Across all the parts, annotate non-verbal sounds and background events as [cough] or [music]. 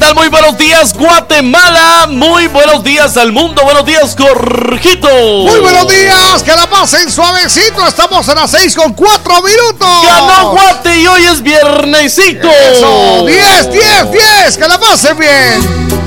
tal? Muy buenos días, Guatemala. Muy buenos días al mundo. Buenos días, Corjito. Muy buenos días, que la pasen suavecito. Estamos a las 6 con 4 minutos. Ganó Guate y hoy es viernesito. Eso, 10, 10, 10, que la pasen bien.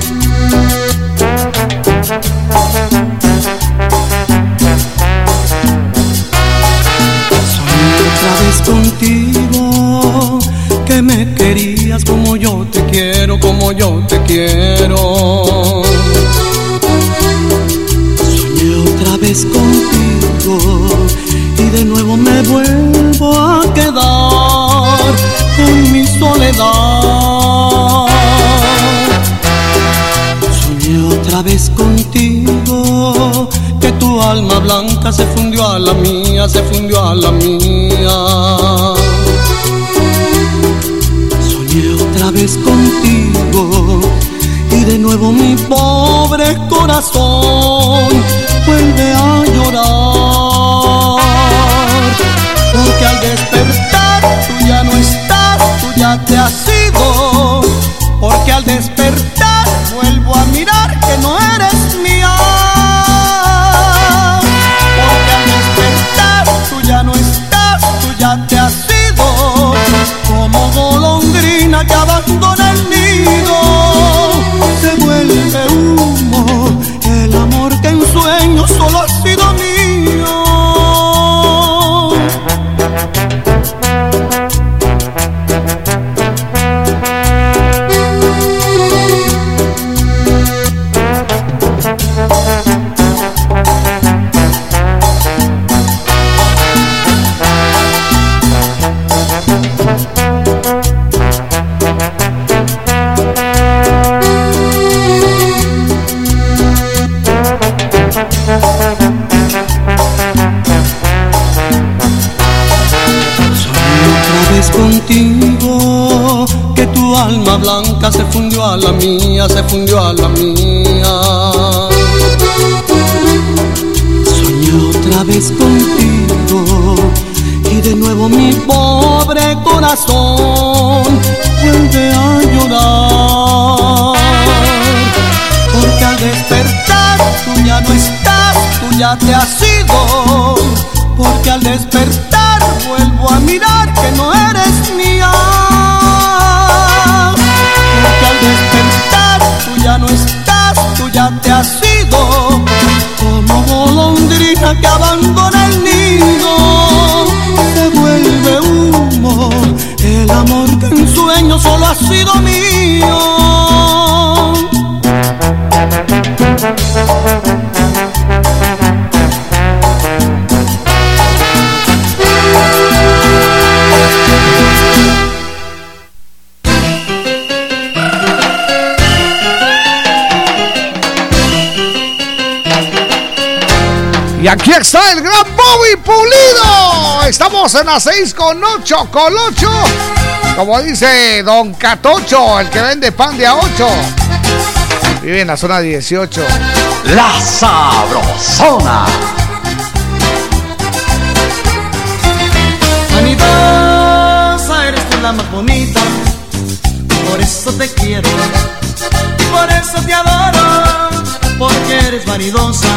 Se fundió a la mía otra vez contigo y de nuevo mi pobre corazón vuelve a llorar. Alma blanca se fundió a la mía, se fundió a la mía. Soñé otra vez contigo y de nuevo mi pobre corazón vuelve a llorar. Porque al despertar tú ya no estás, tú ya te has ido. Porque al despertar vuelvo a mirar que no eres mía. No estás, tú ya te has ido. Como golondrina que abandona el nido, se vuelve humo el amor que en sueño solo ha sido mío. Estamos en las 6 con 8, con 8. Como dice Don Catocho, el que vende pan de a 8. Vive en la zona 18. La Sabrosona. Vanidosa, eres tú la más bonita. Por eso te quiero. Y por eso te adoro. Porque eres vanidosa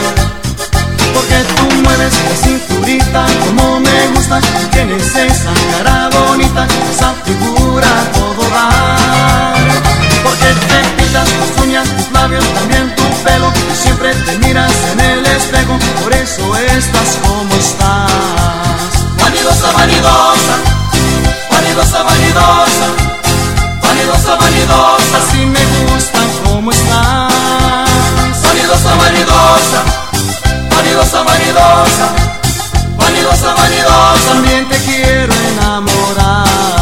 porque tú mueves la cinturita como me gusta. Tienes esa cara bonita, esa figura todo dar. Porque te pintas tus uñas, tus labios, también tu pelo. Y siempre te miras en el espejo, por eso estás como estás. Vanidosa, vanidosa, vanidosa, vanidosa, vanidosa, vanidosa, si me gusta como estás. Vanidosa, vanidosa vanidosa, vanidosa, vanidosa, vanidosa, también te quiero enamorar.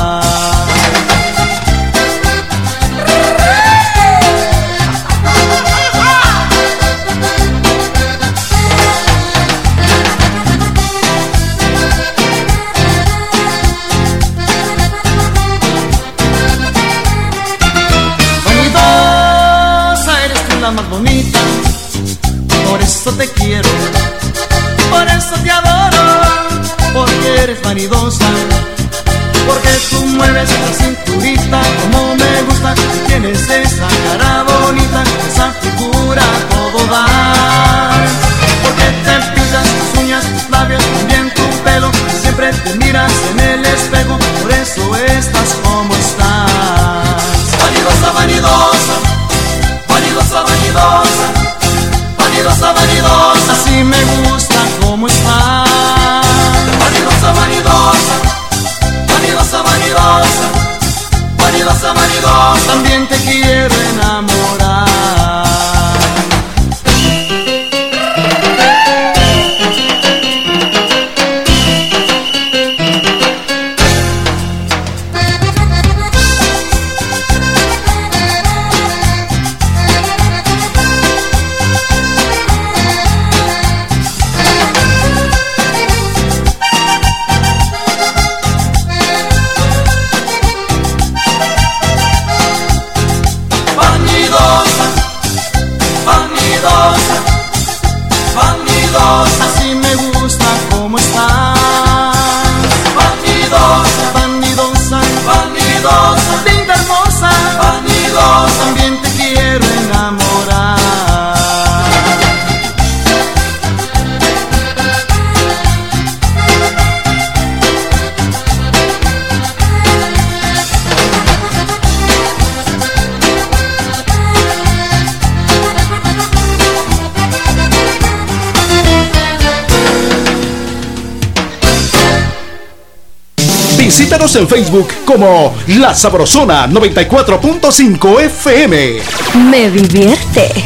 En Facebook como La Sabrosona 94.5 FM. Me divierte.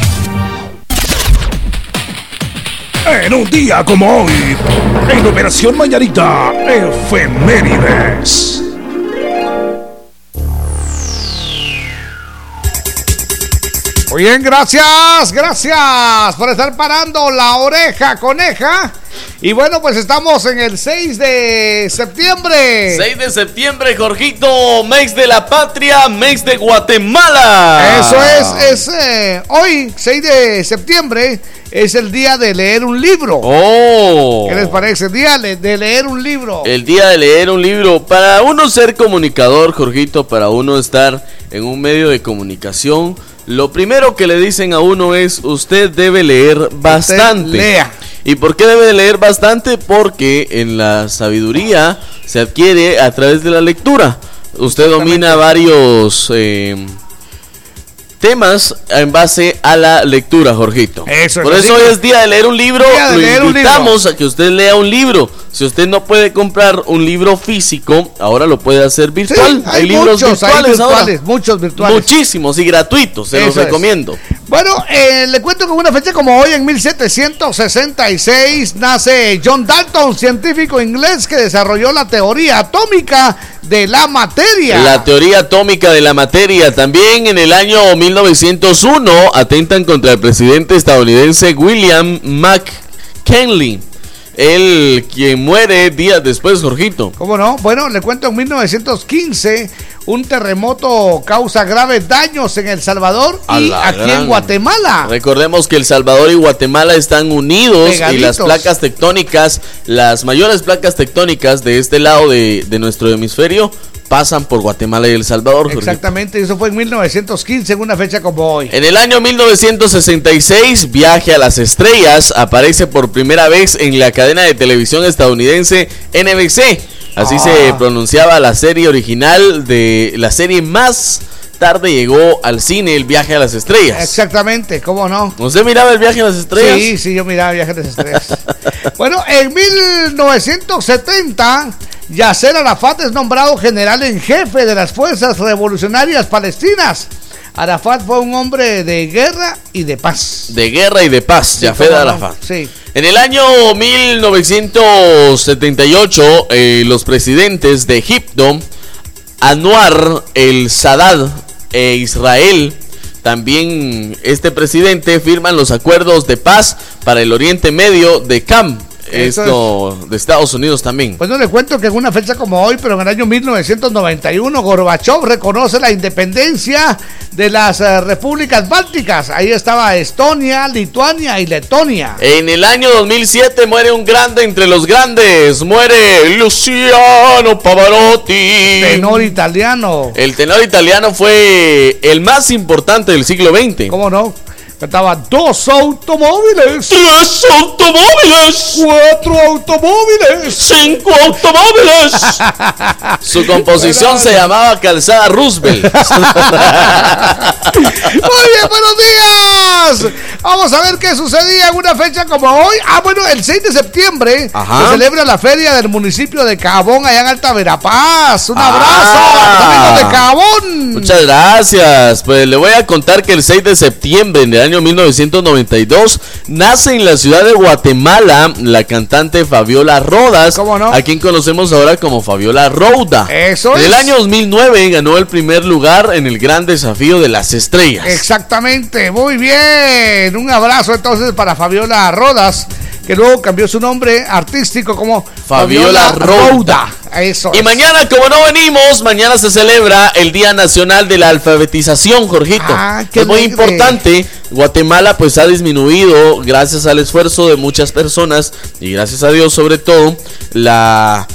En un día como hoy, en Operación Mañanita, Efemérides. Muy bien, gracias, gracias por estar parando la oreja coneja. Y bueno, pues estamos en el 6 de septiembre. 6 de septiembre, Jorgito, mes de la patria, mes de Guatemala. Eso es, es eh, hoy, 6 de septiembre, es el día de leer un libro. Oh. ¿Qué les parece? El día de leer un libro. El día de leer un libro. Para uno ser comunicador, Jorgito, para uno estar en un medio de comunicación, lo primero que le dicen a uno es usted debe leer bastante. lea. ¿Y por qué debe de leer bastante? Porque en la sabiduría se adquiere a través de la lectura. Usted domina varios eh, temas en base a la lectura, Jorgito. Eso es Por eso hoy es día de leer un libro. Lo invitamos a que usted lea un libro. Si usted no puede comprar un libro físico, ahora lo puede hacer Sí, virtual. hay, libros muchos, hay virtuales, ahora. muchos virtuales. Muchísimos y gratuitos, se los es. recomiendo. Bueno, eh, le cuento que una fecha como hoy, en 1766, nace John Dalton, científico inglés que desarrolló la teoría atómica de la materia. La teoría atómica de la materia. También en el año 1901 atentan contra el presidente estadounidense William McKinley. Él quien muere días después, Jorgito. ¿Cómo no? Bueno, le cuento en 1915, un terremoto causa graves daños en El Salvador A y aquí gran. en Guatemala. Recordemos que El Salvador y Guatemala están unidos y las placas tectónicas, las mayores placas tectónicas de este lado de, de nuestro hemisferio, pasan por Guatemala y El Salvador. Exactamente, eso fue en 1915, en una fecha como hoy. En el año 1966, Viaje a las Estrellas aparece por primera vez en la cadena de televisión estadounidense NBC. Así Ah. se pronunciaba la serie original de la serie más tarde llegó al cine, El Viaje a las Estrellas. Exactamente, ¿cómo no? ¿Usted miraba El Viaje a las Estrellas? Sí, sí, yo miraba Viajes de las Estrellas. [laughs] bueno, en 1970, Yasser Arafat es nombrado general en jefe de las Fuerzas Revolucionarias Palestinas. Arafat fue un hombre de guerra y de paz. De guerra y de paz, ¿Cómo no? Arafat. Sí. En el año 1978, eh, los presidentes de Egipto, Anwar el Sadat e Israel, también este presidente firman los acuerdos de paz para el Oriente Medio de Camp. Esto de Estados Unidos también. Pues no le cuento que en una fecha como hoy, pero en el año 1991, Gorbachev reconoce la independencia de las eh, repúblicas bálticas. Ahí estaba Estonia, Lituania y Letonia. En el año 2007 muere un grande entre los grandes. Muere Luciano Pavarotti. Tenor italiano. El tenor italiano fue el más importante del siglo XX. ¿Cómo no? Cantaba dos automóviles. Tres automóviles. Cuatro automóviles. Cinco automóviles. [laughs] Su composición se llamaba Calzada Roosevelt. [laughs] Muy bien, buenos días. Vamos a ver qué sucedía en una fecha como hoy. Ah, bueno, el 6 de septiembre Ajá. se celebra la feria del municipio de Cabón, allá en Alta Verapaz. Un abrazo Ah. amigos de Cabón. Muchas gracias. Pues le voy a contar que el 6 de septiembre del año 1992 nace en la ciudad de Guatemala la cantante Fabiola Rodas, ¿Cómo no? a quien conocemos ahora como Fabiola Rouda. Eso En el año 2009 ganó el primer lugar en el Gran Desafío de las Estrellas. Exactamente, muy bien. Un abrazo entonces para Fabiola Rodas, que luego cambió su nombre artístico como Fabiola Rouda. Eso. Y es. mañana, como no venimos, mañana se celebra el Día Nacional de la Alfabetización, Jorgito. Ah, es muy importante. Guatemala pues ha disminuido gracias al esfuerzo de muchas personas y gracias a Dios sobre todo la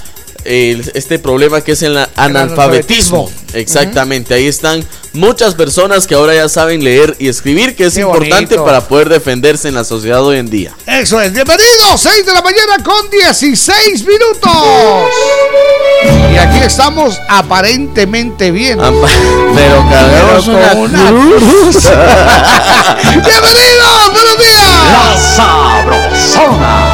el- este problema que es el analfabetismo. analfabetismo. Exactamente, ahí están muchas personas que ahora ya saben leer y escribir, que es Qué importante bonito. para poder defenderse en la sociedad hoy en día. Eso es. Bienvenidos, 6 de la mañana con 16 minutos. Y aquí estamos aparentemente bien. Ampa- [laughs] Pero una con una cruz. [laughs] [laughs] ¡Bienvenidos! ¡Buenos días! La Sabrosona.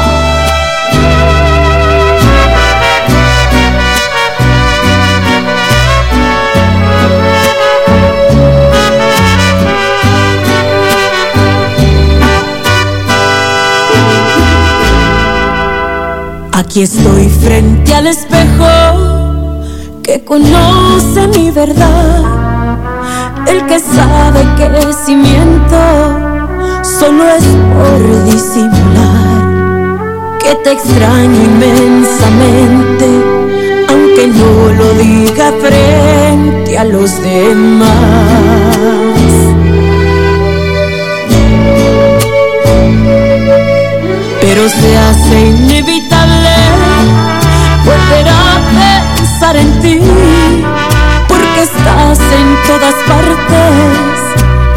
Aquí estoy frente al espejo que conoce mi verdad. El que sabe que si miento solo es por disimular. Que te extraño inmensamente, aunque no lo diga frente a los demás. pero se hace inevitable en ti, porque estás en todas partes,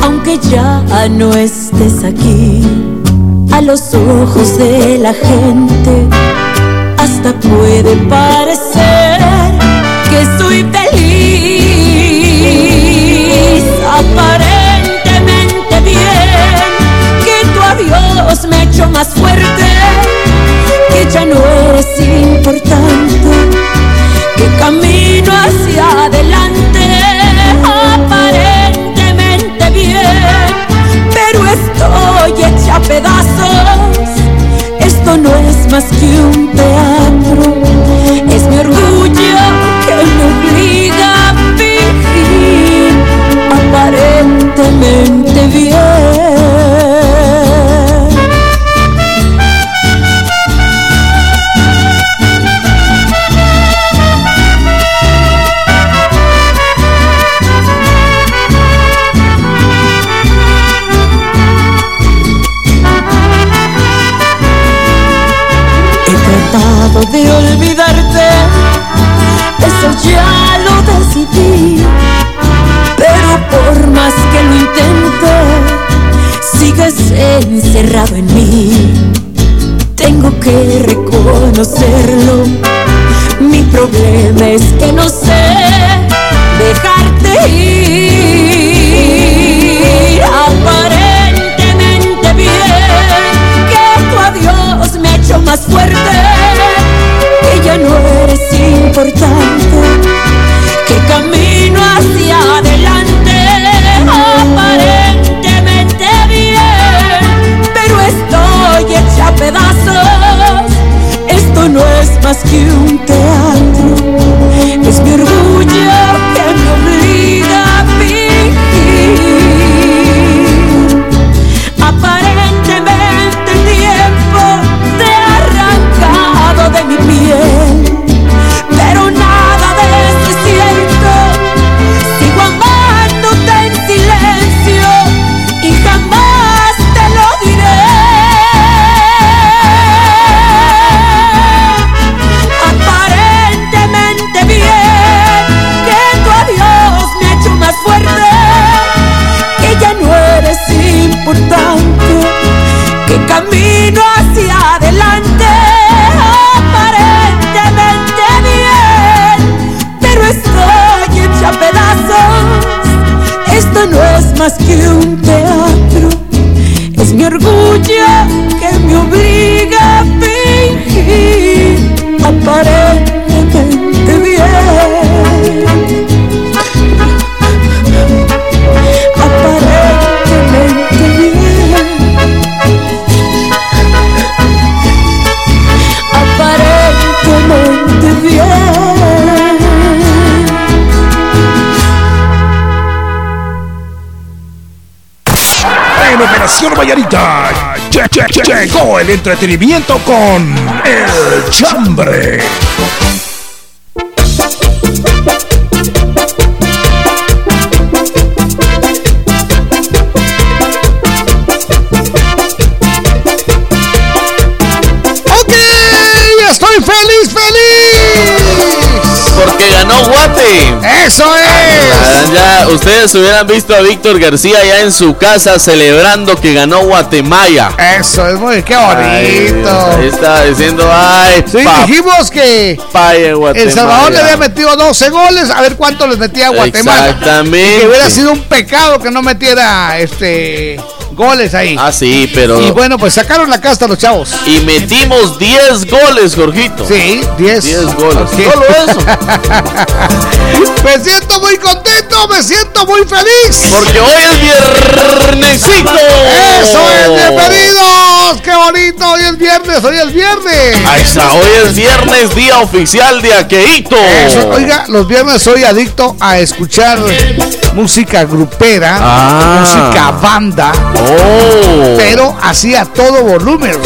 aunque ya no estés aquí. A los ojos de la gente, hasta puede parecer que soy feliz, aparentemente bien, que tu adiós me ha más fuerte, que ya no eres importante, camino hacia adelante, aparentemente bien, pero estoy hecha pedazos. Esto no es más que un teatro, es mi orgullo que me obliga a fingir aparentemente bien. Ya lo decidí. Pero por más que lo intento, sigues encerrado en mí. Tengo que reconocerlo. Mi problema es que no sé dejarte ir. Aparentemente bien, que tu adiós me ha hecho más fuerte. Eres importante, que camino hacia adelante. Aparentemente bien, pero estoy hecha a pedazos. Esto no es más que un teatro, un teatro. Es mi orgullo Vallarita llegó el entretenimiento con El Chambre. Ya, ustedes hubieran visto a Víctor García ya en su casa celebrando que ganó Guatemala. Eso es muy, qué Ay, bonito. ahí estaba diciendo, ay, Sí, dijimos que. El Salvador le había metido 12 goles, a ver cuánto les metía a Guatemala. Exactamente. Y que hubiera sido un pecado que no metiera este goles ahí. Ah, sí, pero. Y bueno, pues sacaron la casta los chavos. Y metimos 10 goles, Jorgito. Sí, 10. 10 goles. Solo eso. [laughs] Me siento muy contento, me siento muy feliz. Porque hoy es viernesito. Eso es, bienvenidos. Qué bonito, hoy es viernes, hoy es viernes. Ahí está, hoy es viernes, día oficial de Aqueito. Eso, oiga, los viernes soy adicto a escuchar música grupera, Ah. música banda, Oh. pero así a todo volumen.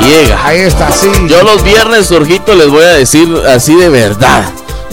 Me llega. Ahí está, sí. Yo los viernes, Jorgito, les voy a decir así de verdad.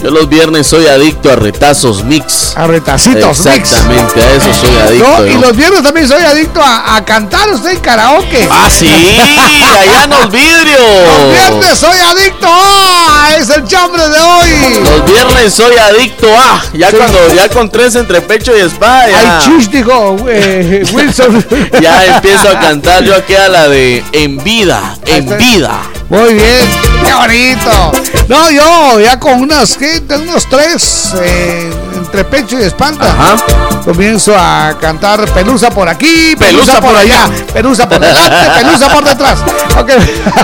Yo los viernes soy adicto a retazos mix. A retacitos, mix. Exactamente, a eso soy adicto. No, y los viernes también soy adicto a, a cantar usted en karaoke. Ah, sí, allá en los vidrios. Los viernes soy adicto a. Es el chambre de hoy. Los viernes soy adicto a. Ya Sí. cuando ya con tres entre pecho y espada, ya, Ay, chis, dijo eh, [laughs] Wilson. ya empiezo a cantar yo aquí a la de En vida, en vida. Muy bien, qué bonito. No, yo ya con unas, ¿qué? Unos tres eh, entre pecho y espalda. Ajá. Comienzo a cantar pelusa por aquí, pelusa, Pelusa por, por allá, allá. pelusa por delante, [laughs] pelusa por detrás. Ok.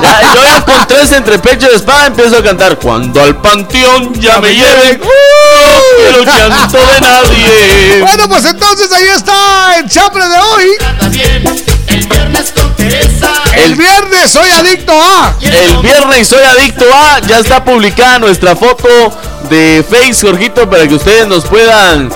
Ya, yo ya [laughs] con tres entre pecho y espada empiezo a cantar Cuando al panteón ya me lleven No quiero llanto de [laughs] nadie Bueno, pues entonces ahí está el chambre de hoy. El El- viernes soy adicto a. El viernes soy adicto a Ya está publicada nuestra foto de Face, Jorgito Para que ustedes nos puedan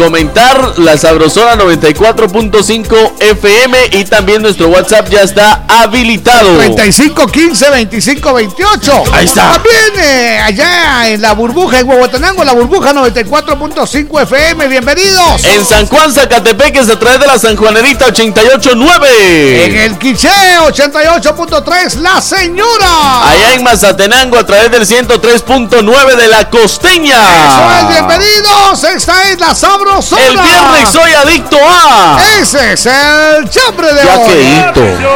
comentar La Sabrosona 94.5 FM Y también nuestro WhatsApp ya está habilitado 35 15 25 28. Ahí está. También eh, allá en la burbuja, en Huehuetenango, la burbuja 94.5 FM. Bienvenidos. En San Juan, Zacatepeques a través de la Sanjuanerita 889 En el Quiché 88.3, La Señora. Allá en Mazatenango a través del 103.9 de la costeña. Eso es, bienvenidos. Esta es la sabrosona. El viernes soy adicto a. Ese es el chambre de Ya hoy. que hito.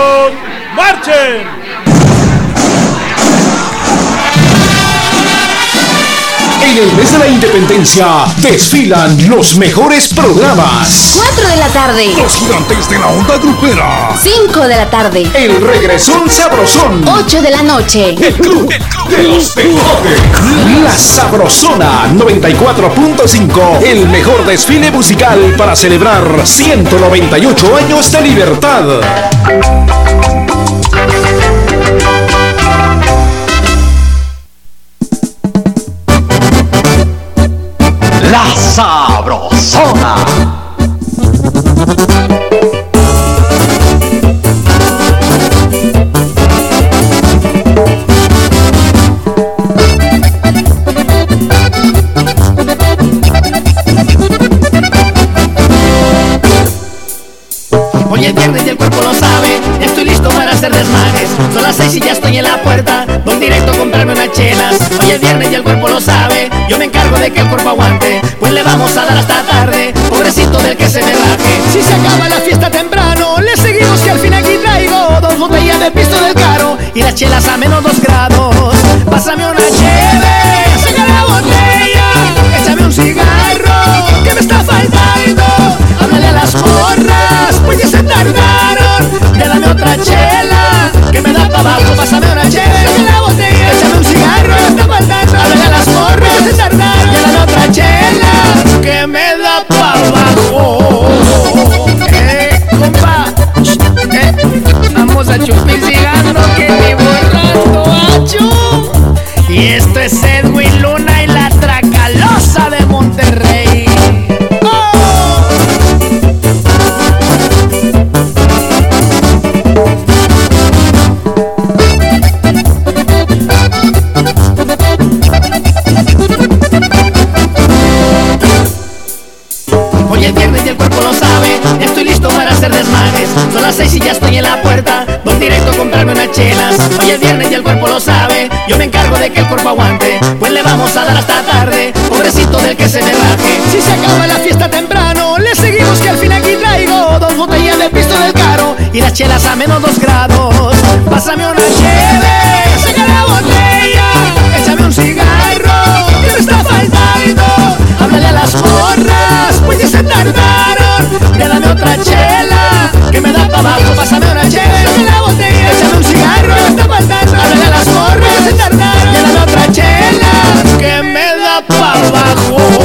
En el mes de la independencia desfilan los mejores programas. 4 de la tarde, Los gigantes de la onda grupera. 5 de la tarde, El regresón sabrosón. 8 de la noche. El club de los mejores. La Sabrosona 94.5. El mejor desfile musical para celebrar 198 años de libertad. Sabrosona. Hoy es viernes y el cuerpo lo sabe. Estoy listo para hacer desmanes. Son las seis y ya estoy en la puerta. Voy directo a comprarme unas chelas viernes y el cuerpo lo sabe. Yo me encargo de que el cuerpo aguante, pues le vamos a dar hasta tarde. Pobrecito del que se me baje. Si se acaba la fiesta temprano, le seguimos que al fin aquí traigo dos botellas del pisto del caro y las chelas a menos dos grados. Pásame una cheve, saca la botella, échame un cigarro que me está faltando. Háblale a las gorras, pues ya se tardaron. Ya dame otra chela que me da para abajo. Del que se me. Si se acaba la fiesta temprano, le seguimos que al fin aquí traigo dos botellas de pisto del caro y las chelas a menos dos grados. Me da pa' abajo.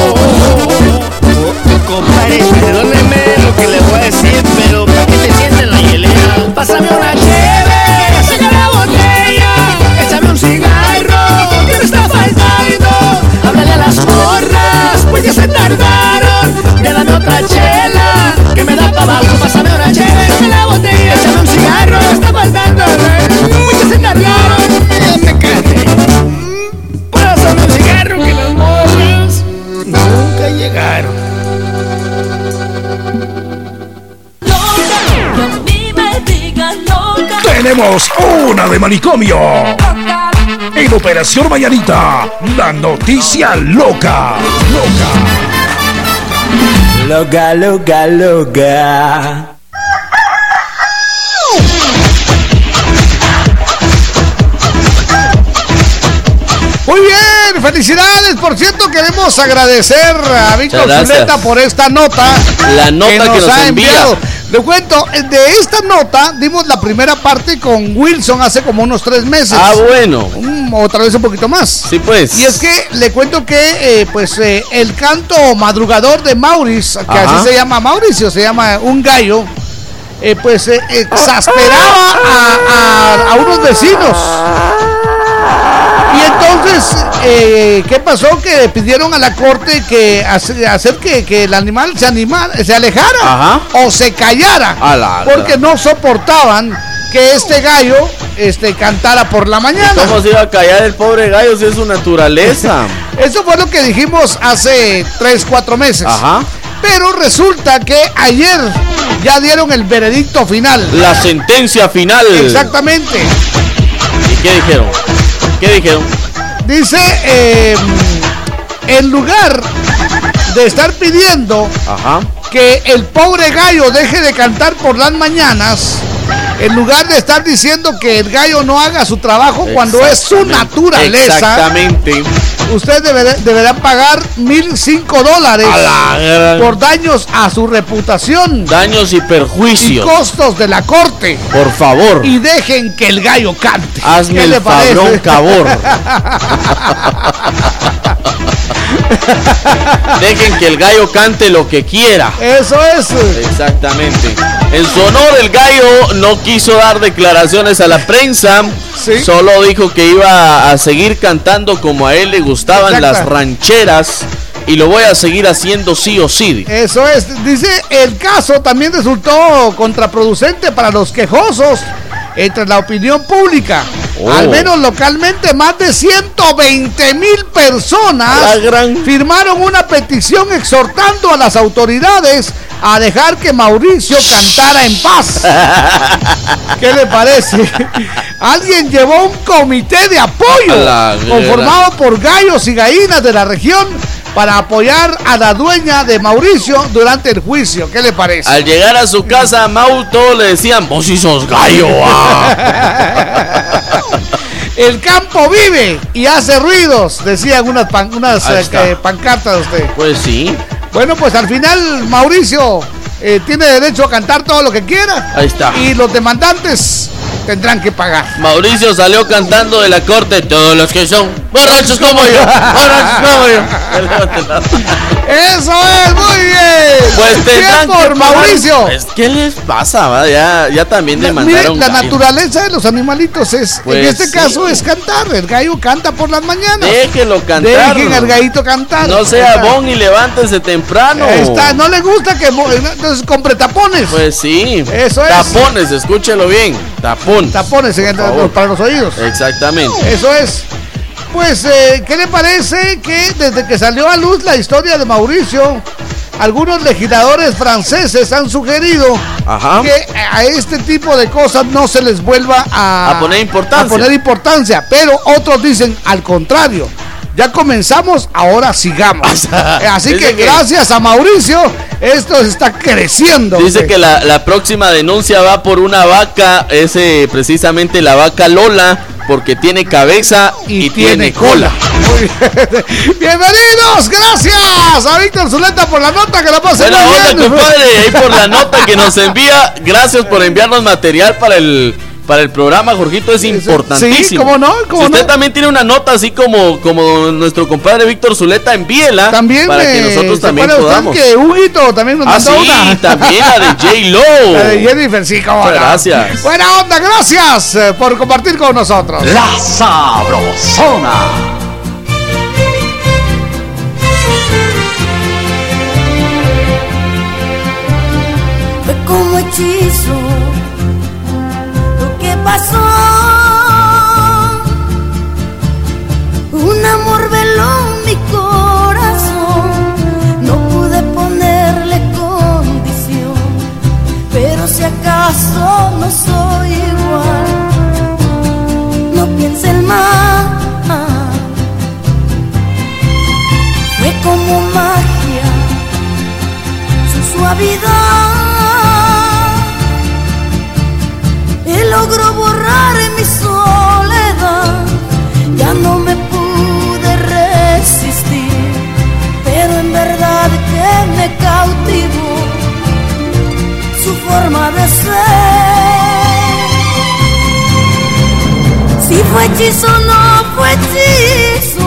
De manicomio. En Operación Mañanita, la noticia loca. Loca. Loca, loca, loca. Muy bien, felicidades. Por cierto, queremos agradecer a Víctor. Zuleta por esta nota. La nota que nos envía. Le cuento, eh, de esta nota dimos la primera parte con Wilson hace como unos tres meses. Ah, bueno. Mm, otra vez un poquito más. Sí, pues. Y es que le cuento que eh, pues eh, el canto madrugador de Maurice, que Ajá. así se llama Mauricio, se llama un gallo, eh, pues eh, exasperaba a, a- a unos vecinos. Y entonces, eh, ¿qué pasó? Que pidieron a la corte que hace- hacer que, que el animal se, animara, se alejara Ajá. o se callara, la- porque no soportaban que este gallo este, cantara por la mañana. ¿Cómo se iba a callar el pobre gallo si es su naturaleza? [laughs] Eso fue lo que dijimos hace 3, 4 meses. Ajá. Pero resulta que ayer ya dieron el veredicto final. La sentencia final. Exactamente. ¿Y qué dijeron? ¿Qué dijeron? Dice, eh, en lugar de estar pidiendo Ajá. que el pobre gallo deje de cantar por las mañanas, en lugar de estar diciendo que el gallo no haga su trabajo cuando es su naturaleza, Exactamente. Usted deberá, deberá pagar mil cinco dólares gran- por daños a su reputación Daños y y perjuicios. costos de la corte. Por favor. Y dejen que el gallo cante. Hazme ¿Qué el le parece? fabrón cabor. [laughs] Dejen que el gallo cante lo que quiera. Eso es. Exactamente. En su honor, el gallo no quiso dar declaraciones a la prensa. Sí. Solo dijo que iba a seguir cantando como a él le gustaban Exacto. las rancheras. Y lo voy a seguir haciendo sí o sí. Eso es. Dice, el caso también resultó contraproducente para los quejosos entre la opinión pública. Oh. Al menos localmente, más de 120 mil personas gran- firmaron una petición exhortando a las autoridades a dejar que Mauricio cantara en paz. [laughs] ¿Qué le parece? Alguien llevó un comité de apoyo conformado por gallos y gallinas de la región para apoyar a la dueña de Mauricio durante el juicio. ¿Qué le parece? Al llegar a su casa, a Mau todos le decían, vos sí sos gallo. ah". [laughs] El campo vive y hace ruidos, decían unas, pan- unas eh, pancartas usted. Pues sí, Bueno, pues al final Mauricio eh, tiene derecho a cantar todo lo que quiera. Ahí está. Y los demandantes tendrán que pagar. Mauricio salió cantando de la corte, todos los que son borrachos como yo, borrachos como yo. Eso es, muy bien. Pues tendrán Bien por que. Mauricio. Pues, ¿Qué les pasa? va? Ya, ya también demandaron. mire, la gallo. naturaleza de los animalitos es, Pues en este sí. caso es cantar. El gallo canta por las mañanas. Déjelo cantar. Dejen al gallito cantar. No sea bon y levántese temprano. Está, no le gusta que entonces compre tapones. Pues sí. Eso es. Tapones, escúchelo bien. Tapón. tapones en el- para los oídos. Exactamente. Eso es. Pues, eh, ¿qué le parece que desde que salió a luz la historia de Mauricio, algunos legisladores franceses han sugerido Ajá. que a este tipo de cosas no se les vuelva a, A poner importancia. a poner importancia, pero otros dicen al contrario. Ya comenzamos, ahora sigamos. [laughs] Eh, Así que, que- gracias a Mauricio, esto está creciendo. Dice que la, la próxima denuncia va por una vaca, es eh, precisamente la vaca Lola, porque tiene cabeza y, tiene, cola. Muy bien. [laughs] Bienvenidos, gracias a Víctor Zuleta por la nota que la pase Buena onda, compadre, ahí por la nota que nos envía. Gracias por enviarnos material para el para el programa, Jorgito, es importantísimo. sí, cómo no, cómo si usted no. también tiene una nota así como, como nuestro compadre Víctor Zuleta, envíela También para que nosotros ¿se también podamos. que Huguito también nos Ah, mandó sí, una. también la de J-Lo. [laughs] La de Jennifer, sí, cómo no. gracias. Buena onda, gracias eh, por compartir con nosotros. La Sabrosona. fue como hechizo lo Un amor veló mi corazón, no pude ponerle condición, pero si acaso no soy igual, no piensen más. Fue como magia su suavidad. Logró borrar mi soledad, ya no me pude resistir, pero en verdad que me cautivó su forma de ser. Si fue hechizo no fue hechizo,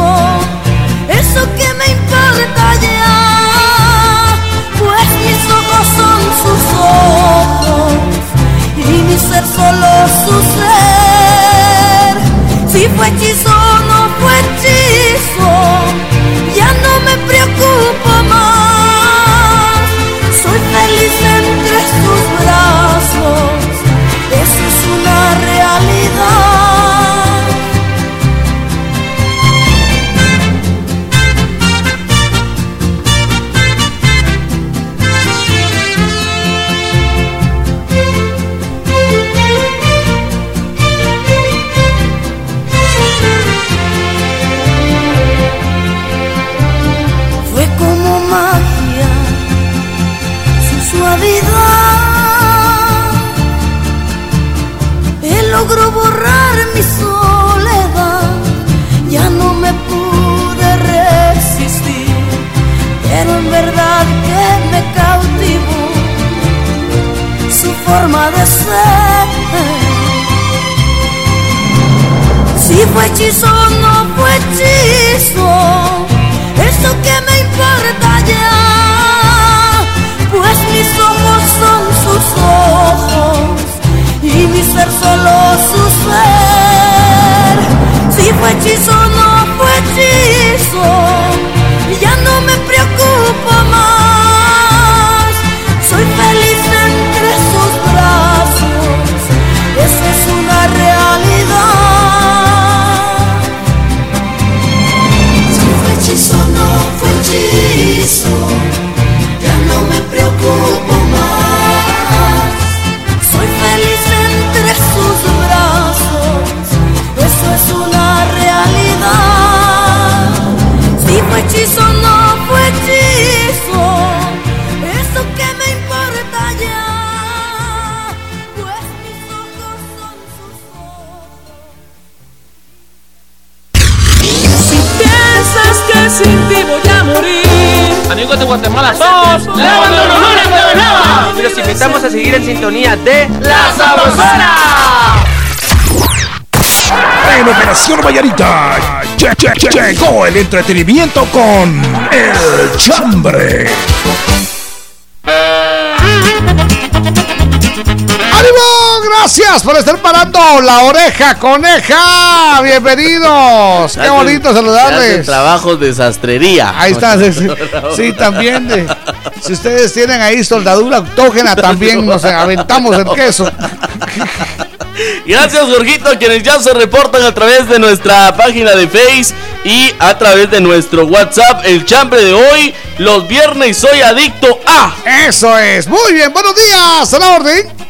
ser solo su ser. Si fue hechizo no fue hechizo, fue hechizo no fue hechizo, eso que me importa ya, pues mis ojos son sus ojos y mi ser solo su ser. Si fue hechizo o no fue hechizo, de Guatemala somos la banda Honora Nueva. Y los invitamos a seguir en sintonía de La Sabrosona. En Operación Vallarita lle- lle- lle- llegó el entretenimiento con El Chambre. Gracias por estar parando la oreja, coneja. Bienvenidos. Qué bonito saludarles. trabajos de sastrería. Ahí está, sí, sí. [laughs] Sí, también. de- si ustedes tienen ahí soldadura autógena, también nos aventamos el queso. [laughs] Gracias, Jorgito, quienes ya se reportan a través de nuestra página de Face. y a través de nuestro WhatsApp, el chambre de hoy, los viernes soy adicto a. Eso es. Muy bien, buenos días. A la orden.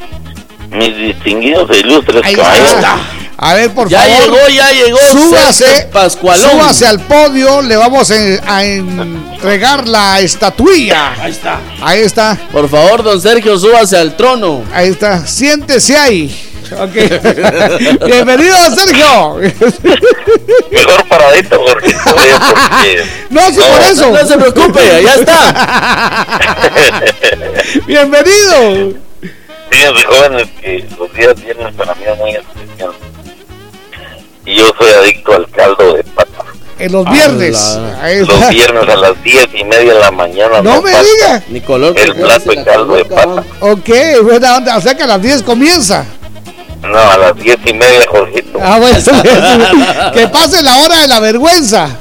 Mis distinguidos e ilustres Ahí caballeros. está. A ver, por Ya favor. llegó, ya llegó. Súbase, Pascualón. súbase al podio. Le vamos en- a entregar la estatuilla. Ahí está. Ahí está. Por favor, don Sergio, súbase al trono. Ahí está. Siéntese ahí. Ok. [laughs] Bienvenido, Sergio. [laughs] Mejor paradito, Jorge. porque- [laughs] No, sí, por eso. No se preocupe, allá está. Bienvenido. Fíjense, jóvenes, que los días viernes para mí es muy especial. Y yo soy adicto al caldo de pata. En los viernes. Los viernes a las diez y media de la mañana. No me falta diga. Ni color. El plato de caldo de pata. Ok, buena onda. O sea que a las 10 comienza. No, a las diez y media, Jorgito. Ah, bueno, [laughs] [laughs] que pase la hora de la vergüenza. [laughs]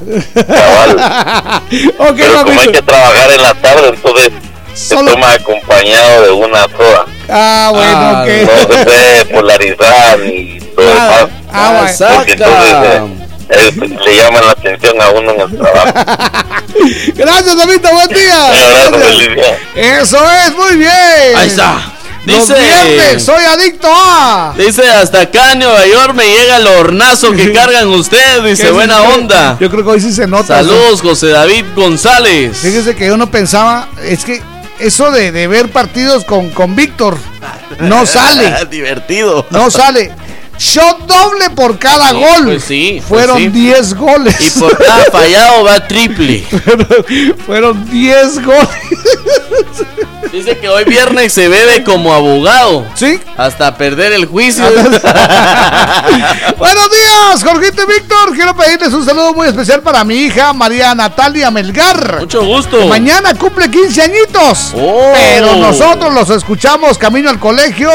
ok, Pero como hay que trabajar en la tarde, entonces se Solo- toma acompañado de una soda. Ah, bueno, Ah, ok. No se puede polarizar ni todo demás. Ah, bueno. Porque entonces eh, eh, le llaman la atención a uno en el trabajo. [laughs] Gracias, Damito, buen día. [laughs] Gracias. Eso es, muy bien. Ahí está. Los Dice. viernes, soy adicto a. Dice, hasta acá en Nueva York me llega el hornazo que [laughs] cargan ustedes. Dice, ¿Qué es buena onda. Yo creo que hoy sí se nota. Saludos, José David González. Fíjese que uno pensaba, es que eso de, de ver partidos con, con Víctor no sale, [laughs] Divertido. no sale. Shot doble por cada Sí, gol. pues sí, pues Fueron sí. 10 goles. Y por cada [laughs] fallado va triple. Fueron 10 goles. Dice que hoy viernes se bebe como abogado. ¿Sí? Hasta perder el juicio. [laughs] [laughs] Buenos días, Jorgito y Víctor. Quiero pedirles un saludo muy especial para mi hija María Natalia Melgar. Mucho gusto. Mañana cumple 15 añitos. Oh. Pero nosotros los escuchamos camino al colegio.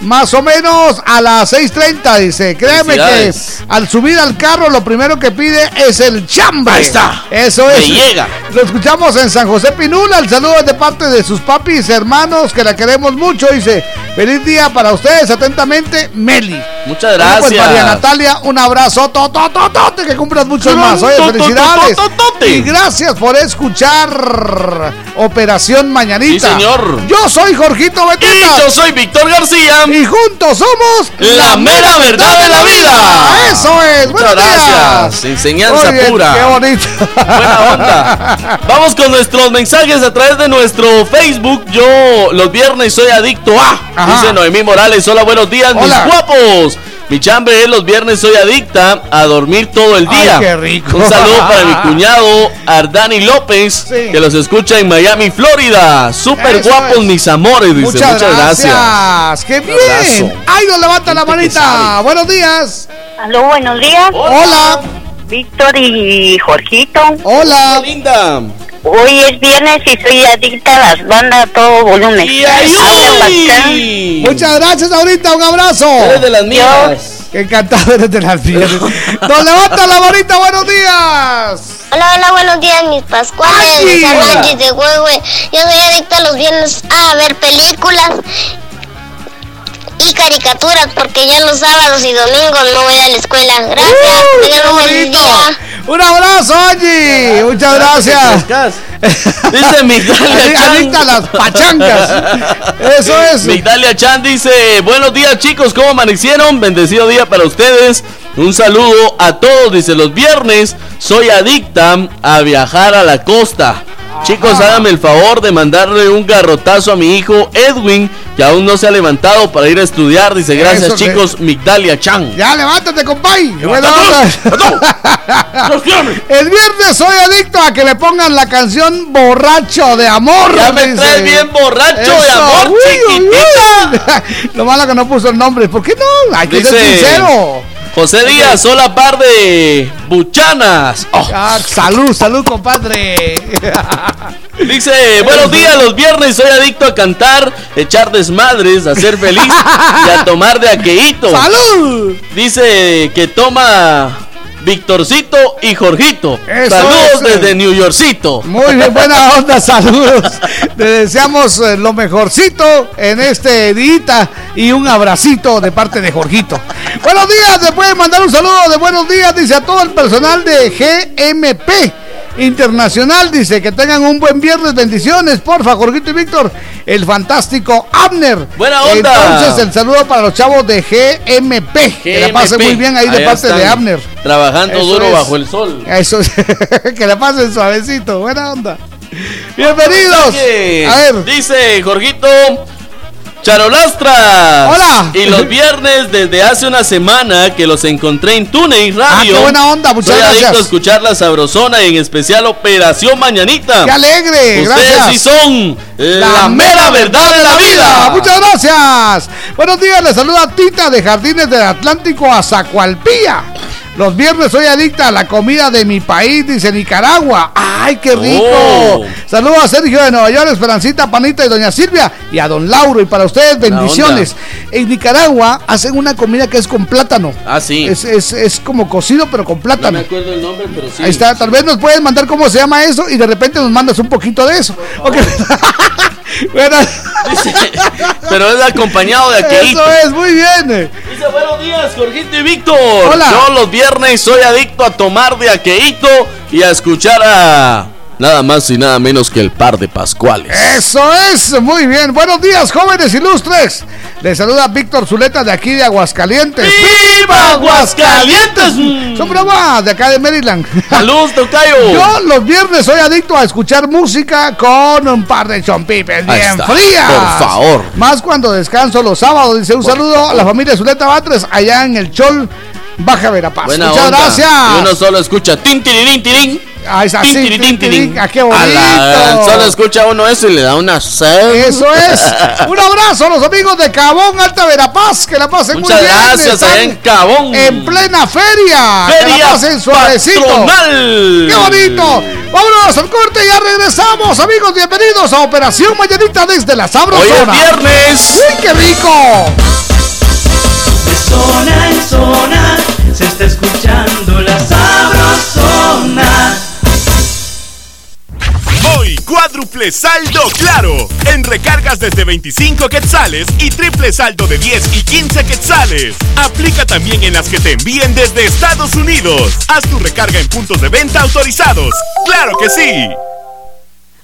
Más o menos a las 6.30, dice. Créeme que al subir al carro lo primero que pide es el chambre. Ahí está. Eso Me es. llega. Lo escuchamos en San José Pinula. El saludo es de parte de sus papis, hermanos, que la queremos mucho. Dice, feliz día para ustedes. Atentamente, Meli. Muchas Bueno, pues, gracias. María Natalia, un abrazo, totototote, que cumplas muchos más. Oye, felicidades. Y gracias por escuchar Operación Mañanita. Sí, señor. Yo soy Jorgito Y Beteta. yo soy Víctor García. Y juntos somos La mera verdad de la vida. Eso es. Muchas gracias. Enseñanza bien, pura. Qué bonito. [laughs] Buena onda. Vamos con nuestros mensajes a través de nuestro Facebook. Yo los viernes soy adicto a. Ajá. Dice Noemí Morales. Hola, buenos días, Hola. mis guapos. Mi chambre es los viernes soy adicta a dormir todo el Ay, día. qué rico. Un saludo para mi [laughs] cuñado Ardani López, Sí. que los escucha en Miami, Florida. Súper guapos es. mis amores, dice. Muchas, Muchas, gracias. gracias. ¡Qué bien! ¡Ay, nos levanta la manita! Buenos días. Aló, buenos días. Hola. Víctor y Jorgito. Hola. Linda. Hoy es viernes y soy adicta a las bandas a todo volumen. Y. Muchas gracias, ahorita. Un abrazo. Eres de las mías. Qué encantado eres de las mías. Nos levanta la manita. Buenos días. Hola, hola, buenos días, mis pascuales. Angie de Huehue. Yo soy adicta los viernes a ver películas y caricaturas porque ya los sábados y domingos no voy a la escuela. Gracias. ¡Uh, un día. Un abrazo, Angie. Muchas gracias. [laughs] Dice Migdalia Chan. Adicta a las pachangas. Eso es. Migdalia Chan dice, buenos días chicos, ¿cómo amanecieron? Bendecido día para ustedes. Un saludo a todos, dice los viernes, soy adicta a viajar a la costa. Chicos, háganme el favor de mandarle un garrotazo a mi hijo Edwin, que aún no se ha levantado para ir a estudiar. Dice, gracias Eso, chicos, Migdalia Chan. Ya, levántate, compay. El viernes soy adicto a que le pongan la canción Borracho de Amor. Ya me dice. traes bien borracho de amor, uy, uy, chiquitita. uy. [laughs] Lo malo que no puso el nombre. ¿Por qué no? Hay que ser sincero. José Díaz, hola par de buchanas. Oh. Ah, salud, salud, compadre. [laughs] Dice, buenos días, los viernes soy adicto a cantar, echar desmadres, a ser feliz y a tomar de aqueíto. ¡Salud! Dice que toma Victorcito y Jorgito. Eso Saludos es, eh. desde New Yorkcito. Muy bien, buena [laughs] onda, saludos. Le deseamos eh, lo mejorcito en este día y un abracito de parte de Jorgito. Buenos días, le pueden mandar un saludo de buenos días, dice a todo el personal de GMP. Internacional dice que tengan un buen viernes, bendiciones, porfa, Jorgito y Víctor, el fantástico Abner. Buena onda. Entonces, el saludo para los chavos de GMP, que la pasen muy bien ahí de parte de Abner. Trabajando Eso duro es. bajo el sol. Eso es, [laughs] que la pasen suavecito, buena onda. Bienvenidos. A ver. Dice Jorgito. Charolastras. Hola. Y los [laughs] viernes desde hace una semana que los encontré en TuneIn Radio. Ah, qué buena onda, muchas Soy gracias. adicto a escuchar la sabrosona y en especial Operación Mañanita. ¡Qué alegre! Ustedes gracias. sí son la, mera verdad de la vida. Muchas gracias. Buenos días, les saluda Tita de Jardines del Atlántico a Zacualpía. Los viernes soy adicta a la comida de mi país, dice Nicaragua. ¡Ay, qué rico! Oh. Saludos a Sergio de Nueva York, Esperancita, Panita y Doña Silvia y a Don Lauro. Y para ustedes, bendiciones. En Nicaragua hacen una comida que es con plátano. Ah, sí. Es, es, es como cocido, pero con No plátano. me acuerdo el nombre, pero sí. Ahí está, tal vez nos pueden mandar cómo se llama eso y de repente nos mandas un poquito de eso. Ok. [laughs] bueno, Pero es acompañado de aquelito. eso es, muy bien. Dice buenos días, Jorgito y Víctor. Hola. Yo los viernes soy adicto a tomar de aqueíto y a escuchar a nada más y nada menos que el par de Pascuales. Eso es, muy bien. Buenos días, jóvenes ilustres. Les saluda Víctor Zuleta de aquí de Aguascalientes. ¡Viva Aguascalientes! Son bromas de acá de Maryland. Saludos, Tocayo. [laughs] Yo los viernes soy adicto a escuchar música con un par de chompipes bien está, frías. por favor. Más cuando descanso los sábados. Dice un saludo a la familia Zuleta Batres allá en el Chol, Baja Verapaz. Buena Muchas onda. gracias. Y uno solo escucha tin tirirín tirín. Ah, es así, tin, tin, tirín. Ah, qué A la- bonito. solo escucha uno eso y le da una sed. Eso es. [laughs] Un abrazo a los amigos de Cabón, Alta Verapaz. Que la pasen Muchas muy bien. gracias, Están en Cabón. En plena feria. que Feria la pasen suavecito. patronal. ¡Qué bonito! Vámonos al corte, ya regresamos, amigos. Bienvenidos a Operación Mañanita desde la Hoy Sabrosona. es viernes. ¡Uy, qué rico! De zona en zona se está escuchando la sabrosona. Hoy, cuádruple saldo claro. En recargas desde 25 quetzales y triple saldo de 10 y 15 quetzales. Aplica también en las que te envíen desde Estados Unidos. Haz tu recarga en puntos de venta autorizados. ¡Claro que sí!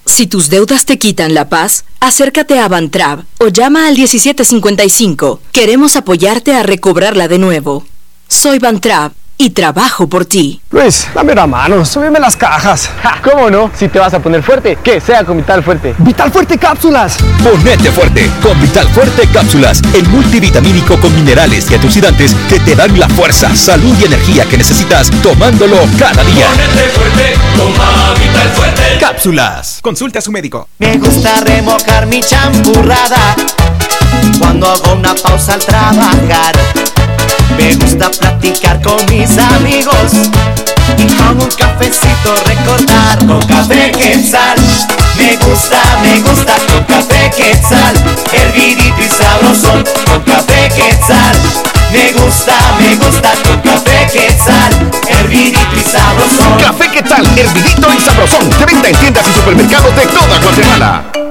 Si tus deudas te quitan la paz, acércate a Bantrab o llama al 1755. Queremos apoyarte a recobrarla de nuevo. Soy Bantrab y trabajo por ti. Luis, dame una mano, súbeme las cajas. [laughs] ¿Cómo no? Si te vas a poner fuerte, que sea con Vital Fuerte. ¡Vital Fuerte Cápsulas! Ponete fuerte con Vital Fuerte Cápsulas, el multivitamínico con minerales y antioxidantes que te dan la fuerza, salud y energía que necesitas tomándolo cada día. fuerte, toma Vital Fuerte. Cápsulas. Consulta a su médico. Me gusta remojar mi champurrada cuando hago una pausa al trabajar. Me gusta platicar con mis amigos y con un cafecito recordar. Con café quetzal, me gusta, me gusta con café quetzal. Hervidito y sabrosón con café quetzal. Me gusta, me gusta con café quetzal. Hervidito y sabrosón. Café ¿qué tal? Hervidito y sabrosón. De venta en tiendas y supermercados de toda Guatemala.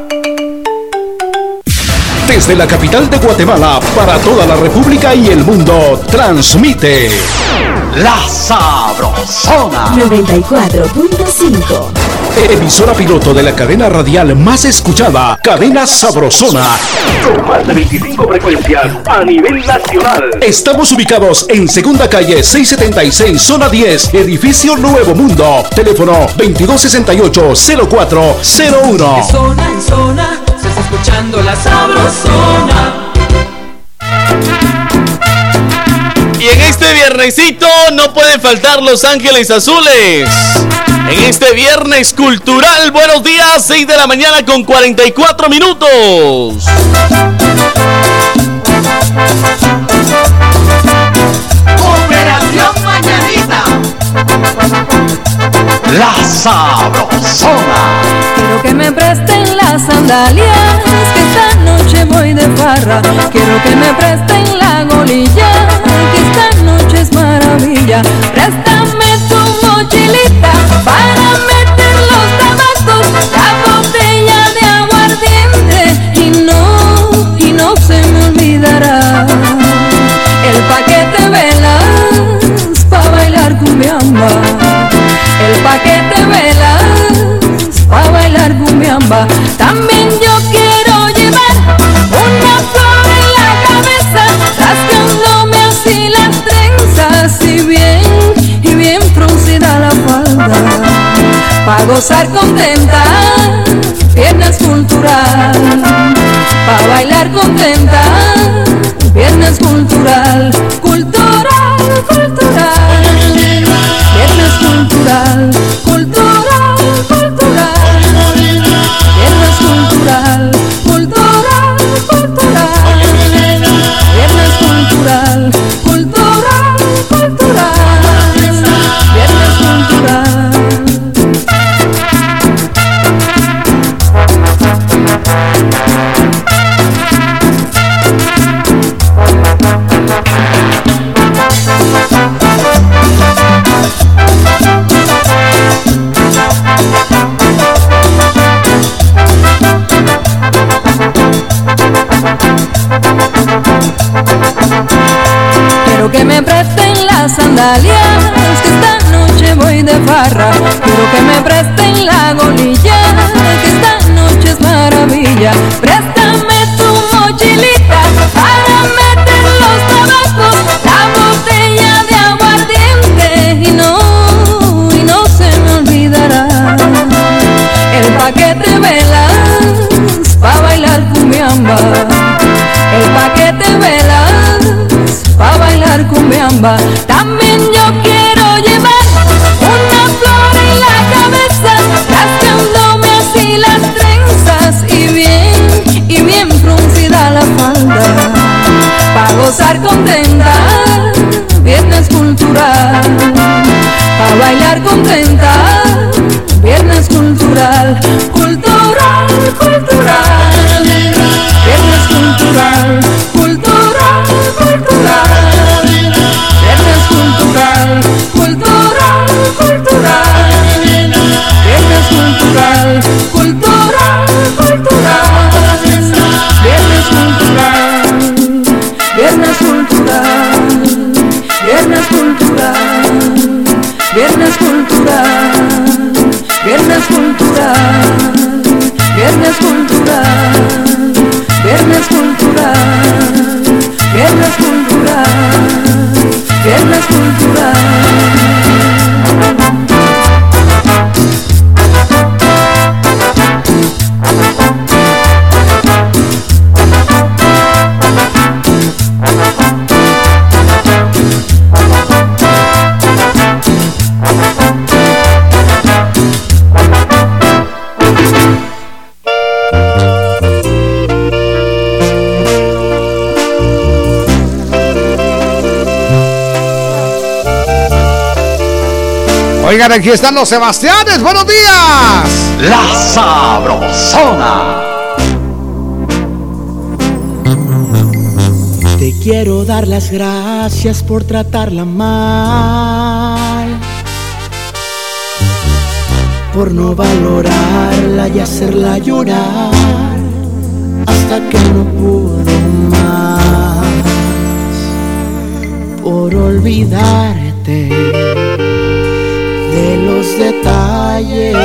Desde la capital de Guatemala para toda la República y el mundo, transmite La Sabrosona. 94.5. Emisora piloto de la cadena radial más escuchada, Cadena Sabrosona. Con más de 25 frecuencias a nivel nacional. Estamos ubicados en Segunda Calle 676, Zona 10, Edificio Nuevo Mundo. Teléfono 2268-0401. De zona en zona se está escuchando la sabrosona. Y en este viernesito no pueden faltar Los Ángeles Azules. En este viernes cultural, buenos días, 6 de la mañana con 44 minutos. Operación Mañanita la sabrosona. Quiero que me presten las sandalias, que esta noche voy de farra. Quiero que me presten la golilla, que esta noche es maravilla. Préstame tu mochilita para meter También yo quiero llevar una flor en la cabeza, rascándome así las trenzas y bien, y bien fruncida la falda. Pa' gozar contenta, piernas cultural. Pa' bailar contenta, piernas cultural. Cultural, cultural. Piernas cultural, cultural. Sandalias, que esta noche voy de farra. Quiero que me presten la golilla, que esta noche es maravilla. Préstame tu mochilita para contenta, viernes cultural. Cultural, cultural. Viernes cultural, cultural, cultural. Viernes cultural, cultural, cultural. Cultural, Viernes cultural, viernes cultural. Oigan, aquí están los Sebastianes. Buenos días. La Sabrosona. Te quiero dar las gracias por tratarla mal, por no valorarla y hacerla llorar hasta que no pudo más, por olvidarte detalles.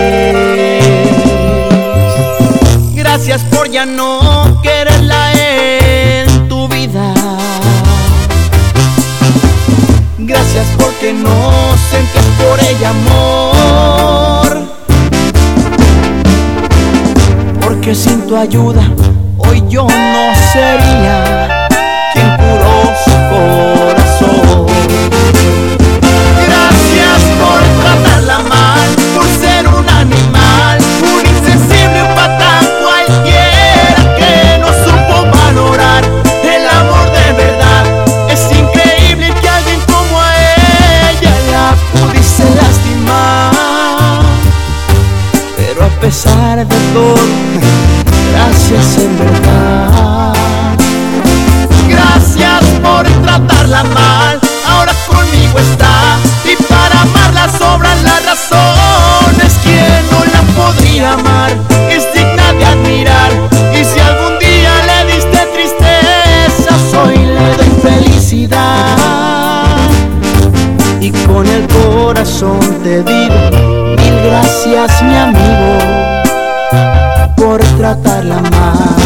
Gracias por ya no quererla en tu vida. Gracias porque no sentías por ella amor. Porque sin tu ayuda hoy yo no sería quien curó su Gracias en verdad. Gracias por tratarla mal. Ahora conmigo está. Y para amarla sobran las razones. Quien no la podría amar es digna de admirar. Y si algún día le diste tristeza, hoy le doy felicidad. Y con el corazón te digo mil gracias mi amigo tratarla mal.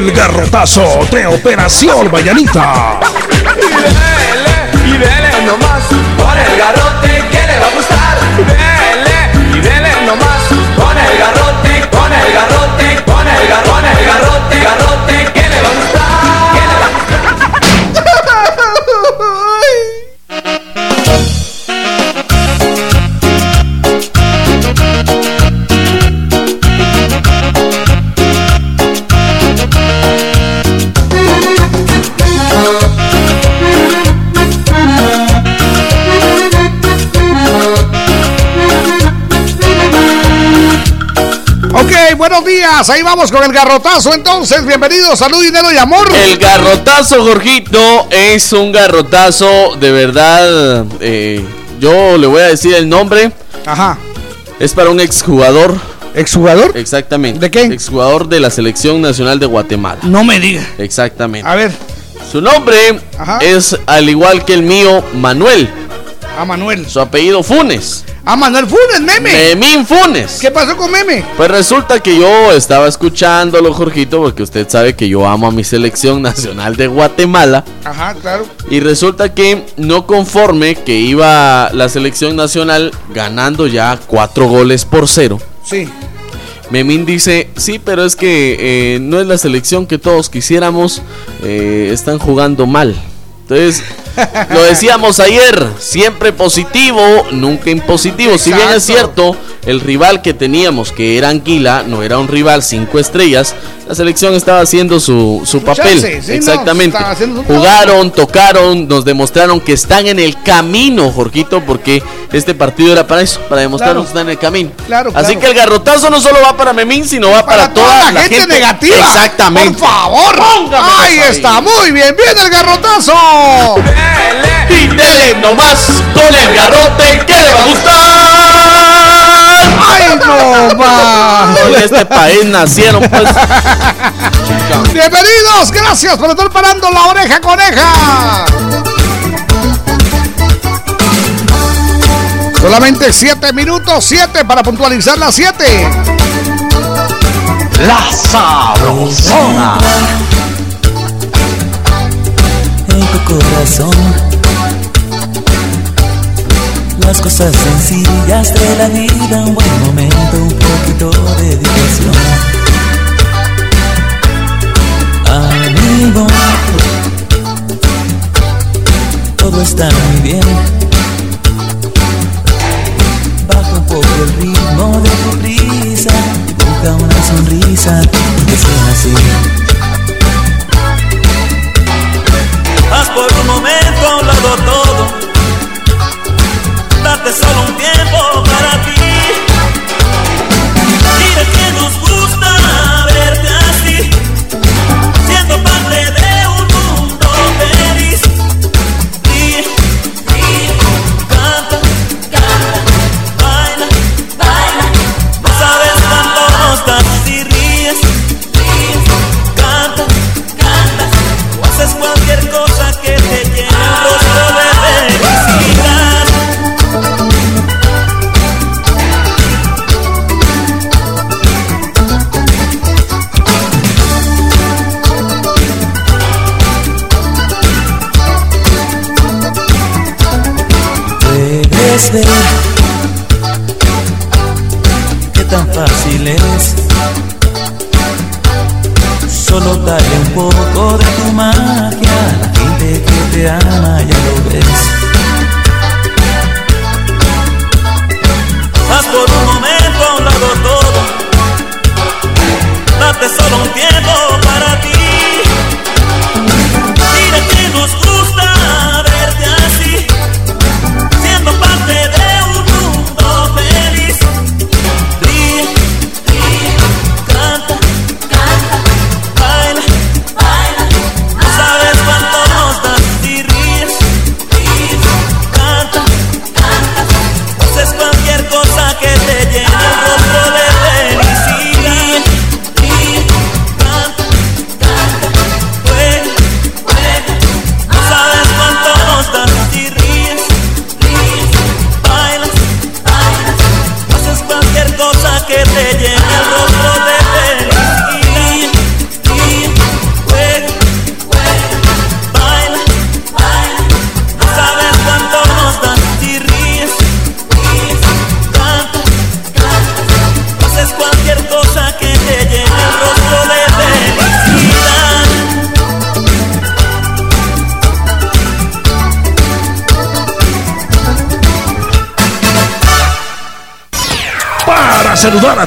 El garrotazo de Operación garrote Ahí vamos con el garrotazo. Entonces, bienvenidos, salud, dinero y amor. El garrotazo, Jorgito, es un garrotazo de verdad. eh, yo le voy a decir el nombre. Ajá. Es para un exjugador. ¿Exjugador? Exactamente. ¿De qué? Exjugador de la Selección Nacional de Guatemala. No me diga. Exactamente. A ver, Su nombre es, al igual que el mío, Manuel. a Manuel. Su apellido Funes. A Manuel Funes, meme. Memín Funes. ¿Qué pasó con meme? Pues resulta que yo estaba escuchándolo, Jorgito, porque usted sabe que yo amo a mi selección [laughs] nacional de Guatemala. Ajá, claro. Y resulta que no conforme que iba la selección nacional ganando ya cuatro goles por cero. Sí. Memín dice, sí, pero es que eh, no es la selección que todos quisiéramos, eh, están jugando mal. Entonces, lo decíamos ayer, siempre positivo, nunca impositivo. Si bien es cierto, el rival que teníamos, que era Anguila, no era un rival cinco estrellas, la selección estaba haciendo su, su papel. chance, sí, Exactamente. Jugaron, tocaron, nos demostraron que están en el camino, Jorgito, porque este partido era para eso, para demostrarnos Claro. que están en el camino. Claro, Así claro. que el garrotazo no solo va para Memín, sino va para, toda, la, gente, negativa. Exactamente. Por favor. Ahí está, muy bien. Viene el garrotazo. Y dele nomás con el garrote que le va a gustar. Este país nacieron, pues. [laughs] Bienvenidos, gracias por estar parando la oreja coneja. Solamente 7 minutos, 7 para puntualizar las 7. La sabrosona. en tu corazón. Las cosas sencillas de la vida, un buen momento, un poquito de diversión. Amigo, todo está muy bien. Baja un poco el ritmo de tu prisa, dibuja una sonrisa que sea así. Haz por un momento Date solo un tiempo Puedes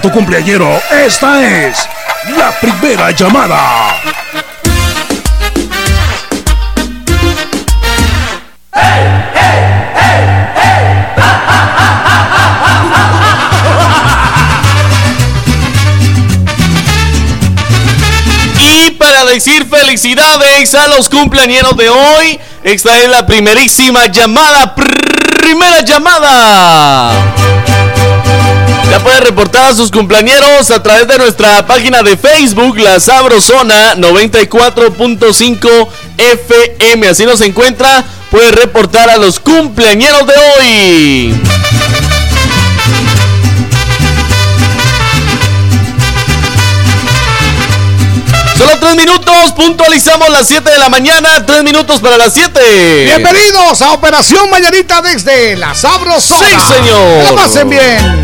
tu cumpleañero, esta es la primera llamada. Y para decir felicidades a los cumpleañeros de hoy, esta es la primerísima llamada. Primera llamada. Ya pueden reportar a sus cumpleañeros a través de nuestra página de Facebook, La Sabrosona 94.5 FM. Así nos encuentra. Puede reportar a los cumpleañeros de hoy. Solo tres minutos, puntualizamos las 7 de la mañana, tres minutos para las 7. Bienvenidos a Operación Mañanita desde La Sabrosona. Sí, señor. Que la pasen bien.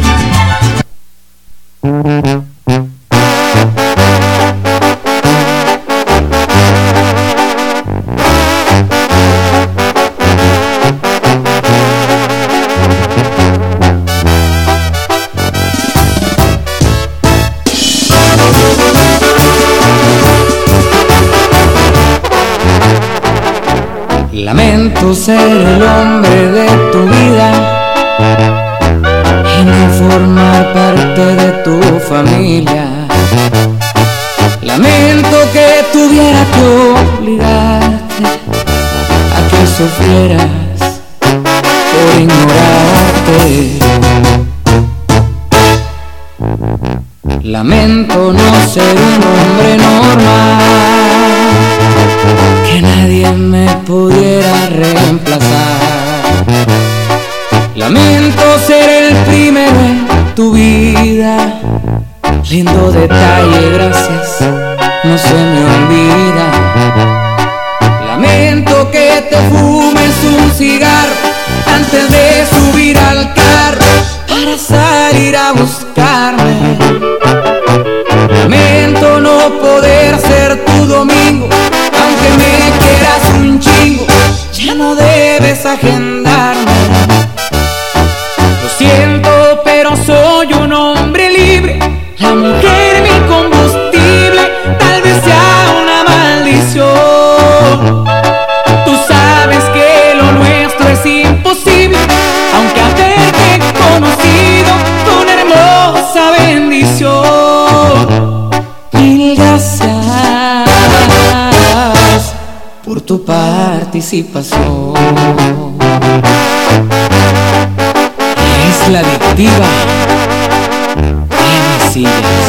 así pasó. Es la adictiva. Sillas.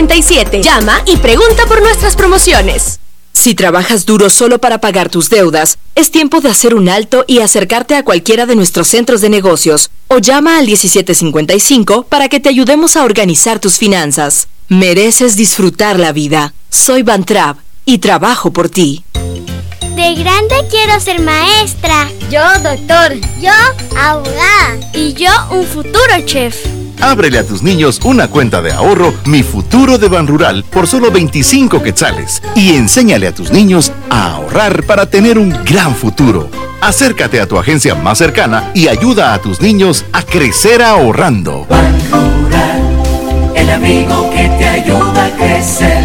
Llama y pregunta por nuestras promociones. Si trabajas duro solo para pagar tus deudas, es tiempo de hacer un alto y acercarte a cualquiera de nuestros centros de negocios o llama al 1755 para que te ayudemos a organizar tus finanzas. Mereces disfrutar la vida. Soy Van Trapp y trabajo por ti. De grande quiero ser maestra. Yo, doctor. Yo, abogada. Y yo, un futuro chef. Ábrele a tus niños una cuenta de ahorro Mi Futuro de Ban Rural por solo 25 quetzales y enséñale a tus niños a ahorrar para tener un gran futuro. Acércate a tu agencia más cercana y ayuda a tus niños a crecer ahorrando. El amigo que te ayuda a crecer.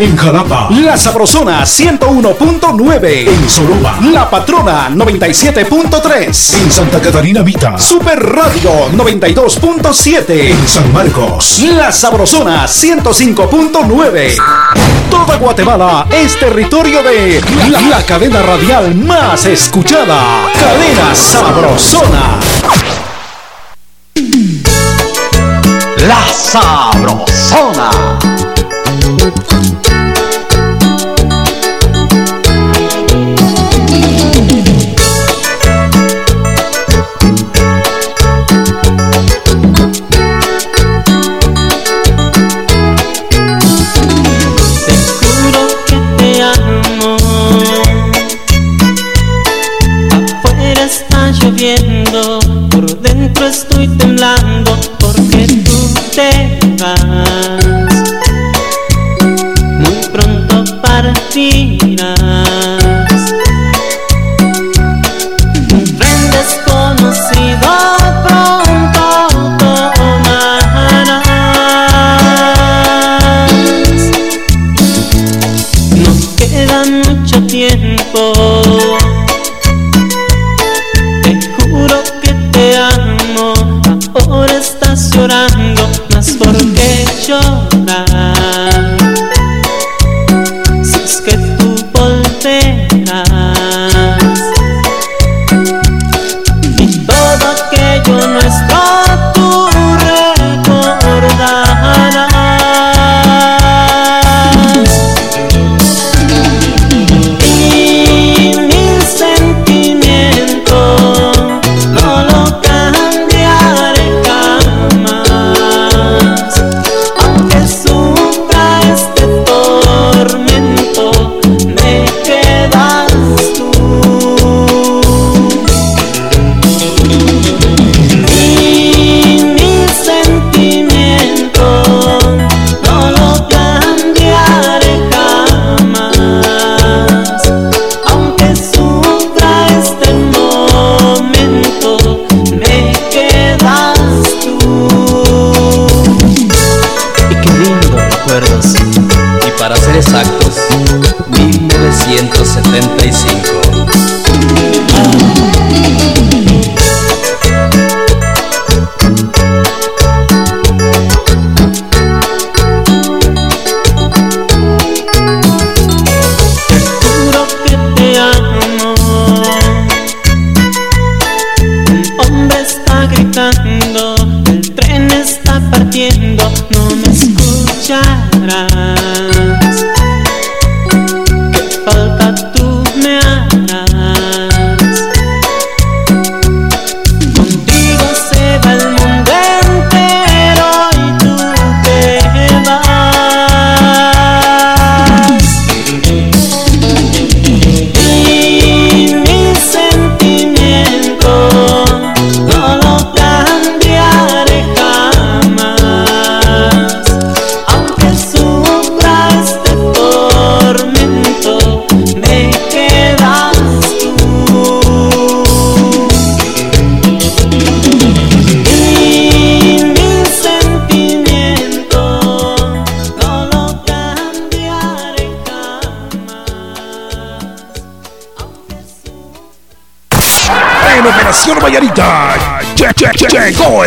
En Jalapa, La Sabrosona 101.9. En Soroba, La Patrona 97.3. En Santa Catarina Vita, Super Radio 92.7. En San Marcos, La Sabrosona 105.9. Toda Guatemala es territorio de la, la cadena radial más escuchada. Cadena Sabrosona. La Sabrosona.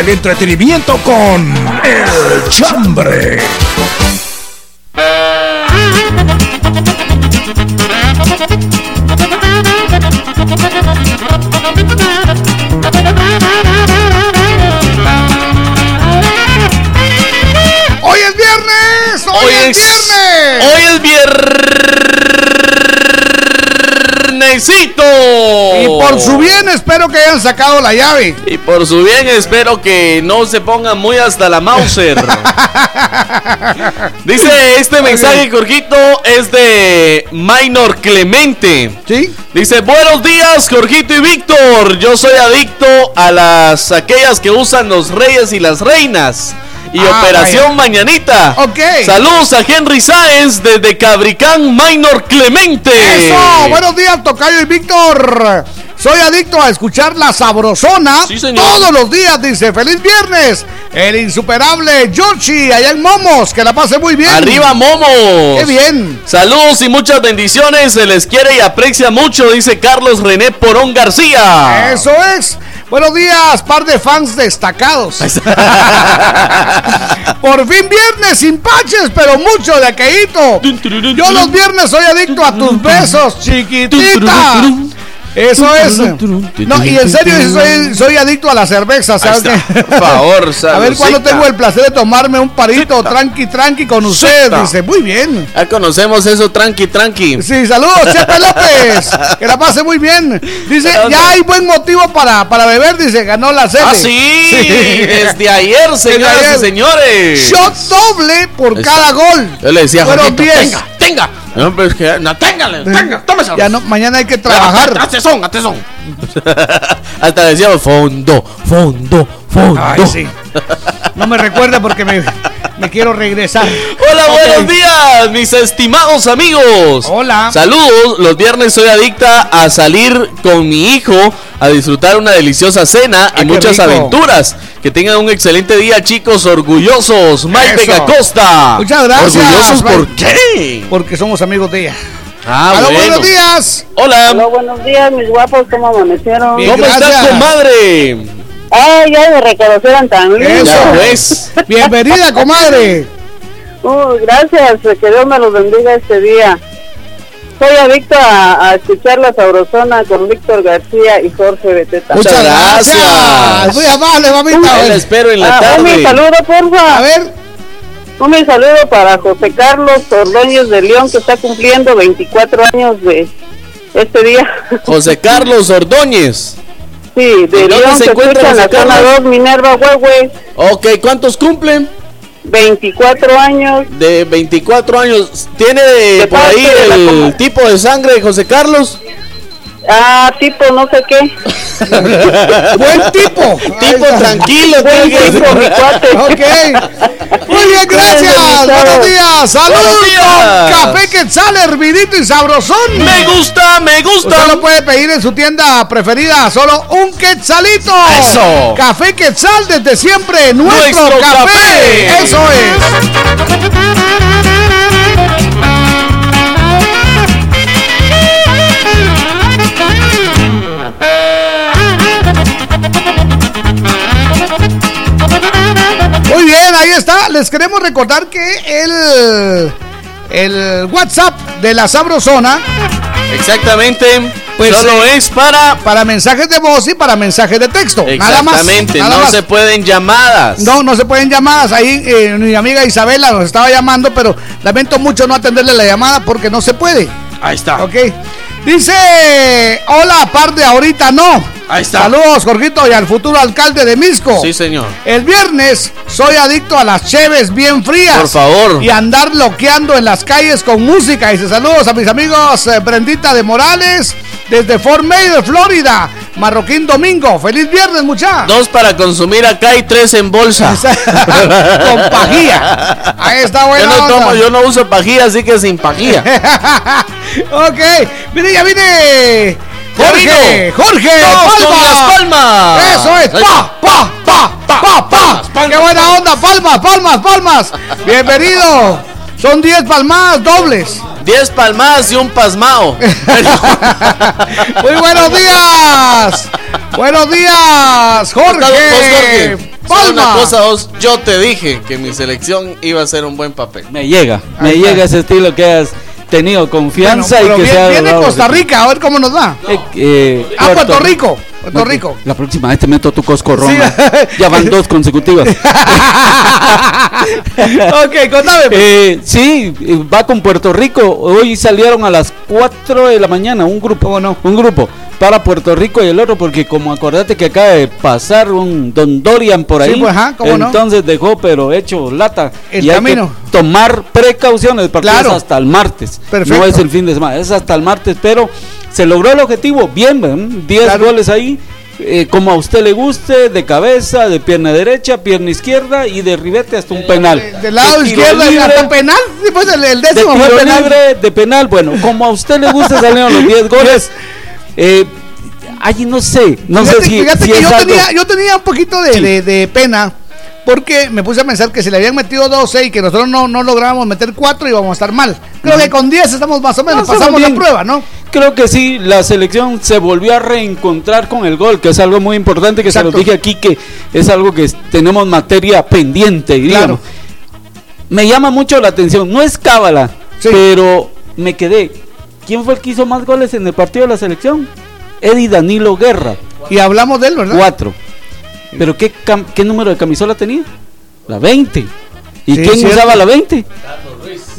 El entretenimiento con El Chambre. ¡Hoy es viernes! ¡Hoy, Hoy es, es- viernes! Hoy es viernesito. Y por su bien espero que hayan sacado la llave. Y por su bien espero que no se pongan muy hasta la Mauser. [laughs] Dice este mensaje, Jorgito, es de Minor Clemente. ¿Sí? Dice, buenos días, Jorgito y Víctor. Yo soy adicto a las aquellas que usan los reyes y las reinas. Y Ah, Operación vaya. Mañanita. Ok. Saludos a Henry Sáenz desde Cabricán Minor Clemente. ¡Eso! Buenos días, Tocayo y Víctor. Soy adicto a escuchar la sabrosona Sí, señor. todos los días, dice. ¡Feliz viernes! El insuperable Georgie, allá en Momos, que la pase muy bien. Arriba Momos. ¡Qué bien! Saludos y muchas bendiciones. Se les quiere y aprecia mucho, dice Carlos René Porón García. Eso es. Buenos días, par de fans destacados. [laughs] Por fin viernes sin paches, pero mucho de aqueíto. Yo los viernes soy adicto a tus besos, chiquitita. Eso es. No, y en serio soy, soy adicto a la cerveza, ¿sabes qué? Por favor, [laughs] A ver cuándo tengo el placer de tomarme un parito tranqui tranqui con usted. Dice, muy bien. Ya conocemos eso, tranqui, tranqui. Sí, saludos, Chepe López. [laughs] Que la pase muy bien. Dice, ya hay buen motivo para, para beber. Dice, ganó la sede. Ah, sí, desde ayer, señoras ayer. y señores. Shot doble por cada gol. Yo le decía Fueron Jorgito, 10. tenga, tenga. No, pero es que, no, téngale, tenga, tómeselo. Ya no, mañana hay que trabajar. Hazte son. [laughs] Hasta decíamos fondo, fondo, fondo. Ay, sí. No me recuerda porque me, me quiero regresar. Hola, buenos días, mis estimados amigos. Hola. Saludos, los viernes soy adicta a salir con mi hijo a disfrutar una deliciosa cena Ah, y muchas rico. aventuras. Que tengan un excelente día, chicos, orgullosos. Mike Eso. Costa. Muchas gracias. ¿Orgullosos por Mike. qué? Porque somos amigos de ella. Ah, Aló, bueno. buenos días. Hola. Hola, buenos días, mis guapos, ¿cómo amanecieron? Bien, ¿Cómo gracias. estás, comadre? Ay, ya me reconocieron tan lindos. Eso. [laughs] Pues. Bienvenida, comadre. Uh, gracias, que Dios me los bendiga este día. Soy adicto a, a escuchar la sabrosona con Víctor García y Jorge Beteta. Muchas gracias. Muy amable, mamita. La espero en la Ah, un tarde. saludo, porfa. A ver, Un saludo para José Carlos Ordóñez de León, que está cumpliendo 24 años de este día. José Carlos Ordóñez. Sí, de León, se se encuentra en la zona Carlos? 2, Minerva, Huehue. Ok, ¿cuántos cumplen? 24 años. De 24 años. ¿Tiene de- por ahí de el tipo de sangre de José Carlos? Ah, tipo no sé qué. [laughs] buen tipo. Tipo tranquilo, Buen que tipo, mi cuate. [laughs] Ok. Muy bien, gracias. Buenos días. Saludos café quetzal, hervidito y sabrosón. Me gusta, me gusta. Usted lo puede pedir en su tienda preferida, solo un quetzalito. Eso. Café quetzal desde siempre, nuestro, Nuestro café. café. Eso es. Bien, ahí está. Les queremos recordar que el, el WhatsApp de la Sabrosona Exactamente. Pues, Solo eh, es para. para mensajes de voz y para mensajes de texto. Nada más. Exactamente. nada no más. se pueden llamadas. No, no se pueden llamadas. Ahí eh, mi amiga Isabela nos estaba llamando, pero lamento mucho no atenderle la llamada porque no se puede. Ahí está. Ok. Dice, hola, par de ahorita no. Ahí está. Saludos, Jorgito, y al futuro alcalde de Misco. Sí, señor. El viernes soy adicto a las cheves bien frías. Por favor. Y andar bloqueando en las calles con música. Dice saludos a mis amigos eh, Brendita de Morales desde Fort Mayer, Florida. Marroquín Domingo. Feliz viernes, muchachos. Dos para consumir acá y tres en bolsa. [laughs] con pajía. Ahí está Yo bueno. no, tomo, yo no uso pajía, así que sin pajía. [laughs] ok, mire, ya viene Jorge. Jorge, con palmas. palmas. Eso es, pa, pa, pa, pa, pa, palmas, Qué buena onda, palmas, palmas, palmas. [laughs] Bienvenido. Son 10 palmas dobles. 10 palmadas y un pasmao. [laughs] Muy buenos días. buenos días, Vos, Jorge. Jorge, solo una Palma. cosa, vos, yo te dije que mi selección iba a ser un buen papel. Me llega, me llega ese estilo que has tenido confianza Bueno, y que pero se ha viene, viene Costa Rica, a ver cómo nos va. Eh, eh, Puerto Puerto Rico. Puerto Rico. La próxima vez te meto tu coscorrón. [laughs] ya van dos consecutivas. [laughs] ok, contame. pues. Eh, sí, eh, va con Puerto Rico. Hoy salieron a las 4 de la mañana un grupo. Un grupo para Puerto Rico y el otro, porque como acordate que acaba de pasar un Don Dorian por Sí, ahí. pues, ajá, cómo no. entonces dejó, pero hecho lata. El y hay camino. que tomar precauciones. Claro. es hasta el martes. Perfecto. No es el fin de semana, es hasta el martes, pero se logró el objetivo. Bien, ¿ven? 10 goles ahí. eh, como a usted le guste, de cabeza, de pierna derecha, pierna izquierda y de ribete hasta un penal. Del lado De tiro izquierdo libre, hasta penal. Sí, pues el, el de décimo fue tiro penal. libre, de penal, bueno, como a usted le gusta salieron los 10 [laughs] goles. Eh, ay, no sé, no fíjate, sé si, fíjate si que yo, tenía, yo tenía un poquito de, Sí. de- de pena porque me puse a pensar que si le habían metido 12 y que nosotros no, no lográbamos meter 4 íbamos a estar mal. Creo que con 10 estamos más o menos, No, pasamos la prueba, ¿no? Creo que sí, la selección se volvió a reencontrar con el gol, que es algo muy importante, que se Exacto. los dije aquí, que es algo que tenemos materia pendiente, diríamos. Me llama mucho la atención, no es cábala, pero me quedé. ¿Quién fue el que hizo más goles en el partido de la selección? Eddie Danilo Guerra. Y hablamos de él, ¿verdad? Cuatro. ¿Pero qué, número de camisola tenía? La 20. ¿Y Sí, quién usaba la 20?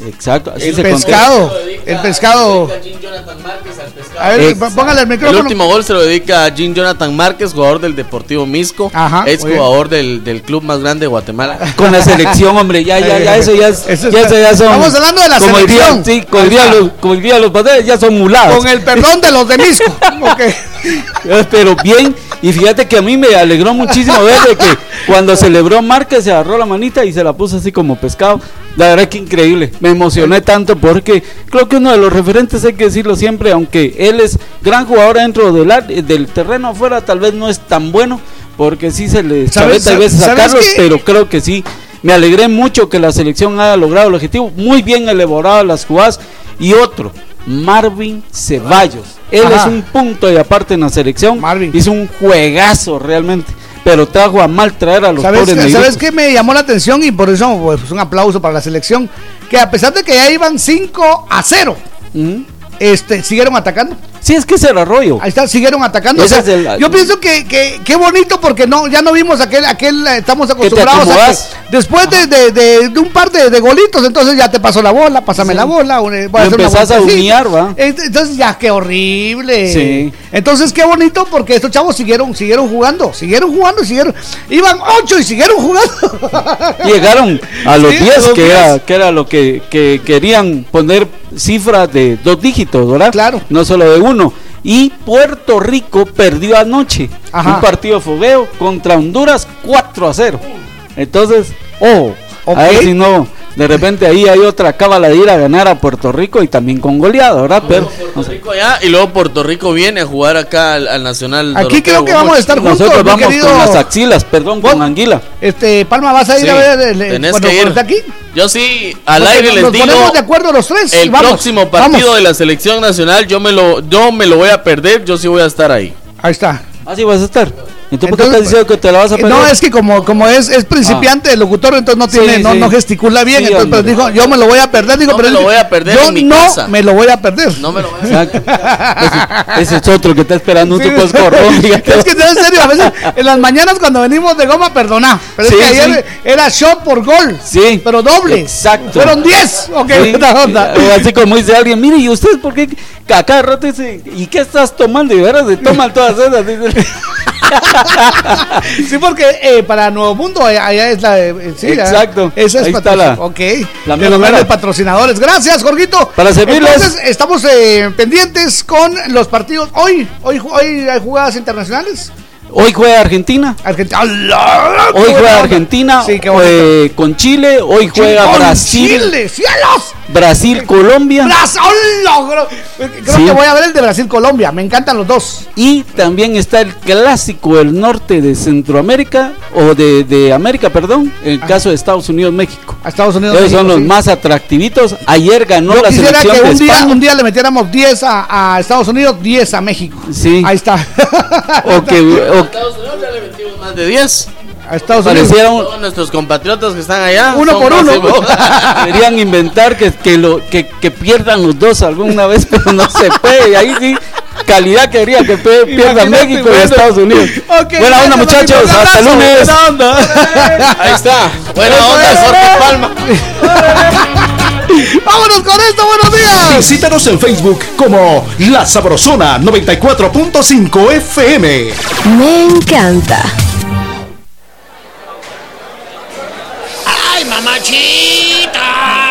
Exacto, así El se pescado, el pescado. A ver, póngale el micrófono. El último gol se lo dedica a Jean Jonathan Márquez, jugador del Deportivo Misco, Ajá, ex jugador del, del club más grande de Guatemala. [laughs] Con la selección, hombre, ya, ya, ya, eso ya es. Eso ya, eso ya son. Estamos hablando de la como selección. Dirían, sí, como dirían los, como dirían los padres, ya son mulados. Con el perdón de los de Misco. [laughs] Ok. [laughs] Pero bien, y fíjate que a mí me alegró muchísimo ver de que cuando celebró Márquez se agarró la manita y se la puso así como pescado. La verdad que increíble, me emocioné tanto porque creo que uno de los referentes hay que decirlo siempre, aunque él es gran jugador dentro del, del terreno afuera, tal vez no es tan bueno porque sí se le ¿Sabes- chaveta a veces a Carlos, qué? pero creo que sí. Me alegré mucho que la selección haya logrado el objetivo, muy bien elaboradas las jugadas y otro, Marvin Ceballos. Él Ajá. es un punto y aparte en la selección. Hizo un juegazo realmente. Pero trajo a mal traer a los ¿Sabes, pobres ¿Sabes qué me llamó la atención? Y por eso pues, un aplauso para la selección. Que a pesar de que ya iban 5 a 0, este, siguieron atacando. Sí, es que es el arroyo. Ahí está, siguieron atacando. O Ese sea, es el- yo pienso que, que qué bonito porque no ya no vimos aquel, aquel eh, estamos acostumbrados a que después de, de- de- de un par de, golitos, entonces ya te pasó la bola, pásame la bola. eh, voy a Lo hacer una empezás a humear, ¿va? Entonces ya qué horrible. Sí. Entonces qué bonito porque estos chavos siguieron, siguieron jugando, siguieron jugando, siguieron, iban ocho y siguieron jugando. [laughs] Llegaron a los Sí, 10, a los que, 10. era, que era lo que, que querían poner cifras de dos dígitos, ¿verdad? Claro. No solo de uno. Y Puerto Rico perdió anoche Ajá. un partido de fogueo contra Honduras 4 a 0. Entonces, oh, Ok. a ver si no, de repente ahí hay otra cábala de ir a ganar a Puerto Rico y también con goleada, ¿verdad? Pero, no sé. Rico allá, y luego Puerto Rico viene a jugar acá al, al Nacional. Aquí Doroteo creo que vamos a estar juntos, Nosotros vamos querido- con las axilas, perdón, con anguila. Este, Palma, ¿vas a ir Sí, a ver el, cuando, que ir. cuando aquí? Yo sí, al aire les nos digo. ponemos de acuerdo los tres. El Vamos, próximo partido vamos. de la selección nacional, yo me lo, yo me lo voy a perder. Yo sí voy a estar ahí. Ahí está. Así vas a estar. Entonces, ¿por qué estás diciendo que te la vas a perder? No, es que como, como es, es principiante el locutor, entonces no Sí, tiene, no, sí. no gesticula bien, Sí, entonces hombre. dijo, yo me lo voy a perder, digo, No pero me lo voy a perder yo en mi no casa. me lo voy a perder. No me lo voy a Exacto. Ese, ese es otro que está esperando un Sí, tu coscorrón, [laughs] fíjate. Es que en serio, a veces en las mañanas cuando venimos de goma, perdona. Pero Sí, es que ayer sí. era shot por gol. Sí. Pero doble. Exacto. Fueron 10. Ok, [laughs] Así como dice alguien, mire, ¿y usted por qué a cada rato dice, ¿y qué estás tomando? Y verás, se toman todas esas. dice. [laughs] Sí, porque eh, para Nuevo Mundo eh, allá es la. eh, sí. Exacto. Esa es Ahí está la- Ok. la de los grandes patrocinadores. Gracias, Jorgito. Para servirles. Entonces, estamos eh, pendientes con los partidos. Hoy, hoy, hoy hay jugadas internacionales. Hoy juega Argentina. Argentina. Hoy juega Argentina Sí, qué con Chile. Hoy juega ¡Con Brasil. Chile, cielos. Brasil-Colombia. Brasil, logro. Creo Sí. que voy a ver el de Brasil-Colombia. Me encantan los dos. Y también está el clásico del norte de Centroamérica, o de, de América, perdón, en el caso de Estados Unidos-México. A Estados Unidos. Esos son México, los sí. más atractivitos. Ayer ganó Yo la quisiera selección que de un día, España. un día le metiéramos 10 a, a Estados Unidos, 10 a México. Sí. Ahí está. O que, [laughs] o- Más de 10. A Estados Pareciera un- Todos nuestros compatriotas que están allá. Uno por uno. Querían [laughs] inventar que, que, lo, que, que pierdan los dos alguna vez, [laughs] pero no se puede. Y ahí sí, calidad quería que pe- pierda México y bueno. Estados Unidos. Ok, Buena onda, muchachos. Hasta el abrazo. lunes. Buena onda. Ahí está. Buena onda, Jorge Palma. [laughs] Vámonos con esto, buenos días. Visítanos en Facebook como La Sabrosona 94.5 FM. Me encanta. Mamachita!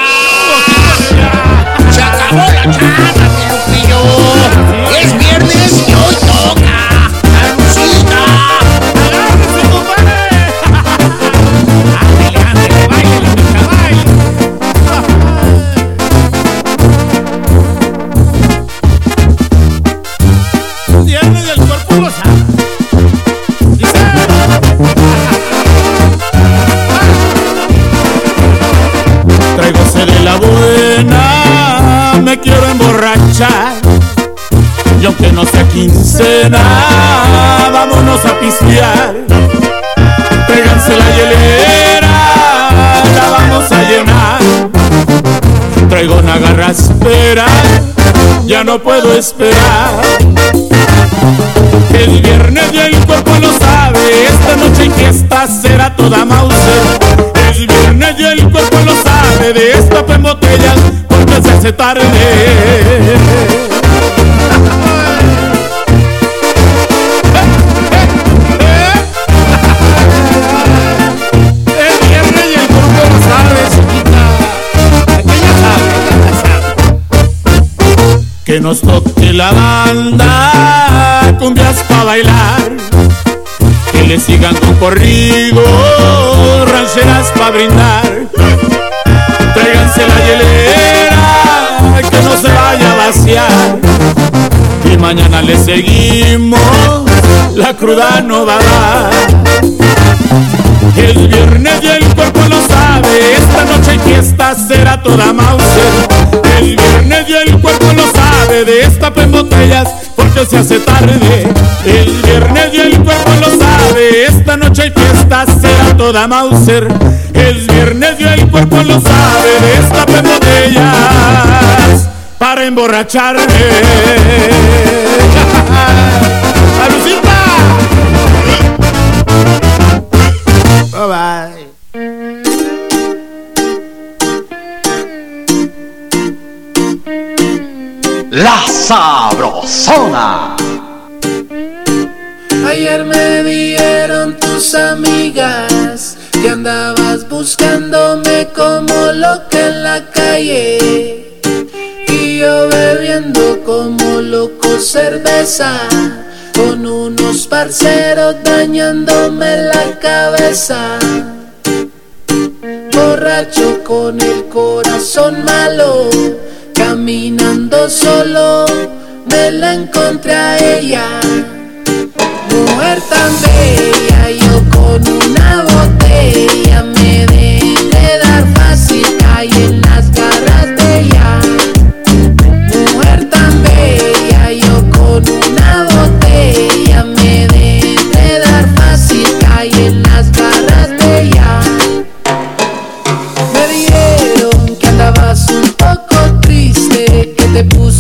Emborrachar. Y aunque no sea quincena, vámonos a pistear. Tráiganse la hielera, la vamos a llenar. Traigo una garraspera, ya no puedo esperar. El viernes y el cuerpo lo sabe, esta noche hay fiesta será toda Mauser. Es viernes y el cuerpo lo sabe, de esta en botellas tarde. Que nos toque la banda, cumbias pa' bailar. Que le sigan con corrido, rancheras pa' brindar. Tráiganse la hielera, que no se vaya a vaciar. Y mañana le seguimos, la cruda no va a dar. El viernes y el cuerpo lo sabe, esta noche hay fiesta será toda Mauser. El viernes y el cuerpo lo sabe, de esta en botellas porque se hace tarde. El viernes y el cuerpo lo sabe, esta noche hay fiesta será toda Mauser. El viernes y el cuerpo lo sabe, de esta en botellas para emborracharme. ¡Salucita! Bye bye. La Sabrosona. Ayer me dieron tus amigas que andabas buscándome como loca en la calle yo bebiendo como loco cerveza con unos parceros dañándome la cabeza. Borracho con el corazón malo, caminando solo, me la encontré a ella. Mujer tan bella, yo con una botella que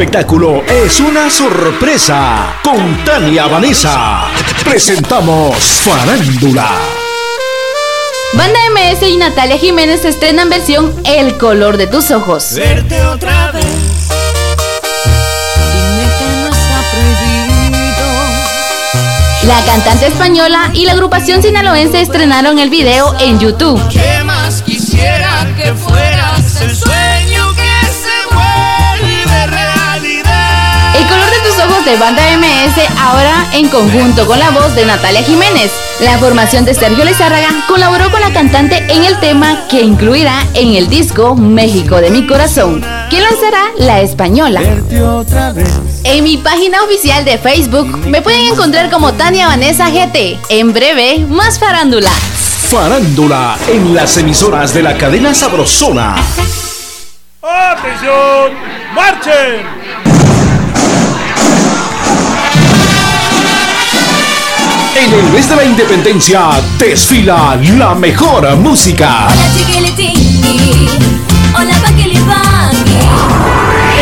espectáculo es una sorpresa. Con Tania Vanessa presentamos Farándula. Banda MS y Natalia Jiménez estrenan versión El color de tus ojos. Verte otra vez. Dime que no está prohibido. La cantante española y la agrupación sinaloense estrenaron el video en YouTube. ¿Qué más quisiera que fueras el sueño de Banda MS ahora en conjunto con la voz de Natalia Jiménez. La formación de Sergio Lizárraga colaboró con la cantante en el tema que incluirá en el disco México de mi corazón, que lanzará la española. En mi página oficial de Facebook me pueden encontrar como Tania Vanessa GT. En breve, más farándula. Farándula en las emisoras de la cadena Sabrosona. ¡Atención! ¡Marchen! En el mes de la independencia desfila la mejor música. Hola,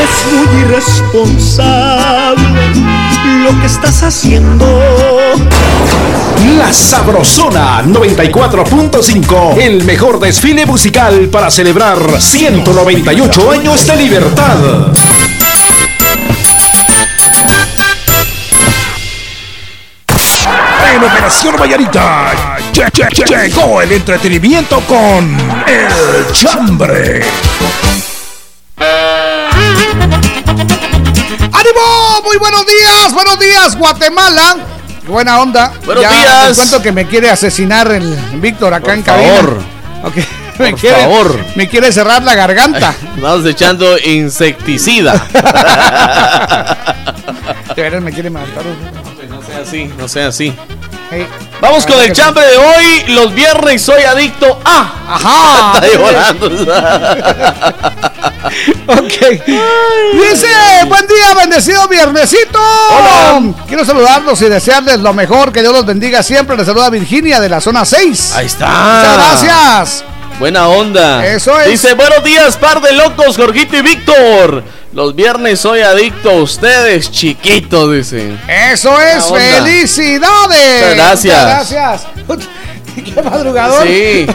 Es muy irresponsable lo que estás haciendo. La Sabrosona 94.5, el mejor desfile musical para celebrar 198 años de libertad. En Operación Vallarita lle- lle- lle- llegó el entretenimiento con El Chambre. ¡Ánimo! Muy buenos días, buenos días, Guatemala. Buena onda. Buenos ya días. Les cuento que me quiere asesinar el Víctor acá en cabina. favor. [laughs] Me Por quiere, favor. Me quiere cerrar la garganta. [laughs] Vamos echando insecticida. [laughs] De veras me quiere matar. No sea así, no sea así. Hey. Vamos con el chambre de hoy. Los viernes soy adicto a. Ajá. [laughs] Está llorando. [laughs] ok. Dice, buen día, bendecido viernesito. Hola. Quiero saludarlos y desearles lo mejor. Que Dios los bendiga siempre. Les saluda Virginia de la zona 6. Ahí está. Muchas gracias. Buena onda. Eso es. Dice, buenos días, par de locos, Jorgito y Víctor. Los viernes soy adicto a ustedes, chiquitos, dice. Eso es, felicidades. Muchas gracias. Muchas gracias. [laughs] Qué madrugador. Sí,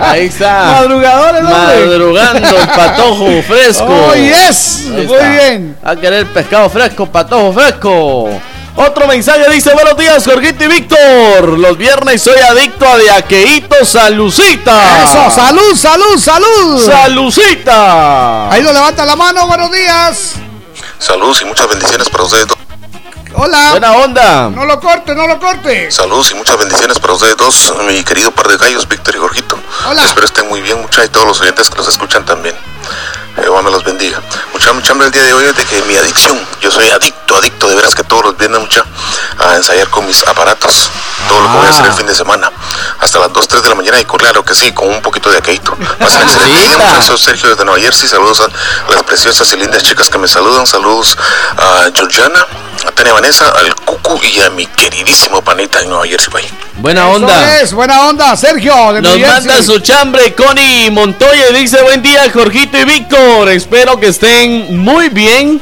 ahí está. [laughs] Madrugador. Madrugando el patojo fresco. [laughs] Oh, yes. Muy bien. A querer pescado fresco, patojo fresco. Otro mensaje dice, buenos días, Jorgito y Víctor. Los viernes soy adicto a de aqueíto salucita. Eso, salud, salud, salud. Salucita. Ahí lo levanta la mano, buenos días. Saludos y muchas bendiciones para ustedes dos. Hola. Buena onda. No lo corte, no lo corte. Saludos y muchas bendiciones para ustedes dos, mi querido par de gallos, Víctor y Jorgito. Hola. Espero estén muy bien, muchachos, y todos los oyentes que los escuchan también. Jehová me los bendiga. Mucha, mucha hambre el día de hoy es de que mi adicción, yo soy adicto, adicto, de veras que todos los viernes mucha a ensayar con mis aparatos, todo lo que voy a hacer el fin de semana, hasta las 2, 3 de la mañana y claro que sí, con un poquito de aqueito. Pasen excelente día, muchachos, soy Sergio desde Nueva Jersey, saludos a las preciosas y lindas chicas que me saludan, saludos a Georgiana, Tania Vanessa, al Cucu y a mi queridísimo panita en Nueva Jersey, bye. Buena Eso onda. es, buena onda, Sergio. De Nos New Jersey. manda su chambre Connie Montoya y dice buen día Jorgito y Víctor. Espero que estén muy bien.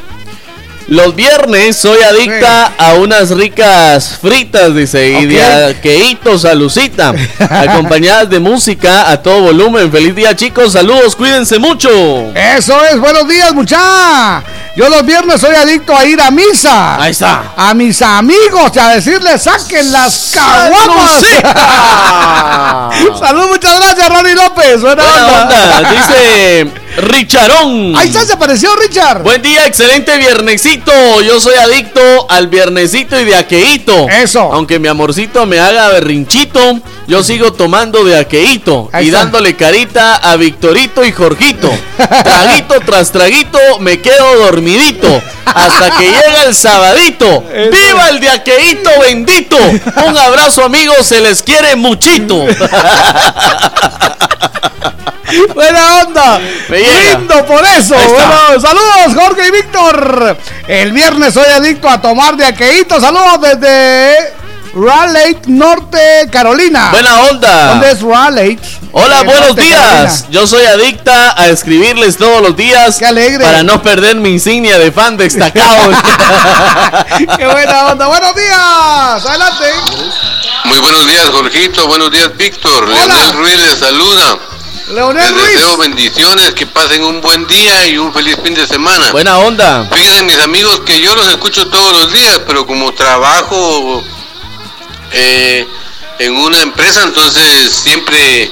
Los viernes soy adicta a unas ricas fritas, dice, y de Ok. aqueitos a Lucita, [laughs] acompañadas de música a todo volumen. Feliz día chicos, saludos, cuídense mucho. Eso es, buenos días, mucha. Yo los viernes soy adicto a ir a misa. Ahí está. A mis amigos, a decirles saquen las caguamas. [laughs] Salud, muchas gracias, Ronnie López. Buena, Buena onda. onda. Dice Richarón. Ahí está, se apareció Richard. Buen día, excelente viernesito. Yo soy adicto al viernesito y de aqueíto. Eso. Aunque mi amorcito me haga berrinchito, yo sigo tomando de aqueíto Ahí y está. dándole carita a Victorito y Jorgito. [laughs] Traguito tras traguito me quedo dormidito hasta que llega el sabadito. ¡Viva el de aqueíto bendito! Un abrazo amigos, se les quiere muchito. [laughs] [laughs] Buena onda. Lindo por eso. Bueno, saludos, Jorge y Víctor. El viernes soy adicto a tomar de aqueíto. Saludos desde Raleigh, Norte Carolina. Buena onda. ¿Dónde es Raleigh? Hola, Eh, buenos Norte días. Carolina. Yo soy adicta a escribirles todos los días Qué alegre. para no perder mi insignia de fan destacado. [laughs] [laughs] Qué buena onda. Buenos días. Adelante. Muy buenos días, Jorgito. Buenos días, Víctor. Leonel Ruiz les saluda. Leonel Les deseo bendiciones, que pasen un buen día y un feliz fin de semana. Buena onda. Fíjense, mis amigos, que yo los escucho todos los días, pero como trabajo eh, en una empresa, entonces siempre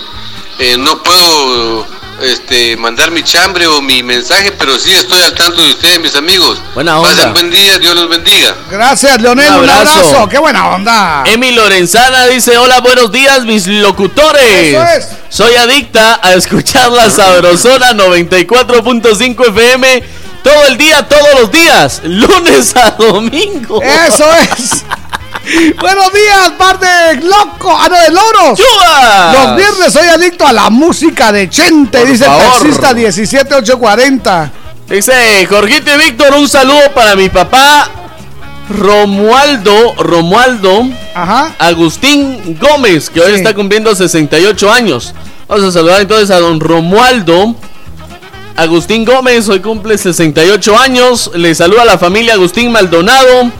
eh, no puedo este, mandar mi chambre o mi mensaje, pero sí estoy al tanto de ustedes, mis amigos. Buena onda. Pasen buen día, Dios los bendiga. Gracias, Leonel. Un Un abrazo. abrazo. Qué buena onda. Emi Lorenzana dice, hola, buenos días, mis locutores. Eso es. Soy adicta a escuchar la Sabrosona 94.5 FM todo el día, todos los días, lunes a domingo. Eso es. [laughs] [laughs] Buenos días, par de loco. Ah, no, de loros. Los viernes soy adicto a la música de Chente, Por dice el favor. taxista 17840. Dice Jorgito y Víctor, un saludo para mi papá Romualdo, Romualdo Ajá. Agustín Gómez, que hoy Sí. está cumpliendo 68 años. Vamos a saludar entonces a don Romualdo Agustín Gómez, hoy cumple 68 años. Le saluda a la familia Agustín Maldonado.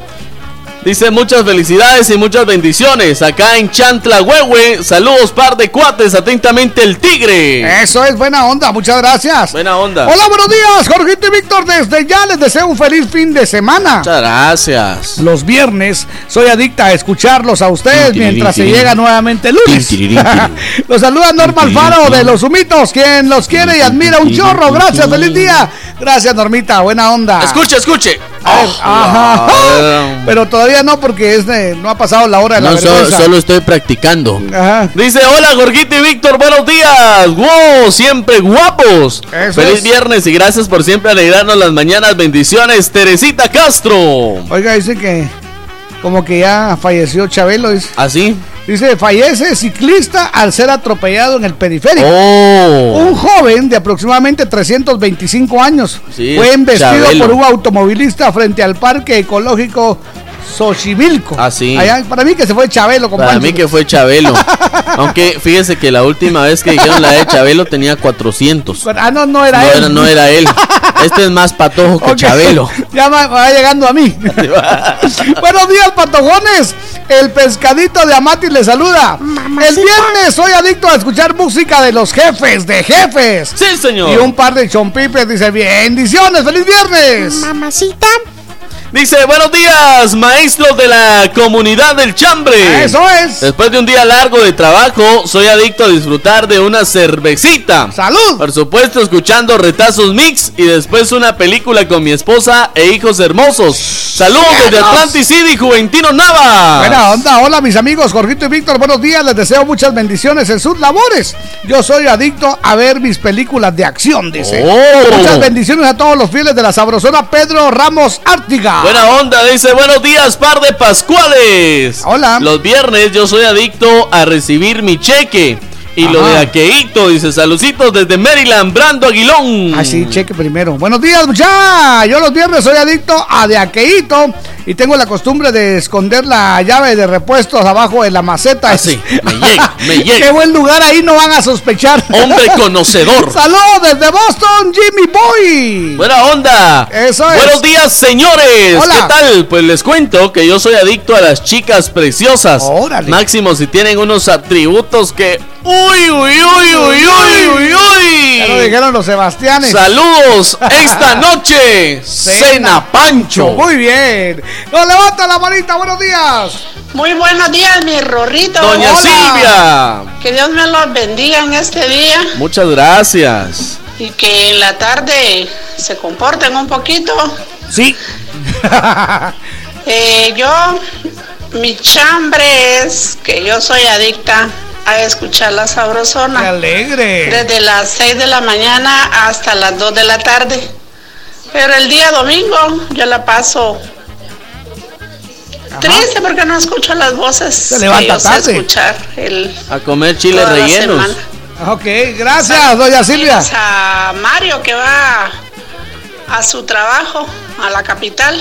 Dice muchas felicidades y muchas bendiciones. Acá en Chantla, Huehue. Saludos, par de cuates. Atentamente, el tigre. Eso es buena onda, muchas gracias. Buena onda. Hola, buenos días, Jorgito y Víctor. Desde ya les deseo un feliz fin de semana. Muchas gracias. Los viernes soy adicta a escucharlos a ustedes mientras se llega nuevamente el lunes. [laughs] Los saluda Norma Alfaro de Los Humitos, quien los quiere y admira un chorro. Gracias, feliz día. Gracias, Normita, buena onda. Escuche, escuche. A ver, ajá. Ah. Pero todavía no, porque es de- no ha pasado la hora de la No, so- vergüenza. solo estoy practicando. Ajá. Dice, hola Jorgito y Víctor, buenos días. ¡Wow! Siempre guapos. Eso Feliz es. viernes y gracias por siempre alegrarnos las mañanas. Bendiciones, Teresita Castro. Oiga, dice que como que ya falleció Chabelo. Dice, ¿Así? dice fallece ciclista al ser atropellado en el periférico. Oh. Un joven de aproximadamente 325 años Sí, fue embestido Chabelo. por un automovilista frente al parque ecológico Xochimilco. Ah, sí. Allá- para mí que se fue Chabelo, Para compadre. mí que fue Chabelo. [laughs] Aunque fíjese que la última vez que dijeron la de Chabelo tenía 400. Ah, no, no era no, él. Era, no era él. [laughs] Este es más patojo que. Chabelo. [laughs] Ya va, va llegando a mí. Buenos días, patojones. El pescadito de Amati le saluda. El viernes soy adicto a escuchar música de los jefes, de jefes. Sí, señor. Y un par de chompipes dice, bendiciones, feliz viernes. Mamacita. Dice, buenos días, maestros de la comunidad del chambre. Eso es. Después de un día largo de trabajo, soy adicto a disfrutar de una cervecita. Salud. Por supuesto, escuchando retazos mix y después una película con mi esposa e hijos hermosos. Saludos desde Atlantic City, Juventino Nava. Buena onda, hola mis amigos Jorgito y Víctor, buenos días, les deseo muchas bendiciones en sus labores. Yo soy adicto a ver mis películas de acción, dice. Oh. Muchas bendiciones a todos los fieles de la sabrosona Pedro Ramos Ártiga. Buena onda, dice buenos días, par de Pascuales. Hola. Los viernes yo soy adicto a recibir mi cheque. Y lo de aqueíto, dice saluditos desde Maryland, Brando Aguilón. Ah, sí, cheque primero. Buenos días, muchachos. Yo los viernes soy adicto a de aqueíto y tengo la costumbre de esconder la llave de repuestos abajo de la maceta. Ah, sí, [laughs] me llega, me llega. Qué buen lugar ahí, no van a sospechar. Hombre [laughs] conocedor. Saludos desde Boston, Jimmy Boy. Buena onda. Eso es. Buenos días, señores. Hola. ¿Qué tal? Pues les cuento que yo soy adicto a las chicas preciosas. Órale. Máximo si tienen unos atributos que. Uy, uy, uy, uy, uy, uy, uy. Ya lo dijeron los Sebastianes. Saludos [laughs] esta noche, Cena Pancho. Muy bien. Nos levanta la manita, buenos días. Muy buenos días, mi Rorrito. Doña Hola. Silvia. Que Dios me los bendiga en este día. Muchas gracias. y que en la tarde se comporten un poquito. Sí. Eh, yo, mi chambre es que yo soy adicta a escuchar la sabrosona. ¡Qué alegre! Desde las 6 de la mañana hasta las 2 de la tarde. Pero el día domingo yo la paso triste porque no escucho las voces. Se levanta que yo sé tarde. escuchar el, A comer chiles rellenos. Ok, gracias, doña Silvia. A Mario que va a su trabajo a la capital.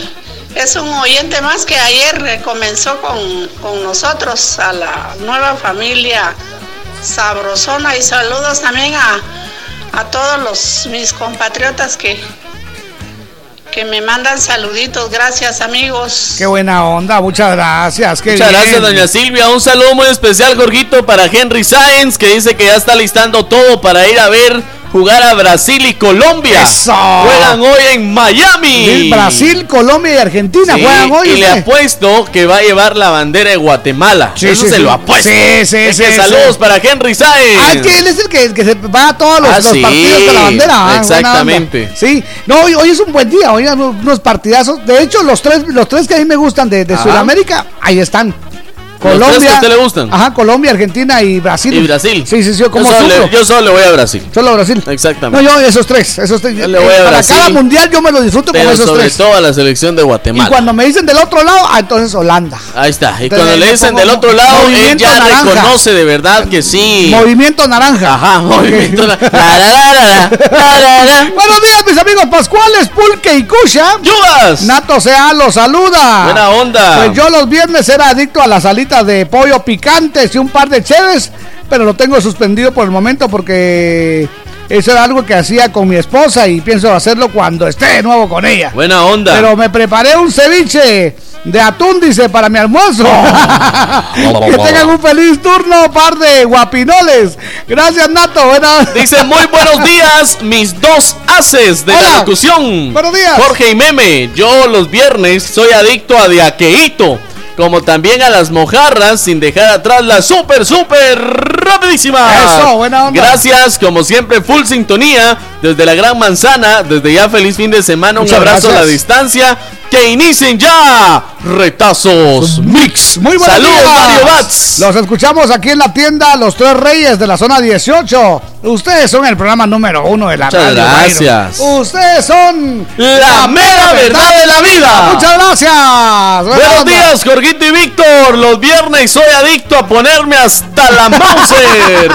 Es un oyente más que ayer comenzó con, con nosotros a la nueva familia Sabrosona y saludos también a, a todos los mis compatriotas que, que me mandan saluditos. Gracias amigos. Qué buena onda, muchas gracias. qué Muchas bien. gracias, doña Silvia. Un saludo muy especial, Jorgito, para Henry Sáenz, que dice que ya está listando todo para ir a ver jugar a Brasil y Colombia. Eso. Juegan hoy en Miami. Brasil, Colombia y Argentina Sí, juegan hoy. y le apuesto que va a llevar la bandera de Guatemala. Sí, Eso se lo apuesto. Sí, sí, Es que saludos para Henry Sáenz. Ah, que él es el que, que se va a todos los, Ah, los partidos de la bandera. ah, exactamente. Sí, no, hoy, hoy es un buen día, hoy unos partidazos. De hecho, los tres, los tres que a mí me gustan de, de. Sudamérica, ahí están. ¿Los tres Colombia. que a usted le gustan? Ajá, Colombia, Argentina y Brasil. Y Brasil. Sí, sí, sí, yo, como solo le, yo solo le voy a Brasil. Solo Brasil. No, Exactamente. yo esos tres, esos tres. Yo le voy a para Brasil. cada mundial yo me lo disfruto con esos sobre tres. todo a la selección de Y Guatemala. cuando me dicen del otro lado, ah, entonces Holanda. Ahí está. Y Entonces, cuando le dicen del otro lado, él ya naranja. reconoce de verdad que sí. Movimiento naranja. Ajá, movimiento na- [laughs] la, la, la, la, la, la, la. Buenos días, mis amigos Pascuales, Pulque y Cusha. ¡Yugas! Nato Sea los saluda. Buena onda. Pues yo los viernes era adicto a las de pollo picantes y un par de cheves, pero lo tengo suspendido por el momento porque eso era algo que hacía con mi esposa y pienso hacerlo cuando esté de nuevo con ella. Buena onda. Pero me preparé un ceviche de atún, dice, para mi almuerzo. [laughs] que tengan un feliz turno, par de guapinoles. Gracias, Nato. Buena... Dice muy buenos días, mis dos haces de la locución. Buenos días. Jorge y Meme, yo los viernes soy adicto a diaqueíto, como también a las mojarras, sin dejar atrás la super, super rapidísima. Eso, buena onda. Gracias, como siempre, full sintonía desde la Gran Manzana. Desde ya, feliz fin de semana. Un Muchas abrazo a la distancia. Que inicien ya retazos mix. Muy buenos Saludos, días. Mario Bats. Los escuchamos aquí en la tienda Los Tres Reyes de la zona 18. Ustedes son el programa número uno de la Muchas radio. gracias. Ustedes son La mera verdad de la vida. Muchas gracias. Buenos días, Jorgito y Víctor. Los viernes soy adicto a ponerme hasta la [laughs] Mauser.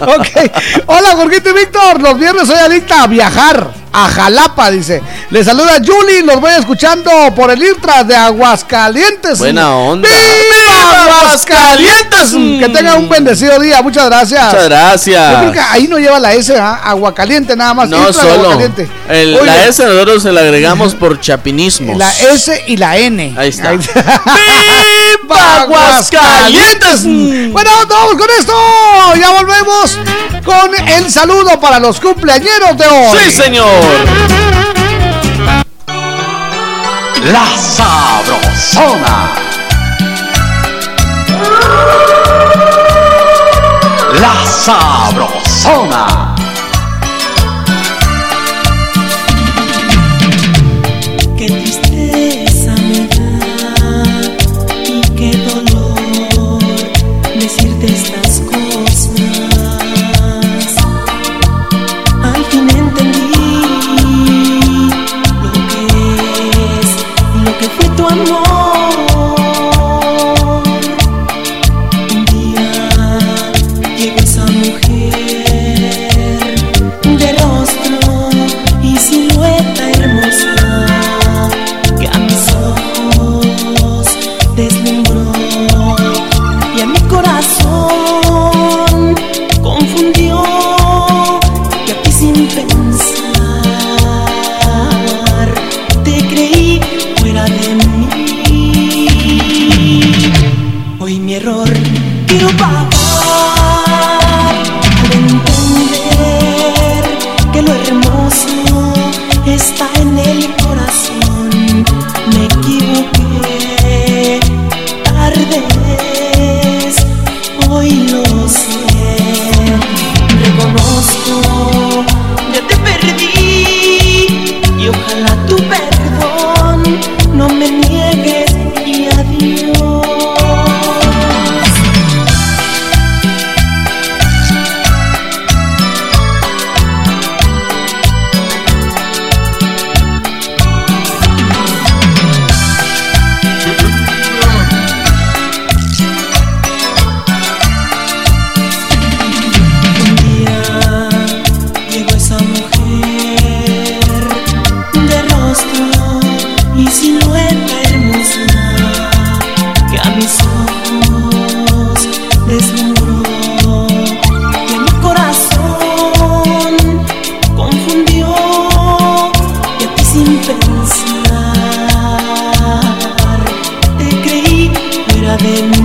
Ok. Hola, Jorgito y Víctor. Los viernes soy adicta a viajar. A Jalapa, dice. Les saluda Julie. Los voy escuchando por el Irtra de Aguascalientes. Buena onda. ¡Viva Aguascalientes! Que tengan un bendecido día. Muchas gracias. Muchas Yo gracias. creo que ahí no lleva la S, ¿ah? Aguacaliente nada más. No Irtra solo. Aguacaliente. El- Oye, la S nosotros se la agregamos por chapinismos. La S y la N. Ahí está. ¡Viva Aguascalientes! Bueno, vamos con esto. Ya volvemos con el saludo para los cumpleañeros de hoy. Sí, señor. La Sabrosona. La Sabrosona. loving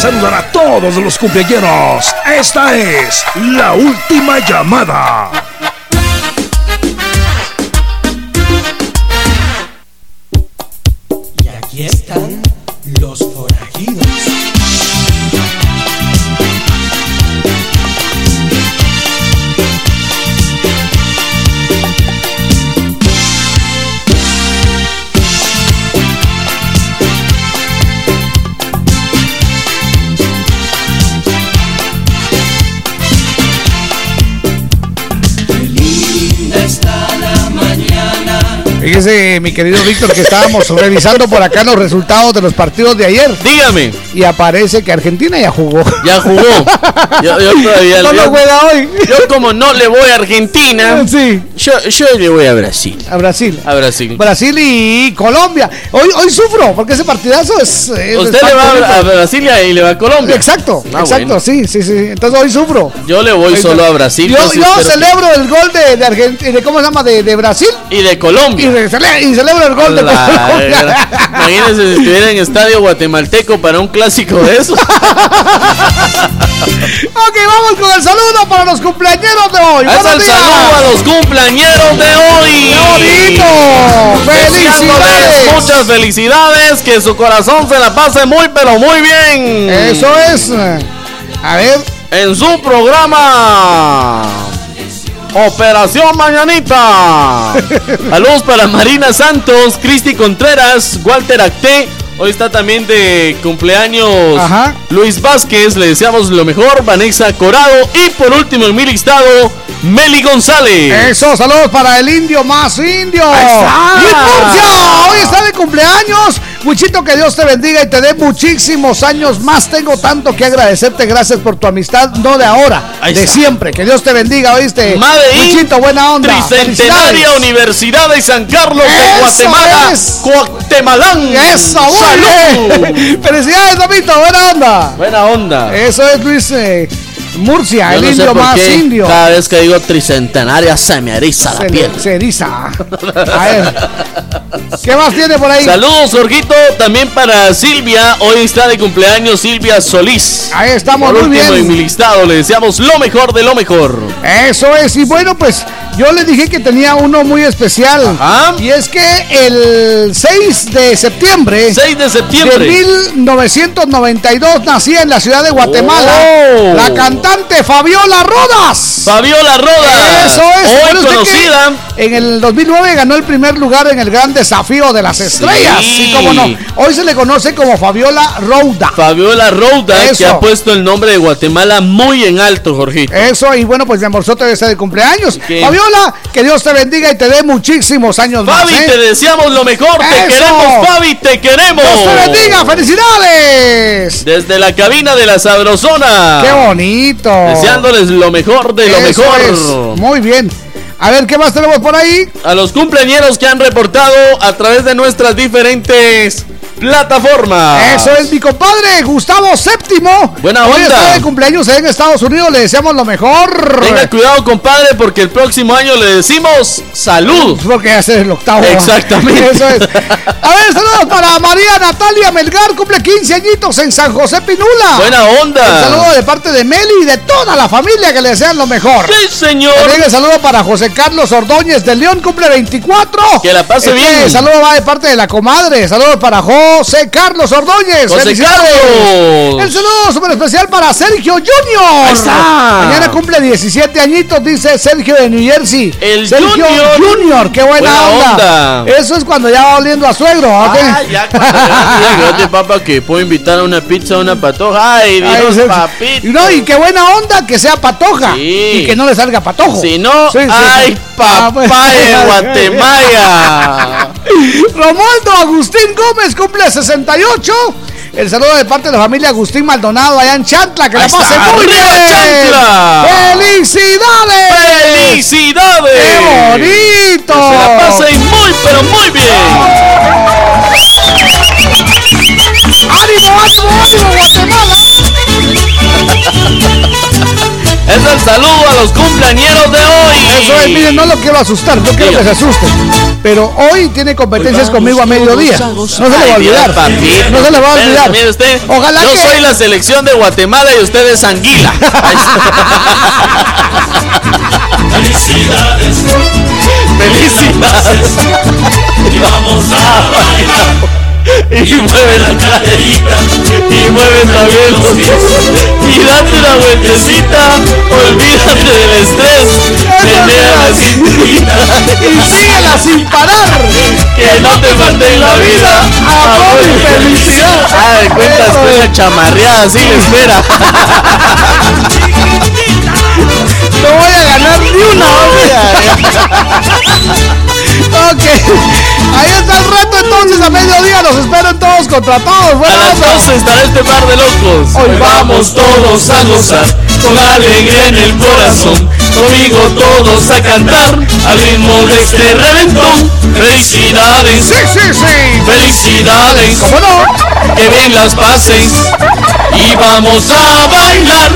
saludar a todos los cumpleaños, esta es la última llamada. Fíjese, mi querido Víctor, que estábamos revisando por acá los resultados de los partidos de ayer. Dígame. Y aparece que Argentina ya jugó. Ya jugó. Yo, yo todavía [laughs] No lo juega hoy. Yo como no le voy a Argentina, sí. Yo, yo le voy a Brasil. A Brasil. A Brasil. Brasil y Colombia. Hoy, hoy sufro, porque ese partidazo es. es Usted le va a, a Brasil y le va a Colombia. Exacto, Ah, exacto, bueno. sí, sí, sí. Entonces hoy sufro. Yo le voy solo a Brasil. Yo, yo que- celebro el gol de, de Argentina, de, ¿cómo se llama? De, de Brasil. Y de Colombia. Y, de- cele- y celebro el gol de La Colombia. gran- Imagínense si estuviera en estadio guatemalteco para un clásico de eso. [laughs] ok, vamos con el saludo para los cumpleañeros de hoy. Buenos el saludo a los cumpleañeros de hoy. ¡Qué bonito! Deseándoles ¡Felicidades! Muchas felicidades, que su corazón se la pase muy pero muy bien. Eso es. A ver. En su programa. Operación Mañanita. [laughs] Saludos para Marina Santos, Cristi Contreras, Walter Acté. Hoy está también de cumpleaños Ajá. Luis Vázquez. Le deseamos lo mejor. Vanessa Corado. Y por último en mi listado, Meli González. Eso, saludos para el indio más indio. Ahí está. Y Murcia, hoy está de cumpleaños. Wichito, que Dios te bendiga y te dé muchísimos años más. Tengo tanto que agradecerte. Gracias por tu amistad, no de ahora, Ahí de está. siempre. Que Dios te bendiga, ¿oíste? Made in Wichito, buena onda. Tricentenaria. Universidad de San Carlos de Guatemala. es. Guatemalán. Eso, ¡Salud! [laughs] Felicidades, Domito, buena onda. Buena onda. Eso es Luis eh, Murcia, Yo el no indio más indio. Cada vez que digo tricentenaria se me eriza la piel. se eriza. A ver. ¿Qué más tiene por ahí? Saludos, Jorgito, también para Silvia. Hoy está de cumpleaños Silvia Solís. Ahí estamos, Por muy último bien. en mi listado, le deseamos lo mejor de lo mejor. Eso es, y bueno, pues yo le dije que tenía uno muy especial. Y es que el 6 de septiembre. 6 de septiembre. De 1992 nacía en la ciudad de Guatemala. Oh. La cantante Fabiola Rodas. Fabiola Rodas. Eso es. Hoy ¿Sabe usted que conocida. En el 2009 ganó el primer lugar en el gran desafío de las estrellas. Sí. Sí, cómo no. Hoy se le conoce como Fabiola Rouda. Fabiola Rouda, que ha puesto el nombre de Guatemala muy en alto, Jorgito. Eso, y bueno, pues mi amorzote debe ser de cumpleaños. ¿Qué? Fabiola, que Dios te bendiga y te dé muchísimos años Fabi, más. ¿eh? te deseamos lo mejor. Te queremos, Fabi, te queremos. Dios te bendiga, felicidades. Desde la cabina de la Sabrosona. Qué bonito. Deseándoles lo mejor de lo Eso mejor. es. Muy bien. A ver, ¿qué más tenemos por ahí? A los cumpleañeros que han reportado a través de nuestras diferentes plataformas. Eso es mi compadre Gustavo Séptimo. Buena Hoy onda. está de cumpleaños en Estados Unidos. Le deseamos lo mejor. Tenga cuidado, compadre, porque el próximo año le decimos salud. Porque ya es el octavo. Exactamente. Eso es. A ver, saludos para María Natalia Melgar, cumple 15 añitos en San José Pinula. Buena onda. Un saludo de parte de Meli y de toda la familia que le desean lo mejor. Sí, señor. También el saludo para José Carlos Ordóñez de León, cumple 24. Que la pase Este bien. saludo va de parte de la comadre. Saludos para José Carlos Ordóñez. José. Carlos. El saludo súper especial para Sergio Junior. Ahí está. Mañana cumple 17 añitos, dice Sergio de New Jersey. El Sergio Junior. Junior, qué buena, Buena onda. onda. Eso es cuando ya va oliendo a suegro. ¿ok? Ah, ya cuando ya fíjate, papá, que puedo invitar a una pizza, a una patoja. Ay, Dios, papito. No, y qué buena onda que sea patoja. Sí. Y que no le salga patojo. Si no, Sí, sí. Ay, [laughs] Ah, pues. papá de [laughs] Guatemala. Romualdo Agustín Gómez cumple 68. El saludo de parte de la familia Agustín Maldonado allá en Chantla. Que la pase está, muy ¡arriba bien. Chantla! ¡Felicidades! ¡Felicidades! ¡Qué bonito! Que se la pasen muy, pero muy bien. ¡Ánimo, ánimo, ánimo, Guatemala! [laughs] Es el saludo a los cumpleañeros de hoy. Eso es, miren, no lo quiero asustar, no quiero que se asusten. Pero hoy tiene competencias conmigo a mediodía. No se le va a olvidar. No se le va a olvidar. Ojalá yo soy la selección de Guatemala y usted es Anguila. Felicidades. [laughs] Felicidades. Y vamos a bailar. Y mueve la caderita y mueve también los pies y date una vueltecita, olvídate del estrés, menea la cinturita Y síguela sin parar. que no te falte en la vida amor y felicidad. Ah, de cuentas es. una chamarreada así le espera. [laughs] No voy a ganar ni una [laughs] Ok, ahí está el reto entonces a mediodía. Los espero en todos contra todos. A Buena las onda. 12 estará este par de locos. Hoy vamos todos a gozar con alegría en el corazón. Conmigo todos a cantar al ritmo de este reventón. Felicidades, Sí, sí, sí. felicidades. ¿Cómo no? Que bien las pases y vamos a bailar.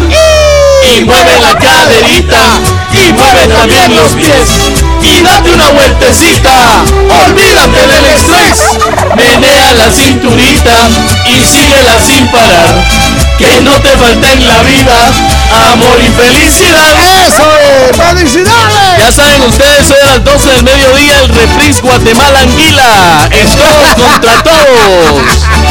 Y mueve la caderita y mueve también los pies. Y date una vueltecita, olvídate del estrés. Menea la cinturita y síguela sin parar. Que no te falte en la vida amor y felicidad. Eso es. ¡Felicidades! Ya saben ustedes, hoy a las 12 del mediodía el reprise Guatemala Anguila. Es todos contra todos.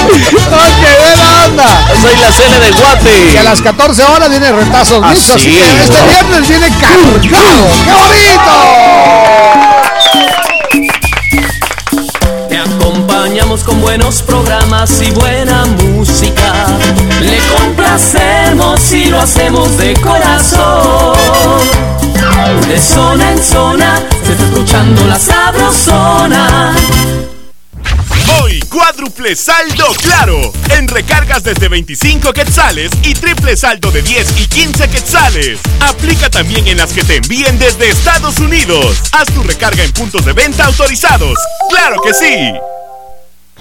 Ok, buena onda. Soy la Cele de Guate. Y a las 14 horas viene retazo Así mixto, así que es. este viernes viene cargado. ¡Qué bonito! Con buenos programas y buena música. Le complacemos y lo hacemos de corazón. De zona en zona se está escuchando la sabrosona. Hoy, cuádruple saldo claro. En recargas desde 25 quetzales y triple saldo de 10 y 15 quetzales. Aplica también en las que te envíen desde Estados Unidos. Haz tu recarga en puntos de venta autorizados. ¡Claro que sí!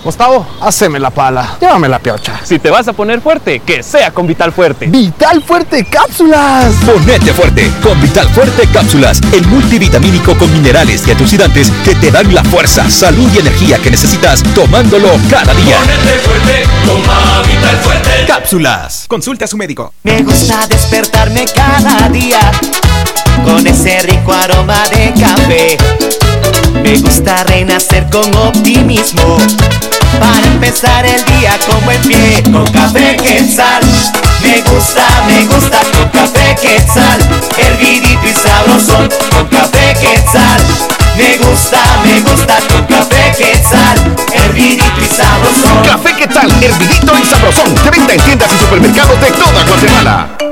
Gustavo, haceme la pala. Llévame la piocha. Si te vas a poner fuerte, que sea con Vital Fuerte. Vital Fuerte Cápsulas. Ponete fuerte con Vital Fuerte Cápsulas, el multivitamínico con minerales y antioxidantes que te dan la fuerza, salud y energía que necesitas tomándolo cada día. Ponete fuerte, toma Vital Fuerte. Cápsulas. Consulte a su médico. Me gusta despertarme cada día con ese rico aroma de café. Me gusta renacer con optimismo para empezar el día con buen pie. Con café quetzal, me gusta, me gusta con café quetzal. Hervidito y sabrosón con café quetzal. Me gusta, me gusta con café quetzal. Hervidito y sabrosón. Café ¿qué tal? Hervidito y sabrosón. De venta en tiendas y supermercados de toda Guatemala.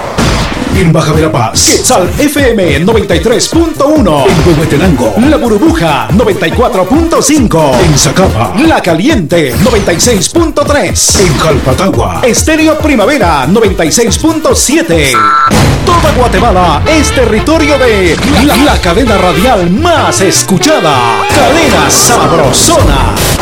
En Baja Verapaz, Quetzal FM 93.1. En Huehuetenango, La Burbuja 94.5. En Zacapa, La Caliente 96.3. En Calpatagua, Estéreo Primavera 96.7. Toda Guatemala es territorio de la, la cadena radial más escuchada. Cadena Sabrosona.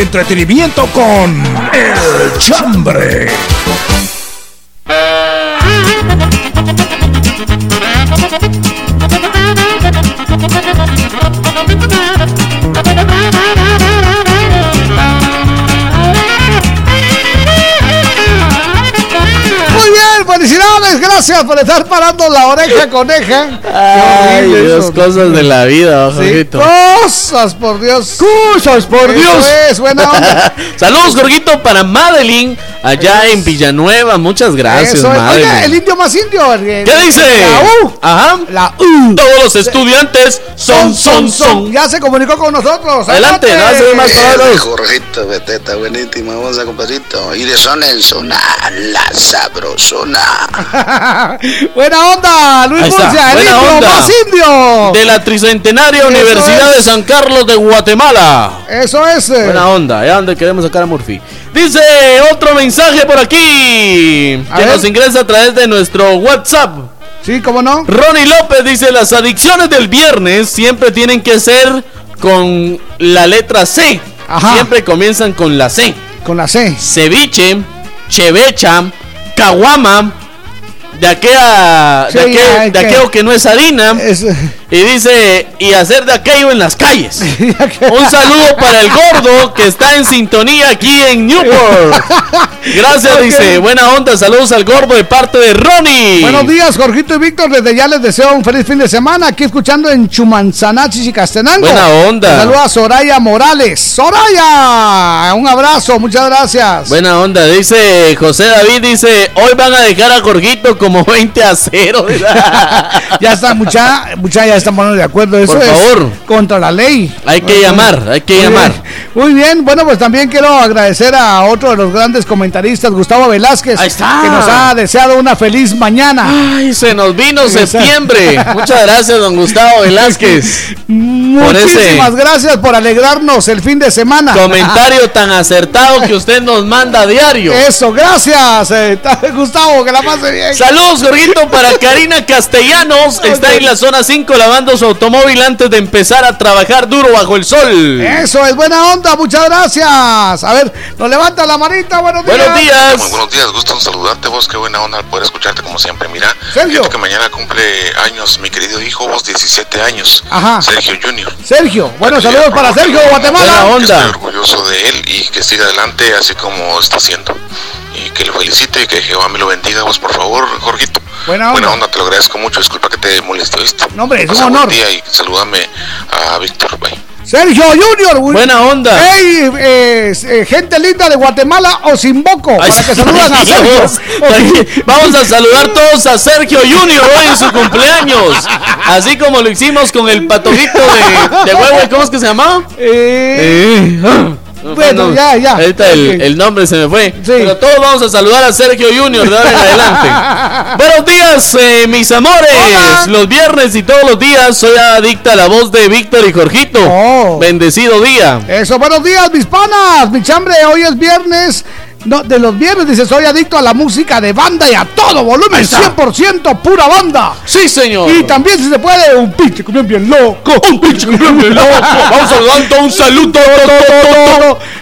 Entretenimiento con El Chambre. Gracias por estar parando la oreja coneja. Ay, Dios, cosas de la vida, Sí, cosas, por Dios. Cosas, por Eso Dios. es, buena onda. [laughs] Saludos, Jorgito, para Madeline, allá en Villanueva. Muchas gracias, es. Madeline. Oiga, el indio más indio. el- ¿Qué dice? La U. Ajá. La U. Todos los estudiantes son, son, son. Ya se comunicó con nosotros. Adelante, no hace más palabras. Jorgito, beteta, buenísima, vamos a compadrito. Y de zona en zona, la sabrosona. [laughs] Buena onda, Luis está, Murcia, el buena onda. más indio. De la Tricentenaria Eso Universidad es. de San Carlos de Guatemala. Eso es. eh. Buena onda, ya donde queremos sacar a Murphy. Dice otro mensaje por aquí A que ver. nos ingresa a través de nuestro WhatsApp. Sí, ¿cómo no? Ronnie López dice: Las adicciones del viernes siempre tienen que ser con la letra C. Siempre comienzan con la C. Con la C. Ceviche, chevecha, caguama. De aquella, Sí, de, aquel- de que- aquello que no es harina. Y dice, y hacer de aquello en las calles. [laughs] Un saludo para el gordo que está en sintonía aquí en Newport. [laughs] Gracias, dice. Buena onda, saludos al gordo de parte de Ronnie. Buenos días, Jorgito y Víctor. Desde ya les deseo un feliz fin de semana. Aquí escuchando en Chumanzanachi y Castenango. Buena onda. Saludos a Soraya Morales. ¡Soraya! Un abrazo, muchas gracias. Buena onda, dice José David, dice, hoy van a dejar a Jorgito como [laughs] 20 a 0. ya está, mucha, mucha ya están poniendo de acuerdo. Eso Por es favor. contra la ley. Hay que llamar, hay que Muy llamar. bien. Muy bien, bueno, pues también quiero agradecer a otro de los grandes comentaristas, Gustavo Velázquez, Ahí está. que nos ha deseado una feliz mañana. Ay, se nos vino septiembre. Muchas gracias, don Gustavo Velázquez. [laughs] por Muchísimas gracias por alegrarnos el fin de semana. comentario [laughs] tan acertado que usted nos manda a diario. Eso, gracias, eh, [laughs] Gustavo, que la pase bien. Saludos, Jorgito, para Karina Castellanos. Está en la zona 5 de la lavando su automóvil antes de empezar a trabajar duro bajo el sol. Eso es buena onda, muchas gracias. A ver, nos levanta la manita, buenos días. Buenos días. Muy buenos días, gusto en saludarte vos, qué buena onda poder escucharte como siempre. Mira, Sergio. que mañana cumple años mi querido hijo, vos 17 años. Ajá. Sergio Junior. Sergio, bueno, saludos para Sergio de Guatemala. Que Estoy orgulloso de él y que siga adelante así como está haciendo. Y que lo felicite y que Jehová me lo bendiga vos, por favor, Jorgito. Buena onda. te lo agradezco mucho. Disculpa que te moleste, ¿viste? No, hombre, es un buen día y salúdame a Víctor. Bye. Sergio Junior. güey. Buena onda. Ey, eh, eh, gente linda de Guatemala o Simboco, para que saludan a Sergio. Vamos, vamos a saludar todos a Sergio Junior hoy en su [laughs] cumpleaños. Así como lo hicimos con el patojito de, de huevo. ¿Cómo es que se llamaba? Eh, Bueno, ya, ya. Ahorita el, Ok. el nombre se me fue. Pero todos vamos a saludar a Sergio Junior de ahora en adelante. [laughs] Buenos días, eh, mis amores. Los viernes y todos los días soy adicta a la voz de Víctor y Jorgito. Oh. Bendecido día. Eso, buenos días, mis panas. Mi chambre, hoy es viernes. No, de los viernes dice, soy adicto a la música de banda y a todo volumen, 100% pura banda. Sí, señor. Y también, si se puede, un pinche cumbión bien loco. Un pinche cumbión bien loco. Vamos saludando un saludo.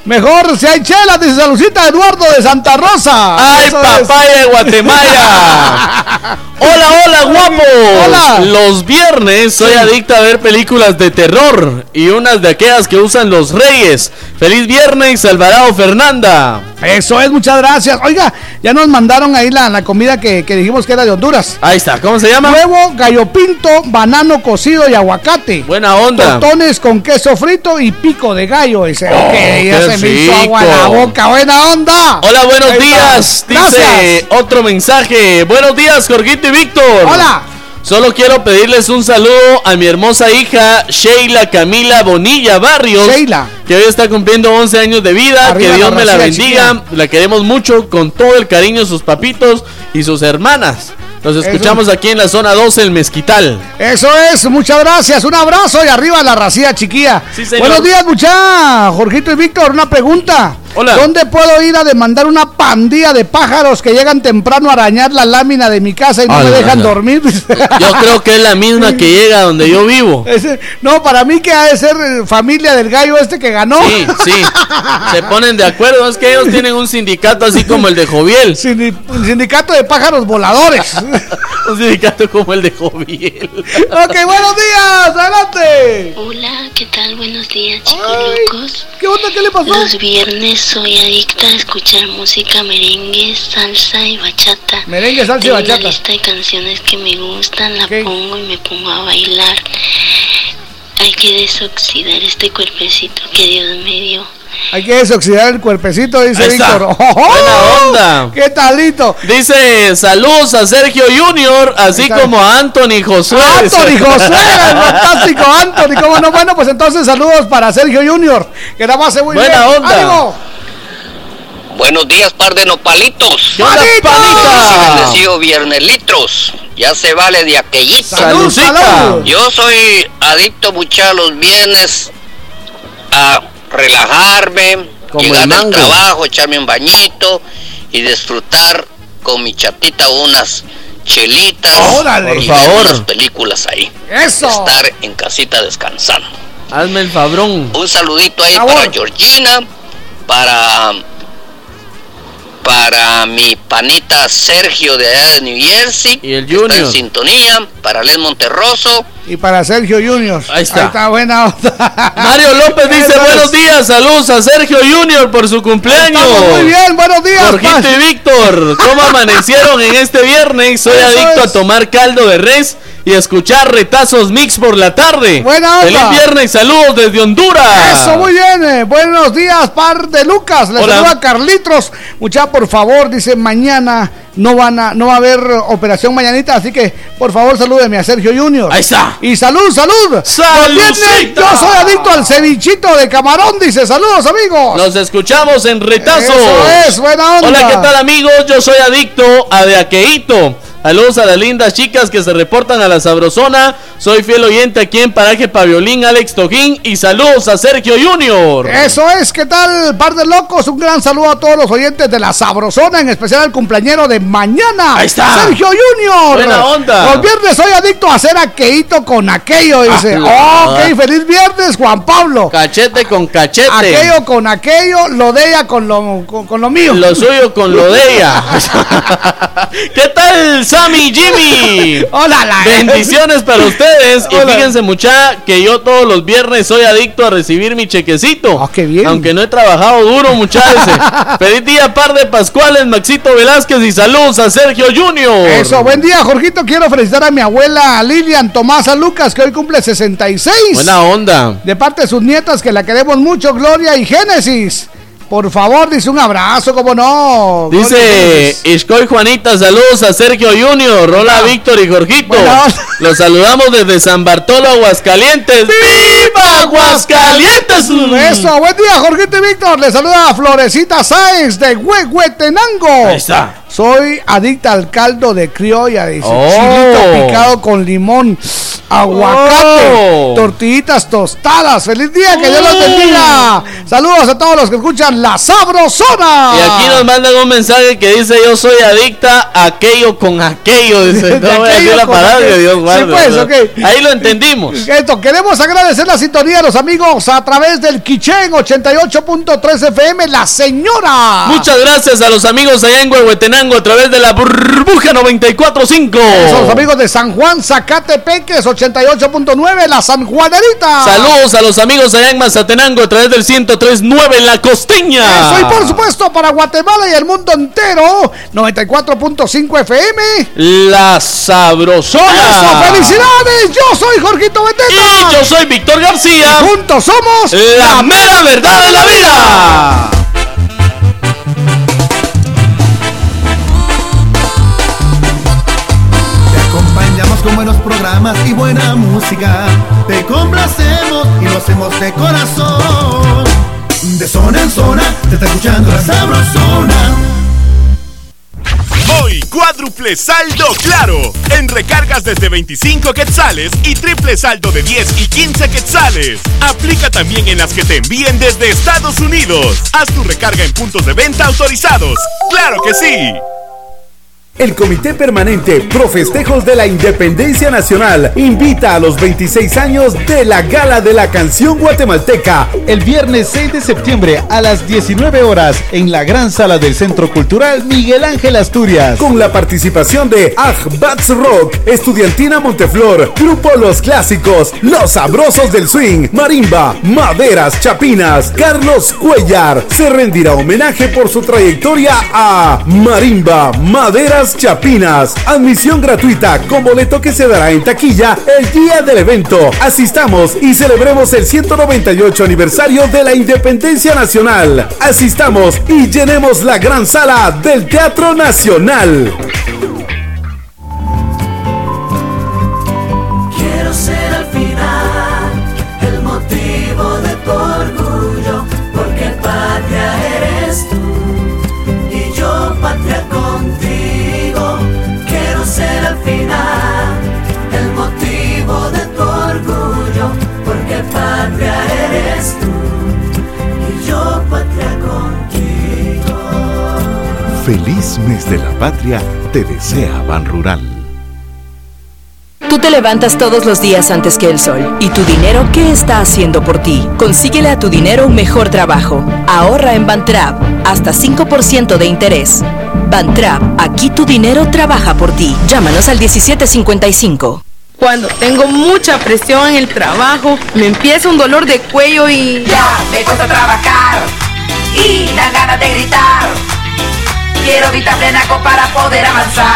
Mejor si hay chelas, dice Salucita Eduardo de Santa Rosa. ¡Ay, papaya de Guatemala! [laughs] Hola, hola, guapos. Hola. Los viernes soy adicta a ver películas de terror y unas de aquellas que usan los reyes. Feliz viernes, Alvarado Fernanda. Eso es, muchas gracias. Oiga, ya nos mandaron ahí la, la comida que, que dijimos que era de Honduras. Ahí está, ¿cómo se llama? Huevo, gallo pinto, banano cocido y aguacate. Buena onda. Tostones con queso frito y pico de gallo. Ese, Oh, ya se me hizo agua en la boca. Buena onda. Hola, buenos Ahí está. días. Dice Gracias. otro mensaje. Buenos días, Jorgito y Víctor. Hola. Solo quiero pedirles un saludo a mi hermosa hija Sheila Camila Bonilla Barrios. Sheila. Que hoy está cumpliendo 11 años de vida. Arriba que Dios la me la bendiga. La queremos mucho con todo el cariño sus papitos y sus hermanas. Los escuchamos aquí en la zona 12, el Mezquital. Eso es, muchas gracias. Un abrazo y arriba la racía chiquilla. señor. Buenos días, mucha. Jorgito y Víctor, una pregunta. Hola. ¿Dónde puedo ir a demandar una pandilla de pájaros que llegan temprano a arañar la lámina de mi casa y no me Ala, dejan dormir? [laughs] Yo creo que es la misma que llega donde yo vivo. [laughs] Ese- no, para mí que ha de ser eh, familia del gallo este que ganó. Sí, sí. Se ponen de acuerdo. Es que ellos tienen un sindicato así como el de Joviel. Sindi- sindicato de pájaros voladores. [laughs] Un sindicato como el de Joviel. ok, buenos días, adelante. Hola, ¿qué tal? Buenos días, chicos. ¿Qué onda? ¿Qué le pasó? Los viernes soy adicta a escuchar música merengue, salsa y bachata. Merengue, salsa y bachata. una lista de canciones que me gustan, la pongo y me pongo a bailar. Hay que desoxidar este cuerpecito que Dios me dio. Hay que desoxidar el cuerpecito, dice. Víctor. [laughs] Buena onda. ¿Qué talito? Dice saludos a Sergio Junior, así como a Anthony Josué. Anthony [laughs] José, el fantástico Anthony, ¿cómo no? Bueno, pues entonces saludos para Sergio Junior, que la base muy Buena bien. onda. ¡Ánimo! Buenos días, par de nopalitos. ¿Qué onda, panita? Bendecido viernes litros. Ya se vale de aquellito. Salud, salud. Yo soy adicto mucha los viernes a relajarme, Como llegar mango. trabajo, echarme un bañito y disfrutar con mi chatita unas chelitas, Órale. Por y favor. unas películas ahí. Eso. Estar en casita descansando. Hazme el fabrón. Un saludito ahí para Georgina, para para mi panita Sergio de allá de New Jersey, Y el que está en Junior. sintonía, para Les Monterroso, Y para Sergio Junior. Ahí está. Ahí está buena onda. [laughs] Mario López dice buenos días, saludos a Sergio Junior por su cumpleaños. Estamos muy bien, buenos días. Jorgito y Víctor, ¿cómo amanecieron en este viernes? Soy Eso adicto es. a tomar caldo de res y escuchar retazos mix por la tarde. Buena onda. Feliz viernes, saludos desde Honduras. Eso, muy bien. eh. Buenos días, par de Lucas. Les Hola. saluda Carlitos. Mucha, por favor, dice mañana no van a, no va a haber operación mañanita, así que por favor salúdeme a Sergio Junior. Ahí está. Y salud, salud. Viernes, Yo soy adicto al cevichito de camarón, dice. Saludos, amigos. Nos escuchamos en retazos. Eso es, buena onda. Hola, ¿qué tal amigos? Yo soy adicto a de aqueíto. Saludos a las lindas chicas que se reportan a la Sabrosona. Soy fiel oyente aquí en Paraje Paviolín, Alex Tojín. Y saludos a Sergio Junior. Eso es, ¿qué tal, par de locos? Un gran saludo a todos los oyentes de la Sabrosona, en especial al cumpleañero de mañana. Ahí está. Sergio Junior. Buena onda. Los viernes soy adicto a hacer aqueíto con aquello, dice. Ah, ok, feliz viernes, Juan Pablo. Cachete con cachete. Aquello con aquello, lo de ella con lo, con, con lo mío. Lo suyo con lo de ella. [laughs] ¿Qué tal, Sammy Jimmy? Hola, la Bendiciones para ustedes. Y fíjense, mucha, que yo todos los viernes soy adicto a recibir mi chequecito. Ah, qué bien. Aunque no he trabajado duro, muchachos. [laughs] Feliz día, par de Pascuales, Maxito Velázquez y saludos a Sergio Junior. Eso, buen día, Jorgito. Quiero felicitar a mi abuela Lilian Tomasa Lucas, que hoy cumple 66. Buena onda. De parte de sus nietas, que la queremos mucho, Gloria y Génesis. Por favor, dice un abrazo, como no. Dice. Ishkoy Juanita, saludos a Sergio Junior, Rola Víctor y Jorgito. [laughs] Los saludamos desde San Bartolo, Aguascalientes. ¡Viva Aguascalientes! Eso, buen día, Jorgito y Víctor. Le saluda a Florecita Sáenz de Huehuetenango. Ahí está. Soy adicta al caldo de criolla, dice. Oh. Chilito picado con limón, aguacate, Oh. tortillitas tostadas. ¡Feliz día! ¡Que Dios los Mm. bendiga! Saludos a todos los que escuchan La Sabrosona. Y aquí nos mandan un mensaje que dice yo soy adicta a aquello con aquello. Dice, [laughs] no voy a decir la palabra aquello. Dios Sí, pues. Ahí lo entendimos. [laughs] Esto, queremos agradecer la sintonía de los amigos a través del Quichén 88.3 FM, La Señora. Muchas gracias a los amigos allá en Huehuetenango a través de la burbuja 94.5. Son los amigos de San Juan, Zacatepeques 88.9, La San Juanerita. Saludos a los amigos allá en Mazatenango a través del 103.9 en la costeña. Eso, y por supuesto para Guatemala y el mundo entero, 94.5 FM. La Sabrosona. Eso, felicidades. Yo soy Jorgito Beteta. Y yo soy Víctor García. Y juntos somos La mera verdad de la vida. Y buena música. Te complacemos y lo hacemos de corazón. De zona en zona, te está escuchando la sabrosona. Hoy, cuádruple saldo claro. En recargas desde 25 quetzales y triple saldo de 10 y 15 quetzales. Aplica también en las que te envíen desde Estados Unidos. Haz tu recarga en puntos de venta autorizados. ¡Claro que sí! El Comité Permanente Pro Festejos de la Independencia Nacional invita a los 26 años de la Gala de la Canción Guatemalteca el viernes 6 de septiembre a las 19 horas en la gran sala del Centro Cultural Miguel Ángel Asturias con la participación de Bats Rock, Estudiantina Monteflor, Grupo Los Clásicos, Los Sabrosos del Swing, Marimba, Maderas Chapinas, Carlos Cuellar. Se rendirá homenaje por su trayectoria a Marimba, Maderas Chapinas. Admisión gratuita con boleto que se dará en taquilla el día del evento. Asistamos y celebremos el 198 aniversario de la Independencia Nacional. Asistamos y llenemos la gran sala del Teatro Nacional. Quiero ser Feliz mes de la patria te desea Ban Rural. Tú te levantas todos los días antes que el sol. ¿Y tu dinero qué está haciendo por ti? Consíguele a tu dinero un mejor trabajo. Ahorra en Bantrap. Hasta 5% de interés. Bantrap, aquí tu dinero trabaja por ti. Llámanos al 1755. Cuando tengo mucha presión en el trabajo, me empieza un dolor de cuello y... Ya me cuesta trabajar y dan ganas de gritar. Quiero Vitaplenaco para poder avanzar.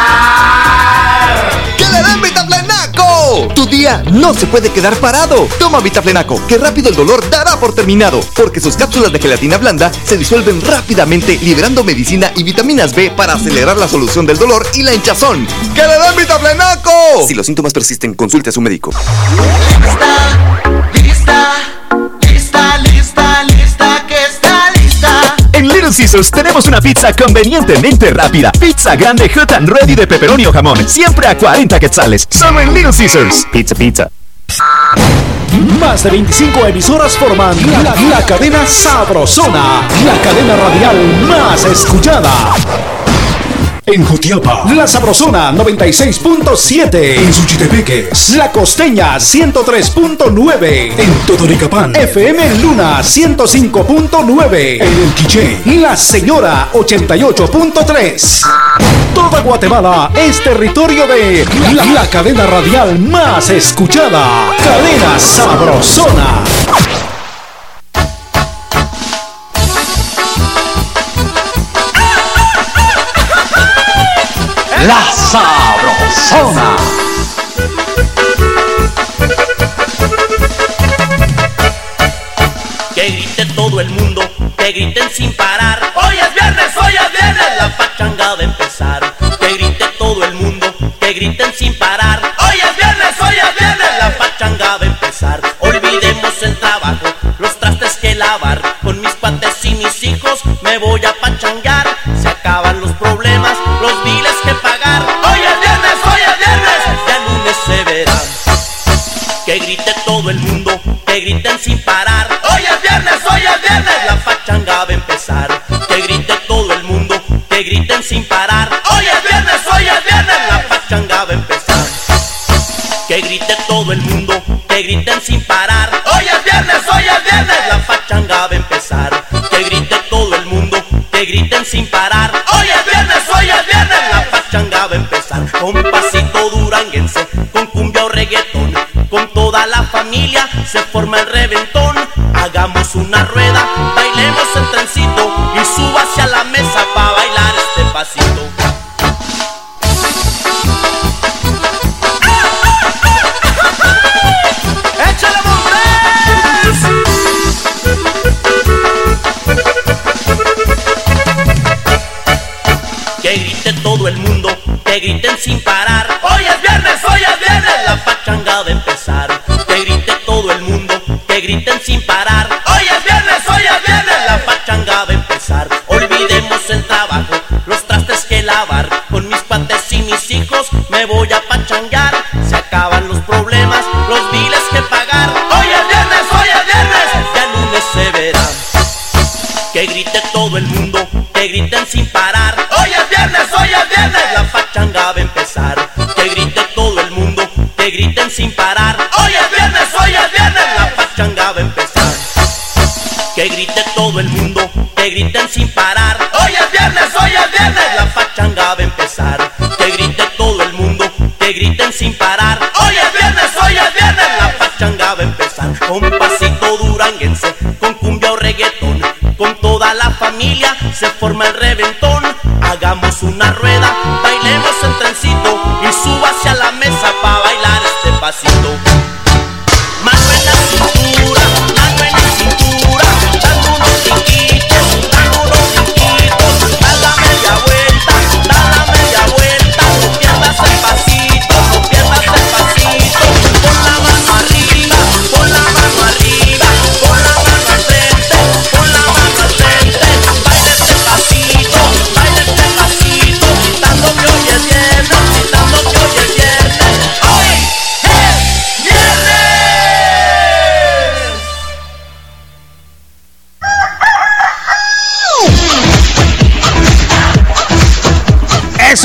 ¡Que le den Vitaplenaco! Tu día no se puede quedar parado. Toma Vitaplenaco, que rápido el dolor dará por terminado, porque sus cápsulas de gelatina blanda se disuelven rápidamente, liberando medicina y vitaminas B para acelerar la solución del dolor y la hinchazón. ¡Que le den Vitaplenaco! Si los síntomas persisten, consulte a su médico. Lista, lista, Caesars tenemos una pizza convenientemente rápida. Pizza grande hot and ready de pepperoni o jamón. Siempre a 40 quetzales. Solo en Little Caesars. Pizza, pizza. Más de 25 emisoras forman la, la cadena Sabrosona, la cadena radial más escuchada. En Jutiapa, La Sabrosona 96.7. En Suchitepeques, La Costeña 103.9. En Totoricapán, FM Luna 105.9. En El Quiché, La Señora 88.3. Toda Guatemala es territorio de la, la cadena radial más escuchada. Cadena Sabrosona. La Sabrosona. Que grite todo el mundo, que griten sin parar. Hoy es viernes, hoy es viernes, la pachanga a empezar. Que grite todo el mundo, que griten sin parar. Hoy es viernes, hoy es viernes, la pachanga a empezar. Olvidemos el trabajo, los trastes que lavar. Con mis cuates y mis hijos me voy a pachangar. Se acaban el mundo, que griten sin parar. Hoy es viernes, hoy es viernes, la pachanga va empezar. Que grite todo el mundo, que griten sin parar. Hoy es viernes, hoy es viernes, la pachanga va empezar. Que grite todo el mundo, que griten sin parar. Hoy es viernes, hoy es viernes, la pachanga va empezar. Que grite todo el mundo, que griten sin parar. Hoy es viernes, hoy es viernes, la pachanga va a empezar. Con pasito duranguense, con cumbia o reggaetón, con toda la familia se forma el reventón. Hagamos una rueda, bailemos el trencito y suba hacia la mesa para bailar este pasito. ¡Échale Que grite todo el mundo, que griten sin parar. Hoy es viernes, hoy es viernes, que griten sin parar. Hoy es viernes, hoy es viernes, la pachanga va a empezar. Olvidemos el trabajo, los trastes que lavar. Con mis cuates y mis hijos me voy a pachangar. Se acaban los problemas, los biles que pagar. Hoy es viernes, hoy es viernes, ya lunes se verá. Que grite todo el mundo, que griten sin parar. Hoy es viernes, hoy es viernes, la pachanga va a empezar. Que grite todo el mundo, que griten sin parar. Hoy es viernes, hoy es viernes, pachanga va a empezar. Que grite todo el mundo, que griten sin parar. Hoy es viernes, hoy es viernes, la pachanga va a empezar. Que grite todo el mundo, que griten sin parar. Hoy es viernes, hoy es viernes, la pachanga va a empezar. Con pasito duranguense, con cumbia o reggaetón, con toda la familia se forma el reventón. Hagamos una rueda, bailemos el trencito y suba hacia la mesa para bailar este pasito.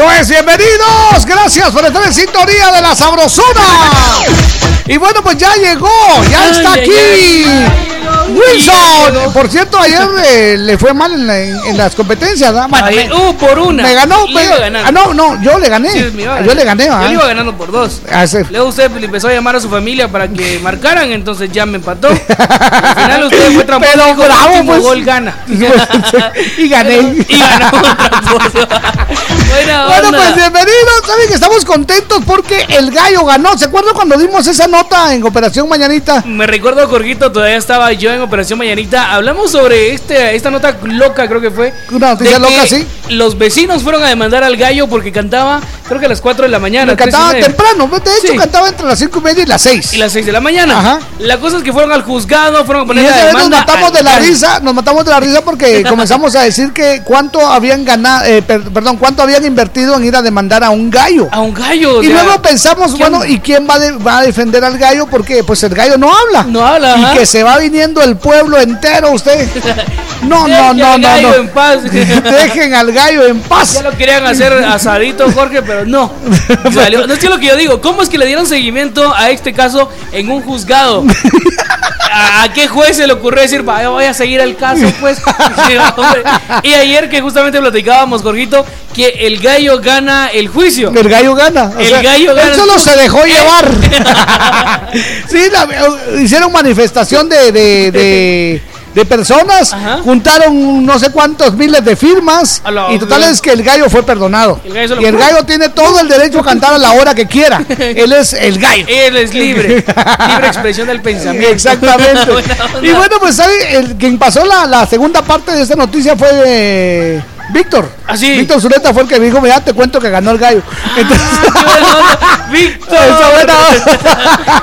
Eso es, bienvenidos. Gracias por estar en sintonía de la Sabrosona. Y bueno, pues ya llegó, ya está aquí. Wilson, por cierto, ayer eh, le fue mal en, la- en las competencias. ¿verdad? Bueno, Ayer- me- uh, por una. Me ganó, Le pero- iba ganando. ah, no, no, yo le gané. Sí, me iba yo le gané, Yo ¿verdad? le iba ganando por dos. Ah, sí. Luego usted le empezó a llamar a su familia para que marcaran, entonces ya me empató. Al final usted fue tramposo [laughs] Pero dijo, bravo, último pues. gol gana. [laughs] y gané. [laughs] y ganó tramposo. Buena Bueno, onda. pues bienvenidos. Saben que estamos contentos porque el gallo ganó. ¿Se acuerdan cuando dimos esa nota en Operación Mañanita? Me recuerdo, Jorgito, todavía estaba yo en Operación Mañanita. Hablamos sobre este, esta nota loca, creo que fue. Una noticia de que loca, sí. Los vecinos fueron a demandar al gallo porque cantaba, creo que a las 4 de la mañana. Pero cantaba y temprano. De hecho, Sí. cantaba entre las 5 y media y las 6. Y las 6 de la mañana. Ajá. La cosa es que fueron al juzgado, fueron a Y poner la esa vez nos demanda matamos de la risa, nos matamos de la risa porque comenzamos a decir que cuánto habían ganado, eh, per- perdón, cuánto habían invertido en ir a demandar a un gallo. A un gallo. Y sea, luego pensamos, ¿quién? bueno, ¿y quién va, de- va a defender al gallo? Porque pues el gallo no habla. No habla, Y ajá. que se va viniendo el pueblo entero, usted. [laughs] No, no, Dejen no, no, gallo no. en paz. [laughs] Dejen al gallo en paz. Ya lo querían hacer asadito, Jorge, pero no. [laughs] Salió- No es que lo que yo digo, ¿cómo es que le dieron seguimiento a este caso en un juzgado? ¿A, qué juez se le ocurrió decir, vaya, voy a seguir el caso, pues? Y ayer que justamente platicábamos, Jorgito, que el gallo gana el juicio. El gallo gana. o El sea, gallo gana. Él solo se dejó Eh. llevar. [laughs] sí, la- hicieron manifestación de, de, de- de personas, juntaron no sé cuántos miles de firmas y total es que el gallo fue perdonado. El gallo y el gallo tiene todo el derecho a cantar a la hora que quiera. [laughs] Él es el gallo. Él es libre. [laughs] Libre expresión del pensamiento. Exactamente. Y bueno, pues ¿sabe? El, quien pasó la, la segunda parte de esta noticia fue eh, Víctor. Así. Víctor Zuleta fue el que dijo, mira, te cuento que ganó el gallo. Entonces, [laughs] Víctor. [laughs]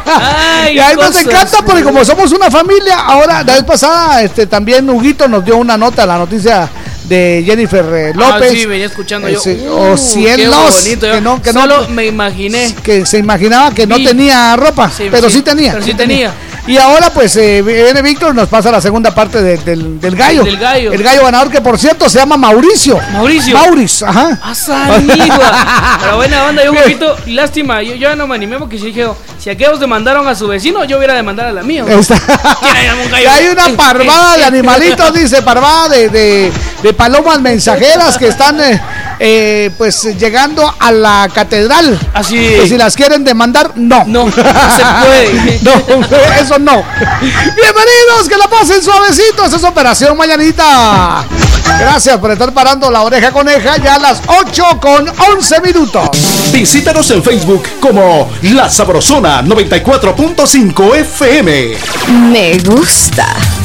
Ay, y a él nos encanta porque como somos una familia, ahora la vez pasada este también Huguito nos dio una nota, la noticia de Jennifer eh, López. Ah, sí, venía escuchando Eh, yo. Uh, o qué cielos, bonito, yo que no, que no, Solo me imaginé. que se imaginaba que no Vi. tenía ropa, Sí, pero sí, sí, tenía. pero sí tenía. Y ahora pues eh, viene Víctor nos pasa la segunda parte de- del, del gallo. Del gallo. El gallo ganador que por cierto se llama Mauricio. Mauricio. Mauricio, ajá. Ah, sanigua. Pero buena onda, yo un poquito, lástima, yo, yo ya no me animé porque si dije, si aquellos demandaron a su vecino, yo hubiera demandado a la mía. Está- ¿Quién hay un Y hay una parvada de animalitos, dice, parvada de, de, de palomas mensajeras que están eh, eh, pues llegando a la catedral. Así. Que si las quieren demandar, no. No, no se puede. [laughs] no, [laughs] eso no. Bienvenidos, que la pasen suavecitos. Esa es Operación Mañanita. Gracias por estar parando la oreja coneja ya a las 8 con 11 minutos. Visítanos en Facebook como La Sabrosona 94.5 FM. Me gusta.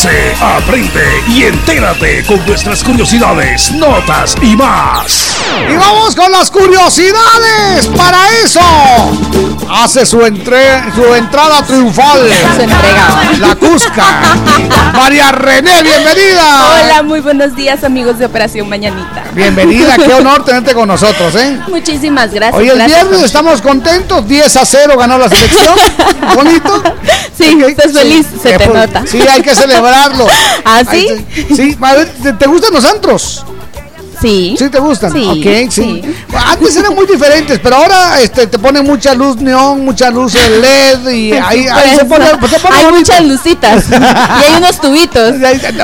Conoce, aprende y entérate con nuestras curiosidades, notas y más. Y vamos con las curiosidades. Para eso hace su, entre- su entrada triunfal. Su entrega. La Cusca. María René, bienvenida. Hola, muy buenos días amigos de Operación Mañanita. Bienvenida, qué honor tenerte con nosotros, ¿eh? Muchísimas gracias. Hoy el gracias viernes estamos contentos, 10 a 0 ganó la selección. Bonito. Sí, estás feliz, se te nota. Sí, hay que celebrarlo. [laughs] ¿Ah, sí? Sí, a ver, ¿te, te gustan los antros? Sí. ¿Sí te gustan? Sí, Ok, sí. Antes eran muy diferentes, pero ahora este, te ponen mucha luz neón, mucha luz LED y [laughs] ahí, ahí se pone, pues, se pone hay bonito. muchas lucitas [laughs] y hay unos tubitos.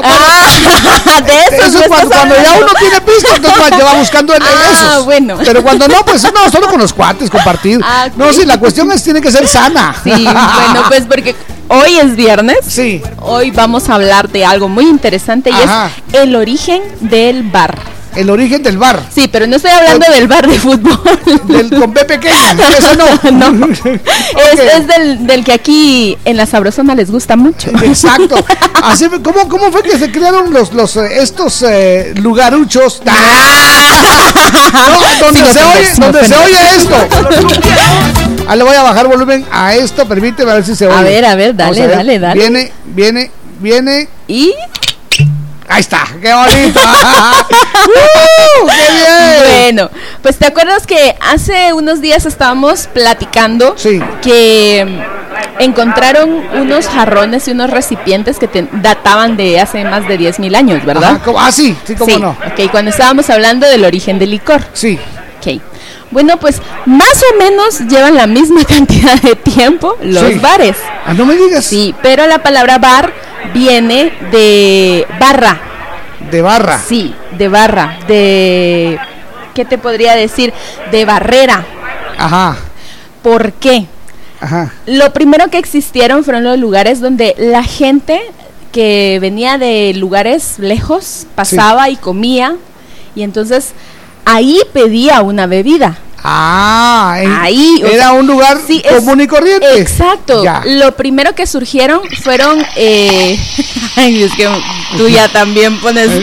Ah, [laughs] de esos Eso es cuando, ya uno tiene pisto, entonces va- buscando en, Ah, esos. bueno. Pero cuando no, pues no, solo con los cuates, compartir. Ah. No, sí, la cuestión es tiene que ser sana. Sí, bueno, pues porque hoy es viernes. Sí. Hoy vamos a hablar de algo muy interesante y Ajá. es el origen del bar. El origen del bar. Sí, pero no estoy hablando del bar de fútbol. Del con B pequeña, eso no. [laughs] no. [laughs] Es, es del, del que aquí en la Sabrosona les gusta mucho. Exacto. [laughs] Así, ¿cómo, ¿Cómo fue que se crearon los, los eh, estos eh, lugaruchos? No, donde se oye, donde se oye esto. Ah, le voy a bajar volumen a esto, permíteme a ver si se oye. A ver, a ver, dale, dale, dale. Viene, viene, viene. Y. Ahí está, qué bonito. [laughs] ¡Uh, ¡Qué bien! Bueno, pues te acuerdas que hace unos días estábamos platicando que mm, encontraron unos jarrones y unos recipientes que te- databan de hace más de 10 mil años, ¿verdad? Ajá. Ah, sí, sí, cómo no. Ok, cuando estábamos hablando del origen del licor. Sí. Ok. Bueno, pues más o menos llevan la misma [laughs] cantidad de tiempo los Sí. bares. Ah, no me digas. Sí, pero la palabra bar viene de barra. De barra. Sí, de barra, de ¿qué te podría decir? De barrera. Ajá, ¿Por qué? ajá. Lo primero que existieron fueron los lugares donde la gente que venía de lugares lejos pasaba y comía y entonces ahí pedía una bebida. Ah, en- Ahí o era sea, un lugar sí, es- común y corriente. Exacto. Ya. Lo primero que surgieron fueron. Eh, [laughs] ay, es que tú ya también pones. [laughs]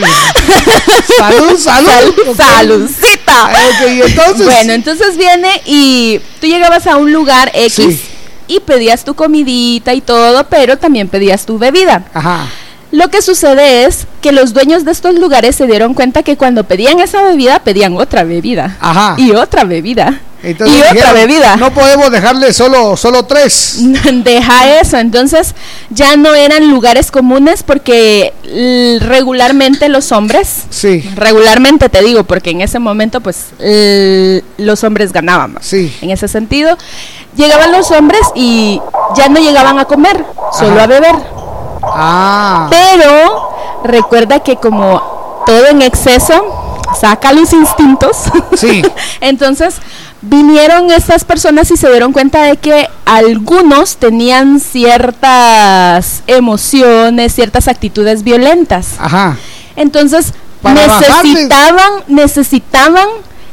Salud, salud. Sal- saludcita. Ok, y entonces- Bueno, entonces viene y tú llegabas a un lugar X Sí. y pedías tu comidita y todo, pero también pedías tu bebida. Ajá. Lo que sucede es que los dueños de estos lugares se dieron cuenta que cuando pedían esa bebida, pedían otra bebida. Ajá. Y otra bebida. Entonces y otra dijeron, bebida. No podemos dejarle solo, solo tres. [laughs] Deja eso, entonces ya no eran lugares comunes porque regularmente los hombres, Sí. regularmente te digo, porque en ese momento pues los hombres ganaban. Sí. En ese sentido, llegaban los hombres y ya no llegaban a comer, solo Ajá. a beber. Ah. Pero recuerda que como todo en exceso saca los instintos. Sí. [laughs] Entonces vinieron estas personas y se dieron cuenta de que algunos tenían ciertas emociones, ciertas actitudes violentas. Ajá. Entonces Para bajarles. necesitaban, necesitaban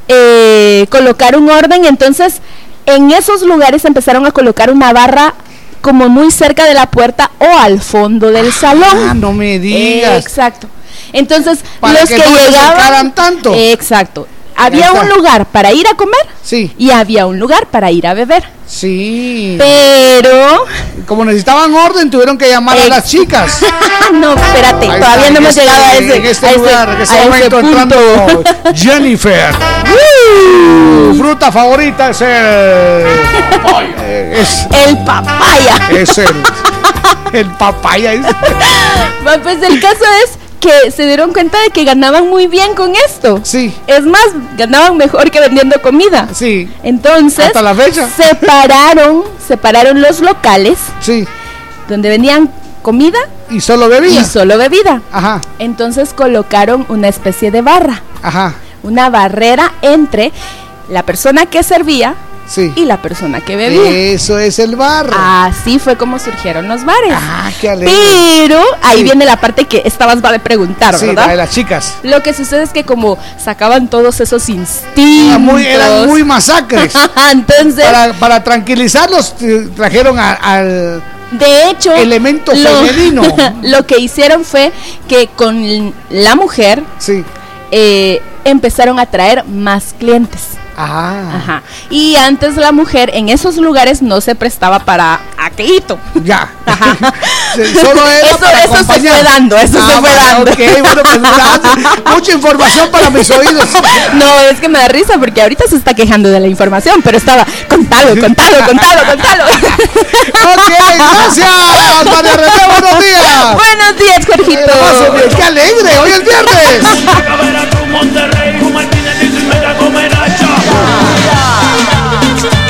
eh, colocar un orden. Entonces en esos lugares empezaron a colocar una barra como muy cerca de la puerta o al fondo del salón. Ah, no me digas. Exacto. Entonces, Para los que que, no llegaban tanto. Exacto. Había un lugar para ir a comer Sí. y había un lugar para ir a beber. Sí. Pero Como necesitaban orden, tuvieron que llamar a las chicas. [laughs] no, espérate, Ahí todavía está, no hemos este- llegado a ese, En este a lugar, en este momento entrando. Jennifer. [laughs] Su fruta favorita es el. es, El papaya. es el. El papaya. es- [laughs] Pues el caso es que se dieron cuenta de que ganaban muy bien con esto. Sí. Es más, ganaban mejor que vendiendo comida. Sí. Entonces, Hasta la fecha. separaron, separaron los locales Sí. donde vendían comida Y solo bebida. y solo bebida. Ajá. Entonces colocaron una especie de barra, Ajá. una barrera entre la persona que servía Sí. y la persona que bebía. Eso es el bar. Así fue como surgieron los bares. Ah, qué alegre. Pero ahí Sí. viene la parte que estabas va a preguntar, Sí, ¿verdad? la de las chicas. Lo que sucede es que como sacaban todos esos instintos. Eran muy, eran muy masacres. [laughs] Entonces, Para, para tranquilizarlos, t- trajeron a- al, De hecho, elemento lo, femenino. [laughs] lo que hicieron fue que con la mujer eh, empezaron a traer más clientes. Ah. Ajá. Y antes la mujer en esos lugares no se prestaba para aquelito. Ya. [laughs] Solo era eso, para eso se fue dando, eso Ah, se fue vale, dando. bueno, pues. Mucha información para mis oídos. [laughs] No, es que me da risa porque ahorita se está quejando de la información, pero estaba, contalo, contalo, contalo, contalo. [laughs] ok, gracias, María René, buenos días. Buenos días, Jorgito. ¡Qué alegre! ¡Hoy es viernes! El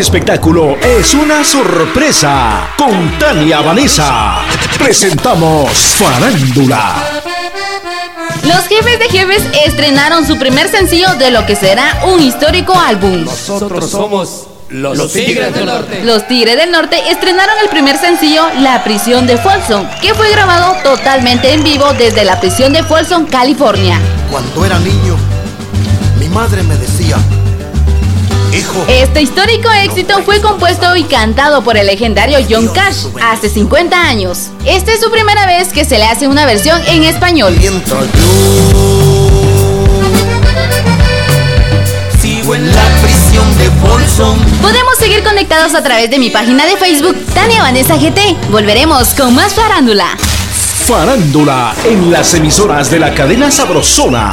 espectáculo es una sorpresa. Con Tania Vanessa presentamos Farándula. Los jefes de jefes estrenaron su primer sencillo de lo que será un histórico álbum. Nosotros somos los, Tigres del Norte. Los Tigres del Norte estrenaron el primer sencillo La prisión de Folsom, que fue grabado totalmente en vivo desde la prisión de Folsom, California. Cuando era niño, mi madre me decía, hijo, Este histórico éxito fue compuesto y cantado por el legendario John Cash hace 50 años. Esta es su primera vez que se le hace una versión en español. sigo en la prisión de Folsom. Podemos seguir conectados a través de mi página de Facebook, Tania Vanessa GT. Volveremos con más farándula. Farándula en las emisoras de la cadena Sabrosona.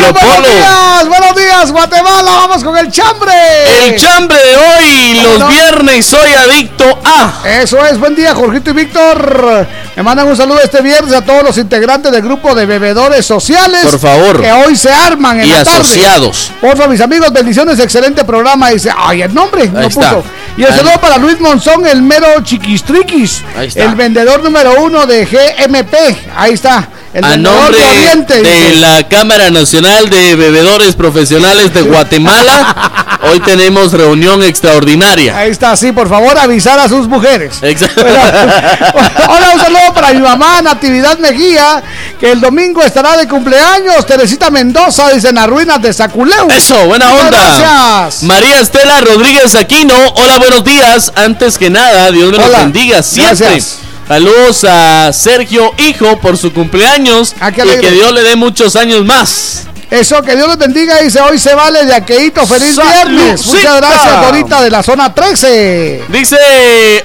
Polo buenos días, buenos días, Guatemala. Vamos con el chambre. El chambre de hoy, los No. viernes, soy adicto a. Eso es, buen día, Jorgito y Víctor. Me mandan un saludo este viernes a todos los integrantes del grupo de bebedores sociales. Por favor. Que hoy se arman en Y la tarde. asociados. Porfa, mis amigos, bendiciones, excelente programa. Dice, ay, el nombre, no está. puso. Y el Ahí. saludo para Luis Monzón, el mero chiquistriquis. Ahí está. El vendedor número uno de GMP. Ahí está. El A nombre de la Cámara Nacional de Bebedores Profesionales de Guatemala, [laughs] hoy tenemos reunión extraordinaria. Ahí está, sí, por favor, avisar a sus mujeres. Exacto. [laughs] Hola, un saludo para mi mamá, Natividad Mejía, que el domingo estará de cumpleaños. Teresita Mendoza, dice en las ruinas de Saculeu. Eso, buena onda. Gracias. María Estela Rodríguez Aquino, hola, buenos días. Antes que nada, Dios me los bendiga siempre. gracias. Saludos a Sergio Hijo por su cumpleaños Ah, y que Dios le dé muchos años más. Eso, que Dios los bendiga. Dice, hoy se vale de aqueito. Feliz viernes. Muchas gracias, Dorita de la zona 13. Dice,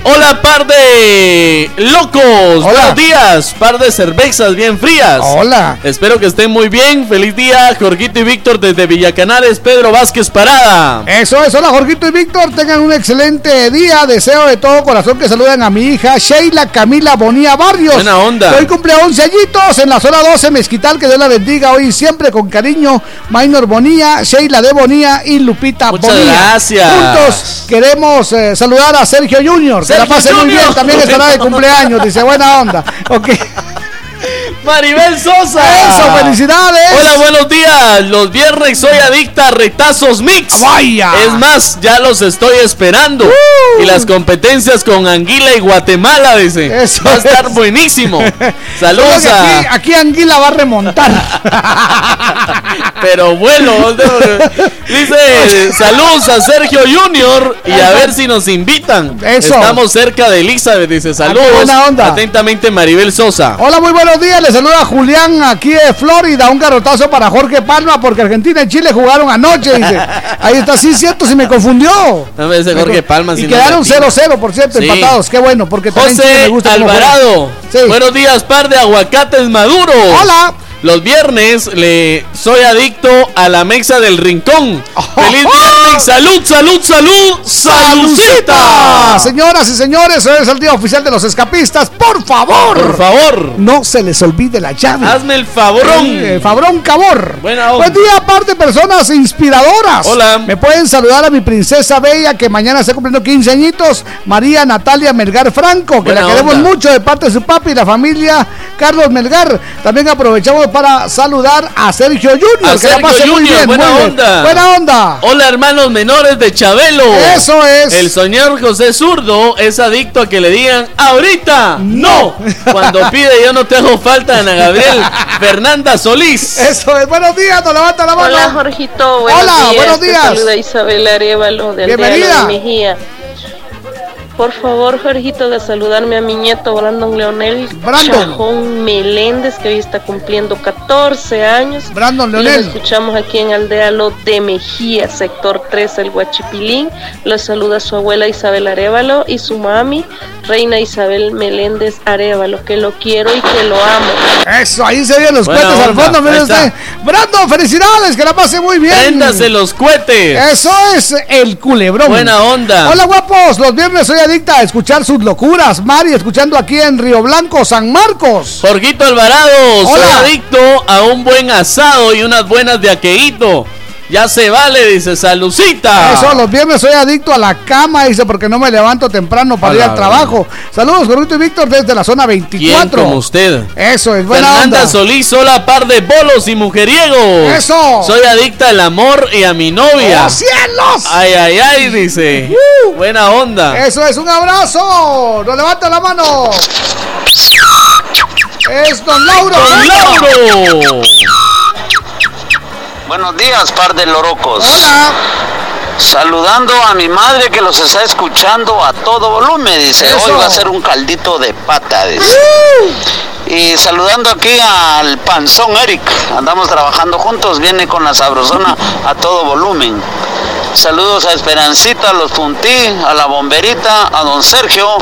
hola par de locos, buenos días, par de cervezas bien frías. Hola. Espero que estén muy bien, feliz día, Jorgito y Víctor desde Villacanales, Pedro Vázquez Parada. Eso es, hola Jorgito y Víctor, tengan un excelente día, deseo de todo corazón que saluden a mi hija Sheila Camila Bonía Barrios. Buena onda. Hoy cumple 11 añitos en la zona 12 Mezquital, que Dios la bendiga hoy y siempre con cariño. Minor Bonía, Sheila de Bonía y Lupita Muchas Bonía. gracias. Juntos queremos eh, saludar a Sergio Junior, que la Sergio pase muy Junior. bien, también estará de [laughs] cumpleaños, dice buena onda. Ok. Maribel Sosa. Eso, felicidades. Hola, buenos días. Los viernes soy adicta a retazos mix. Vaya. Es más, ya los estoy esperando. Y las competencias con Anguila y Guatemala, dice. Eso Va a estar es. buenísimo. [laughs] Saludos aquí, a. aquí Anguila va a remontar. [laughs] Pero bueno, dice saludos a Sergio Junior y a ver si nos invitan. Eso. Estamos cerca de Elizabeth, dice saludos. qué buena onda. Atentamente Maribel Sosa. Hola, muy buenos días. Le saluda Julián aquí de Florida. Un garrotazo para Jorge Palma porque Argentina y Chile jugaron anoche. Dice. Ahí está, sí, cierto, se me confundió. No me dice Jorge Palma. Y si quedaron me atina. 0-0, por cierto, Sí. empatados. Qué bueno, porque también José me gusta cómo Alvarado. Buenos días, par de aguacates maduros. Hola. Los viernes le soy adicto a la mexa del rincón. ¡Feliz viernes! ¡Salud, salud, salud! ¡Saludcita! Señoras y señores, hoy es el día oficial de los escapistas. Por favor. Por favor. No se les olvide la llave. Hazme el favorón. Eh, Fabrón Cabor. Buena. Buen día, aparte personas inspiradoras. Hola. Me pueden saludar a mi princesa bella que mañana está cumpliendo 15 añitos, María Natalia Melgar Franco, que Buena la queremos onda. mucho de parte de su papi y la familia Carlos Melgar. También aprovechamos para saludar a Sergio Junior, A que la Sergio muy Junior, bien. buena muy bien. onda. Buena onda. Hola hermanos menores de Chabelo. Eso es. El señor José Zurdo es adicto a que le digan ahorita. No. Cuando [laughs] pide yo no te hago falta, Ana Gabriel. [laughs] Fernanda Solís. Eso es. Buenos días, nos levanta la mano. Hola Jorgito, buenos Hola, días. buenos Te días. saluda Isabel Arevalo de Bienvenida. de Mejía. Por favor, Jorgito, de saludarme a mi nieto Brandon Leonel Brandon. Chajón Meléndez, que hoy está cumpliendo 14 años. Brandon Y Lo Leonel. escuchamos aquí en Aldea Lo de Mejía, sector 3, el Huachipilín. Lo saluda su abuela Isabel Arevalo y su mami, Reina Isabel Meléndez Arevalo, que lo quiero y que lo amo. Eso, ahí se oyen los Buena cohetes al fondo. mire usted. Brandon, felicidades, que la pase muy bien. Préndase los cohetes. Eso es el culebrón. Buena onda. Hola guapos, los viernes soy adicta a escuchar sus locuras. Mari, escuchando aquí en Río Blanco, San Marcos. Jorgito Alvarado, soy Hola. adicto a un buen asado y unas buenas de aqueíto. Ya se vale, dice Salucita. Eso, los viernes soy adicto a la cama, dice, porque no me levanto temprano para A ir al trabajo. Saludos, Jorgito y Víctor, desde la zona ¿Quién 24. como usted? Eso es buena Fernanda onda. Solís, hola par de bolos y mujeriegos. Eso. Soy adicta al amor y a mi novia. ¡Oh, cielos! Ay, ay, ay, dice. Buena onda. Eso es, un abrazo. Nos levanta la mano. Es Don Lauro. Don Lauro. Buenos días, par de lorocos. Hola. Saludando a mi madre que los está escuchando a todo volumen, dice, Eso. hoy va a ser un caldito de pata, dice. Y saludando aquí al panzón Eric, andamos trabajando juntos, viene con la sabrosona a todo volumen. Saludos a Esperancita, a los Puntí, a la bomberita, a don Sergio.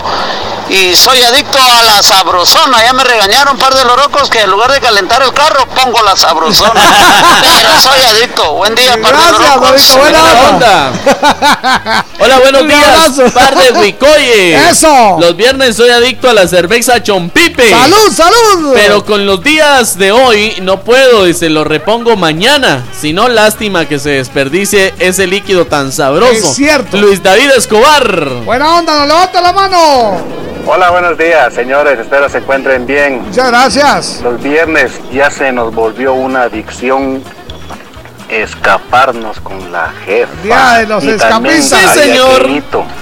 Y soy adicto a la sabrosona. Ya me regañaron un par de lorocos que en lugar de calentar el carro pongo la sabrosona. [laughs] Pero soy adicto. Buen día, par de Gracias, lorocos. Jorgito, buena onda. [laughs] Hola, buenos días, par de huicoyes. Eso. Los viernes soy adicto a la cerveza Chompipe. ¡Salud, salud! Pero con los días de hoy no puedo y se lo repongo mañana. Si no, lástima que se desperdicie ese líquido tan sabroso. Es cierto. Luis David Escobar. Buena onda, nos levanta la mano. Hola, buenos días, señores. Espero se encuentren bien. Muchas gracias. Los viernes ya se nos volvió una adicción escaparnos con la jefa. Día de los Y también. Sí, señor.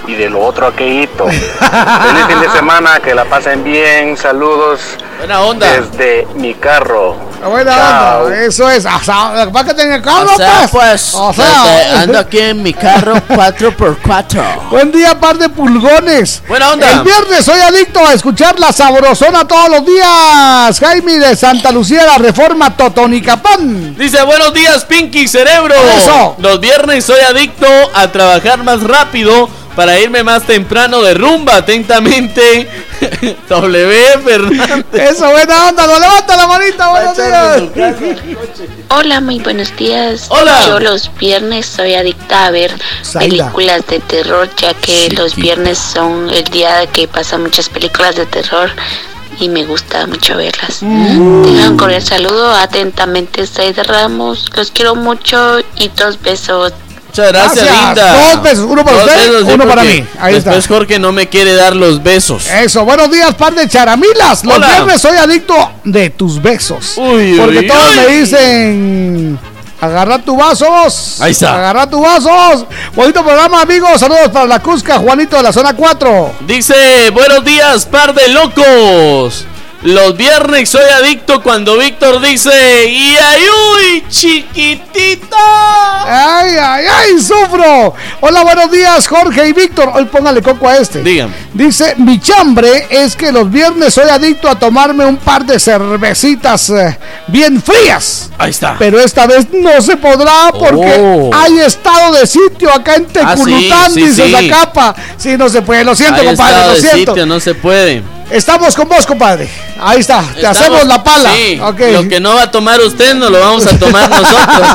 y de lo otro aqueíto. [laughs] Feliz fin de semana, que la pasen bien. Saludos. Buena onda. Desde mi carro. Buena Chao. onda, eso es. O sea, ¿Va que tener carro, O sea, pues? pues, O sea, desde- [laughs] ando aquí en mi carro 4x4. Buen día, par de pulgones. Buena onda. El viernes soy adicto a escuchar la sabrosona todos los días. Jaime de Santa Lucía, la reforma Totonicapán. Dice, buenos días, Pinky Cerebro. Eso. Los viernes soy adicto a trabajar más rápido para irme más temprano de rumba. Atentamente, [laughs] W. Fernández. Eso, buena onda. Nos levanta la manita, buenos días. Hola, muy buenos días. Hola. Yo los viernes soy adicta a ver películas de terror, ya que los viernes son el día que pasan muchas películas de terror y me gusta mucho verlas. Tengan un cordial saludo, atentamente Zaida Ramos. Los quiero mucho y dos besos. Muchas gracias, Gracias. linda. Dos besos, uno para Dos usted, besos, uno para mí. Ahí después está. Jorge no me quiere dar los besos. Eso, buenos días, par de charamilas. Los Hola. viernes soy adicto de tus besos. Uy, porque uy, todos uy. me dicen. Agarra tu vasos. Ahí está. Agarra tu vasos. Bonito programa, amigos. Saludos para la Cusca, Juanito de la zona 4. Dice, buenos días, par de locos. Los viernes soy adicto cuando Víctor dice, y ay, uy, chiquitita. Ay, ay, ay, sufro. Hola, buenos días, Jorge y Víctor. Hoy póngale coco a este. Dígame. Dice, mi chambre es que los viernes soy adicto a tomarme un par de cervecitas eh, bien frías. Ahí está. Pero esta vez no se podrá porque Oh. hay estado de sitio acá en Ah, sí, Teculután, sí, dice sí. Zacapa. Sí, no se puede, lo siento, Ahí compadre, está lo de siento. sitio, no se puede. Estamos con vos, compadre. Ahí está, te Estamos- hacemos la pala. Sí. Lo que no va a tomar usted, no lo vamos a tomar nosotros.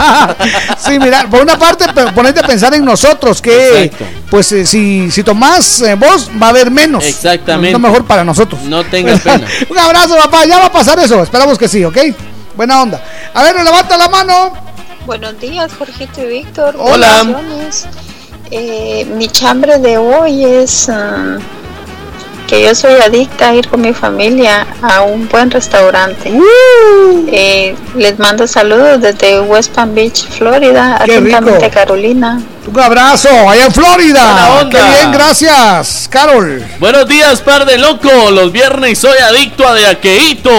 [laughs] sí, mira, por una parte, ponete a pensar en nosotros, que Exacto. pues eh, si, si tomás eh, vos, va a haber menos. Exactamente. Es lo mejor para nosotros. No tenga pena. [laughs] Un abrazo, papá. Ya va a pasar eso. Esperamos que sí, ¿ok? Buena onda. A ver, levanta la mano. Buenos días, Jorgito y Víctor. Hola. Eh, mi chambre de hoy es ah, que yo soy adicta a ir con mi familia a un buen restaurante. Uh. Eh, les mando saludos desde West Palm Beach, Florida. Rico. Atentamente, Carolina. Un abrazo allá en Florida. Buena onda. Qué bien, gracias, Carol. Buenos días, par de locos. Los viernes soy adicto a de aqueíto.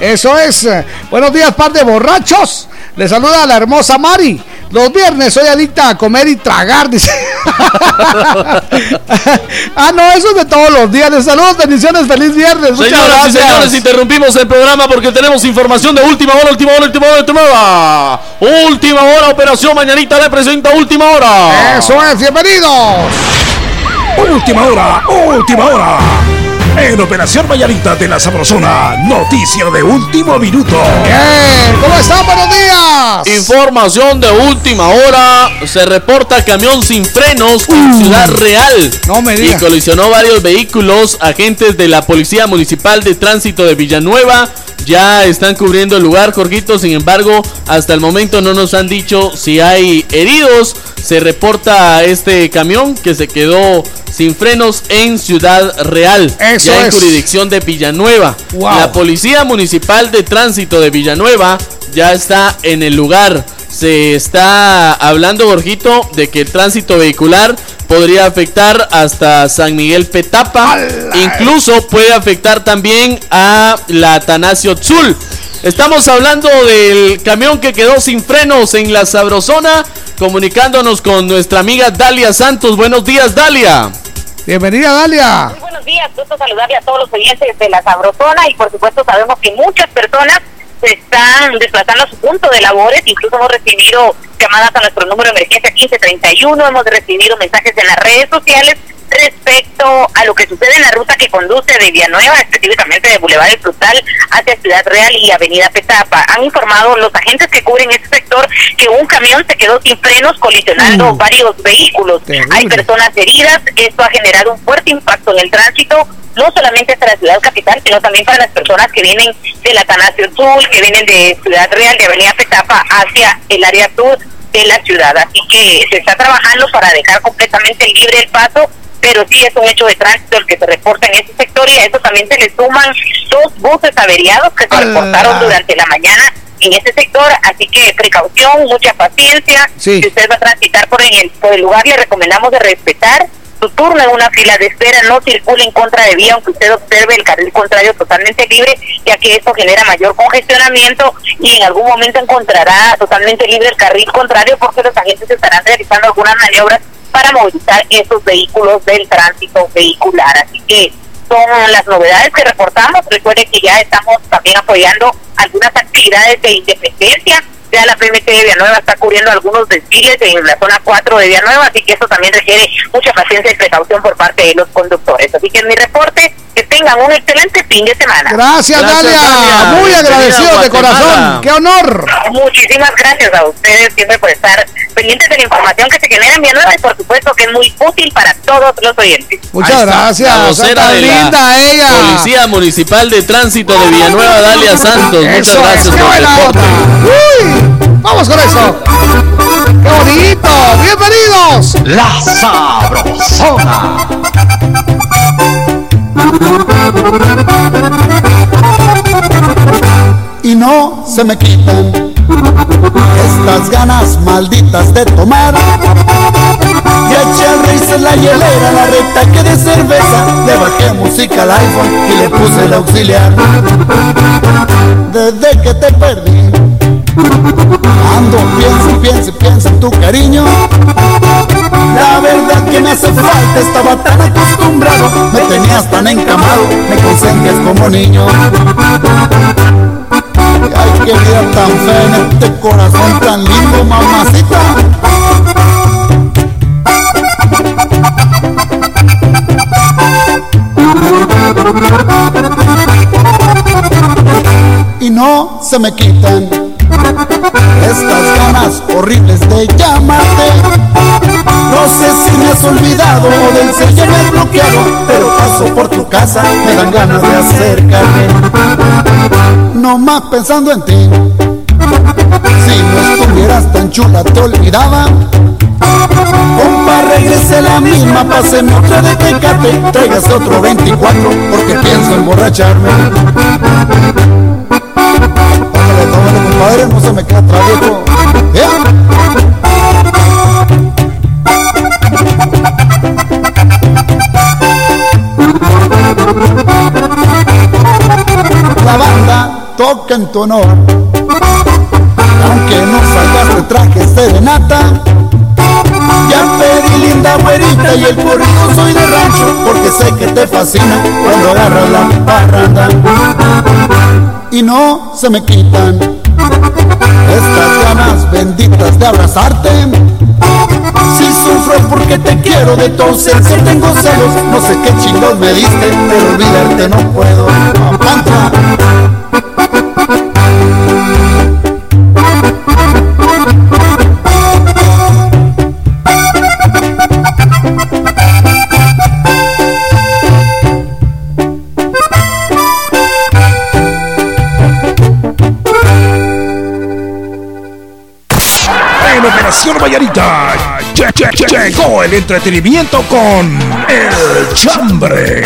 Eso es. Buenos días, par de borrachos. Le saluda a la hermosa Mari. Los viernes soy adicta a comer y tragar, dice. [laughs] ah, no, eso es de todos los días. Les saludos, bendiciones, feliz viernes. Muchas Señoras y señores, interrumpimos el programa porque tenemos información de última hora, última hora, última hora, última hora. Última hora, Operación Mañanita le presenta Última Hora. Eso es, bienvenidos. Última hora, última hora. En Operación Vallarita de la Sabrosona, noticia de último minuto. Bien, ¿cómo están? Buenos días. Información de última hora. Se reporta camión sin frenos en Ciudad Real. No me Y digas. colisionó varios vehículos. Agentes de la Policía Municipal de Tránsito de Villanueva ya están cubriendo el lugar, Jorgito. Sin embargo, hasta el momento no nos han dicho si hay heridos. Se reporta este camión que se quedó sin frenos en Ciudad Real. Eso ya en es. jurisdicción de Villanueva. Wow. La Policía Municipal de Tránsito de Villanueva ya está en el lugar. Se está hablando, Jorgito, de que el tránsito vehicular podría afectar hasta San Miguel Petapa. Incluso puede afectar también a la Atanasio Tzul. Estamos hablando del camión que quedó sin frenos en la Sabrosona. Comunicándonos con nuestra amiga Dalia Santos. Buenos días, Dalia. Bienvenida, Dalia. Muy buenos días, gusto saludarle a todos los oyentes de la Sabrosona y por supuesto sabemos que muchas personas se están desplazando a su punto de labores, incluso hemos recibido llamadas a nuestro número de emergencia 1531, hemos recibido mensajes en las redes sociales respecto a lo que sucede en la ruta que conduce de Villanueva, específicamente de Boulevard Frutal hacia Ciudad Real y Avenida Petapa. Han informado los agentes que cubren ese sector que un camión se quedó sin frenos colisionando varios vehículos. Hay personas heridas, esto ha generado un fuerte impacto en el tránsito, no solamente hacia la ciudad capital, sino también para las personas que vienen del Atanasio Sur, que vienen de Ciudad Real, de Avenida Petapa hacia el área sur de la ciudad. Así que se está trabajando para dejar completamente libre el paso pero sí es un hecho de tránsito el que se reporta en ese sector y a eso también se le suman dos buses averiados que se reportaron durante la mañana en ese sector, así que precaución, mucha paciencia. Sí. Si usted va a transitar por el, por el lugar, le recomendamos de respetar su turno en una fila de espera, no circule en contra de vía, aunque usted observe el carril contrario totalmente libre, ya que eso genera mayor congestionamiento y en algún momento encontrará totalmente libre el carril contrario porque los agentes estarán realizando algunas maniobras para movilizar esos vehículos del tránsito vehicular. Así que son las novedades que reportamos. Recuerde que ya estamos también apoyando algunas actividades de independencia. Ya la PMT de Villanueva está cubriendo algunos desfiles en la zona 4 de Villanueva, así que eso también requiere mucha paciencia y precaución por parte de los conductores. Así que en mi reporte, que tengan un excelente fin de semana. Gracias, Dalia. Muy agradecido de corazón. ¡Qué honor! Muchísimas gracias a ustedes siempre por estar pendientes de la información que se genera en Villanueva y por supuesto que es muy útil para todos los oyentes. Muchas está, gracias. la vocera de la ella. Policía Municipal de Tránsito de Villanueva, Dalia Santos. Muchas Eso gracias por el reporte. Uy, vamos con eso. ¡Qué bonito! ¡Bienvenidos! La Sabrosona. y no se me quitan estas ganas malditas de tomar. Ya eché al rey la hielera, la recta que de cerveza, le bajé música al iPhone y le puse el auxiliar. Desde que te perdí, ando, pienso, pienso, pienso en tu cariño. La verdad que me hace falta, estaba tan acostumbrado, me tenías tan encamado, me consentías como niño. Ay, qué vida tan fea en este corazón tan lindo, mamacita. Y no se me quitan estas ganas horribles de llamarte. No sé si me has olvidado o del ser ya me has bloqueado, pero paso por tu casa, me dan ganas de acercarme. No más pensando en ti. Si no estuvieras tan chula, te olvidaba. Compa, regrese la misma, páseme otra de tecate, tráigase otro 24, porque pienso emborracharme. Tómale, compadre, no se me queda atrás, viejo. La banda toca en tu honor. Aunque no salgas de traje serenata, ya pedí linda güerita y el corrido soy de rancho, porque sé que te fascina cuando agarras la parranda. Y no se me quitan estas ganas benditas de abrazarte. Si sufro porque te quiero de tu ausencia tengo celos No sé qué chingos me diste, pero olvidarte no puedo. Lle- llegó el entretenimiento con El Chambre.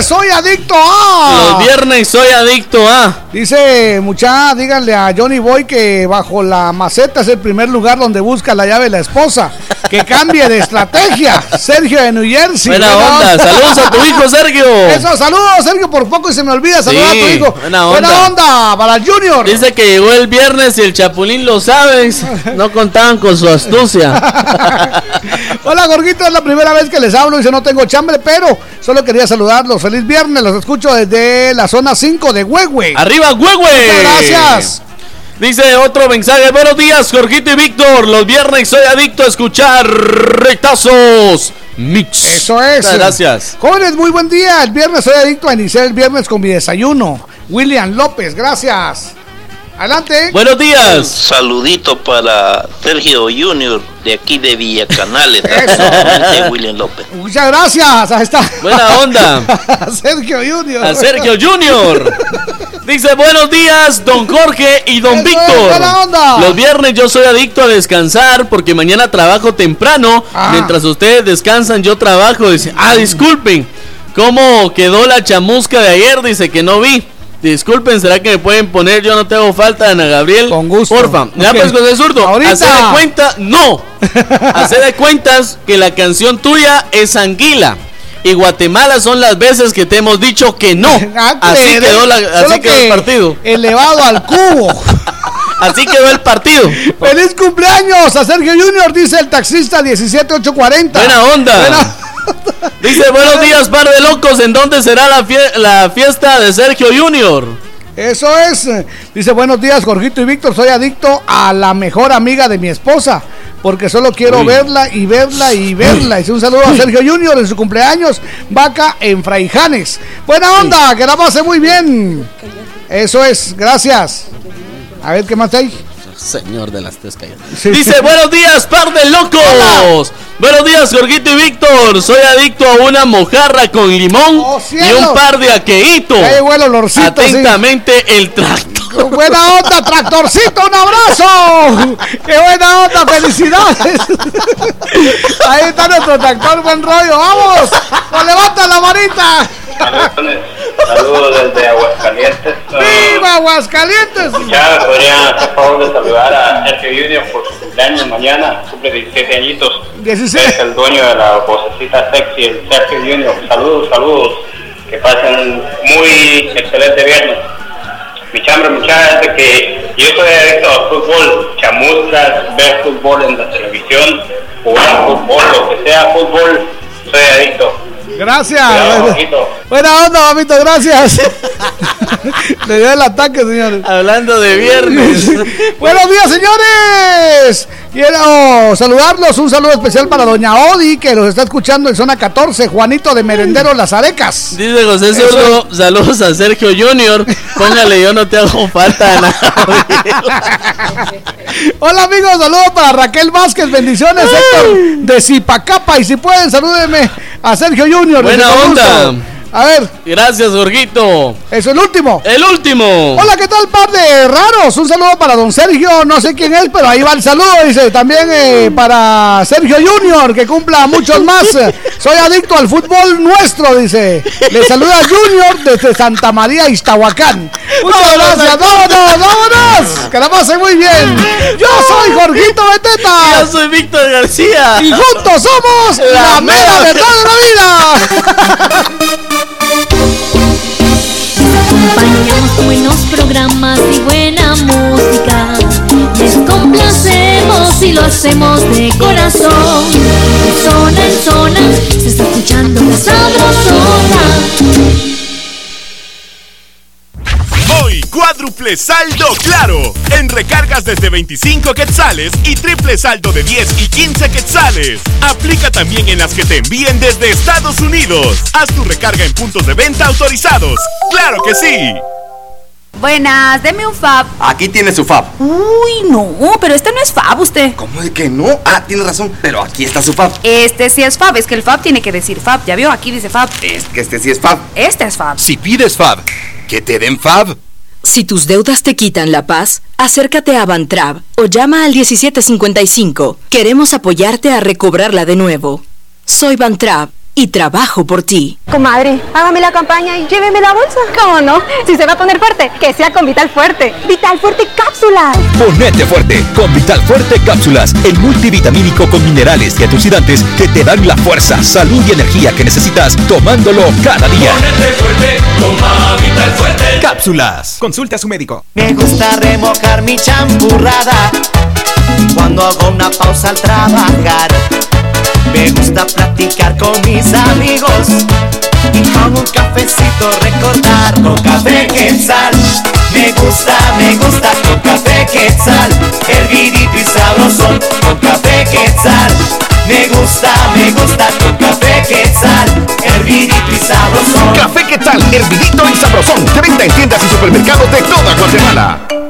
Viernes soy adicto a. Los viernes soy adicto a. Dice, mucha, díganle a Johnny Boy que bajo la maceta es el primer lugar donde busca la llave la esposa. Que cambie de estrategia. Sergio de New Jersey. Buena onda. Saludos a tu hijo, Sergio. Eso, saludos, Sergio. Por poco y se me olvida saludar a tu Sí, hijo. buena onda. onda para el Junior. Dice que llegó el viernes y el Chapulín lo sabes. No contaban con su astucia. [laughs] Hola, Gorguito, es la primera vez que les hablo. Dice, no tengo chambre, pero solo quería saludarlos. Feliz viernes, los escucho desde la zona 5 de Huehue. ¡Arriba, Huehue! Muchas gracias. Dice otro mensaje. Buenos días, Jorgito y Víctor. Los viernes soy adicto a escuchar retazos mix. Eso es. Muchas gracias. Jóvenes, muy buen día. El viernes soy adicto a iniciar el viernes con mi desayuno. William López, gracias. Adelante. Buenos días. Saludito para Sergio Junior de aquí de Villa Canales, [laughs] de William López. Muchas gracias. Ahí está. Buena onda. [laughs] Sergio Junior. A Sergio Junior. [laughs] Dice buenos días, don Jorge y don Víctor. Los viernes yo soy adicto a descansar porque mañana trabajo temprano. Ah. Mientras ustedes descansan, yo trabajo. Dice, ah, disculpen. ¿Cómo quedó la chamusca de ayer? Dice que no vi. Disculpen, ¿será que me pueden poner? Yo no tengo falta, Ana Gabriel. Con gusto. Porfa. Ya Ok. pues, José Zurdo. Ahorita. Hacer de cuenta, no. [laughs] Hacer de cuentas que la canción tuya es Anguila. Y Guatemala son las veces que te hemos dicho que no. [laughs] Así Creer, quedó, la- solo así quedó que el partido. Elevado al cubo. [laughs] Así quedó el partido. ¡Feliz cumpleaños a Sergio Junior! Dice el taxista 17840. Buena onda. Buena- [laughs] Dice, buenos días, par de locos. ¿En dónde será la, fie- la fiesta de Sergio Junior? Eso es. Dice, buenos días, Jorgito y Víctor. Soy adicto a la mejor amiga de mi esposa. Porque solo quiero Uy. verla y verla y verla. Dice un saludo a Sergio Junior en su cumpleaños. Vaca en Fraijanes. Buena onda, que la pase muy bien. Eso es, gracias. A ver qué más hay. Señor de las tres calles. Sí. Dice, buenos días, par de locos. Buenos días, Jorgito y Víctor. Soy adicto a una mojarra con limón y Oh, cielo. un par de aqueíto. El olorcito, sí. Atentamente, el tractor. Buena onda, tractorcito, un abrazo. Qué buena onda, felicidades. Ahí está nuestro tractor, buen rollo. Vamos, pues levanta la manita. Saludos desde Aguascalientes. ¡Viva Aguascalientes! Ya podrían hacer favor de saludar a Sergio Junior por su cumpleaños mañana, cumple 17 añitos. 16. Es el dueño de la vocecita sexy, el Sergio Junior. Saludos, saludos. Que pasen muy excelente viernes. Mi chambre, muchachos, de que yo soy adicto al fútbol, chamuscas, ver fútbol en la televisión, jugar fútbol, lo que sea fútbol, soy adicto. Gracias. Buena- onda, mamito, gracias. [laughs] Le dio el ataque, señores. Hablando de viernes. [laughs] Buenos días, señores. Quiero saludarlos. Un saludo especial para Doña Odi, que los está escuchando en zona 14. Juanito de Merendero Las Arecas. Dice José Zurdo, saludos a Sergio Junior. Póngale, yo no te hago falta, Ana. [laughs] Hola amigos, saludos para Raquel Vázquez, bendiciones Héctor de Zipacapa y si pueden salúdenme a Sergio Junior. Buena desde onda. A ver, Gracias, Jorgito. eso el último. El último. Hola, ¿qué tal, par de raros? Un saludo para don Sergio, no sé quién es, pero ahí va el saludo, dice. También eh, para Sergio Junior, que cumpla muchos más. [laughs] Soy adicto al fútbol nuestro, dice. Le saluda Junior desde Santa María, Iztahuacán. Muchas gracias, vámonos, vámonos. Que la pasen muy bien. Yo soy Jorgito Beteta. Yo soy Víctor García. Y juntos somos la, La mera mera verdad de la vida. [laughs] buenos programas y buena música. Les complacemos y lo hacemos de corazón. De zona en zona se está escuchando la sabrosona. Hoy, cuádruple saldo claro. En recargas desde 25 quetzales y triple saldo de 10 y 15 quetzales. Aplica también en las que te envíen desde Estados Unidos. Haz tu recarga en puntos de venta autorizados. ¡Claro que sí! Buenas, deme un fab. Aquí tiene su fab. Uy, no, pero este no es fab usted. ¿Cómo de que no? Ah, tiene razón, pero aquí está su fab. Este sí es fab, es que el fab tiene que decir fab. Ya vio, aquí dice fab. Es que este sí es fab. Este es fab. Si pides fab, que te den fab. Si tus deudas te quitan la paz, acércate a Bantrab o llama al 1755. Queremos apoyarte a recobrarla de nuevo. Soy Bantrab y trabajo por ti. Comadre, hágame la campaña y lléveme la bolsa. ¿Cómo no? Si se va a poner fuerte, que sea con Vital Fuerte. Vital Fuerte Cápsulas. Ponete fuerte con Vital Fuerte Cápsulas, el multivitamínico con minerales y antioxidantes que te dan la fuerza, salud y energía que necesitas tomándolo cada día. Cápsulas. Consulte a su médico. Me gusta remojar mi champurrada cuando hago una pausa al trabajar. Me gusta platicar con mis amigos y con un cafecito recordar con café quetzal. Me gusta, me gusta con café quetzal, hervidito y sabrosón con café quetzal. Me gusta, me gusta con café quetzal, hervidito y sabrosón. Café Quetzal, hervidito y sabrosón. De venta en tiendas y supermercados de toda Guatemala.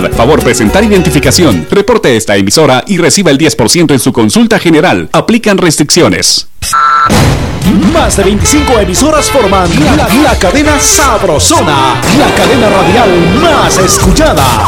Favor presentar identificación. Reporte esta emisora y reciba el 10% en su consulta general. Aplican restricciones. Más de 25 emisoras forman la, la cadena Sabrosona, la cadena radial más escuchada.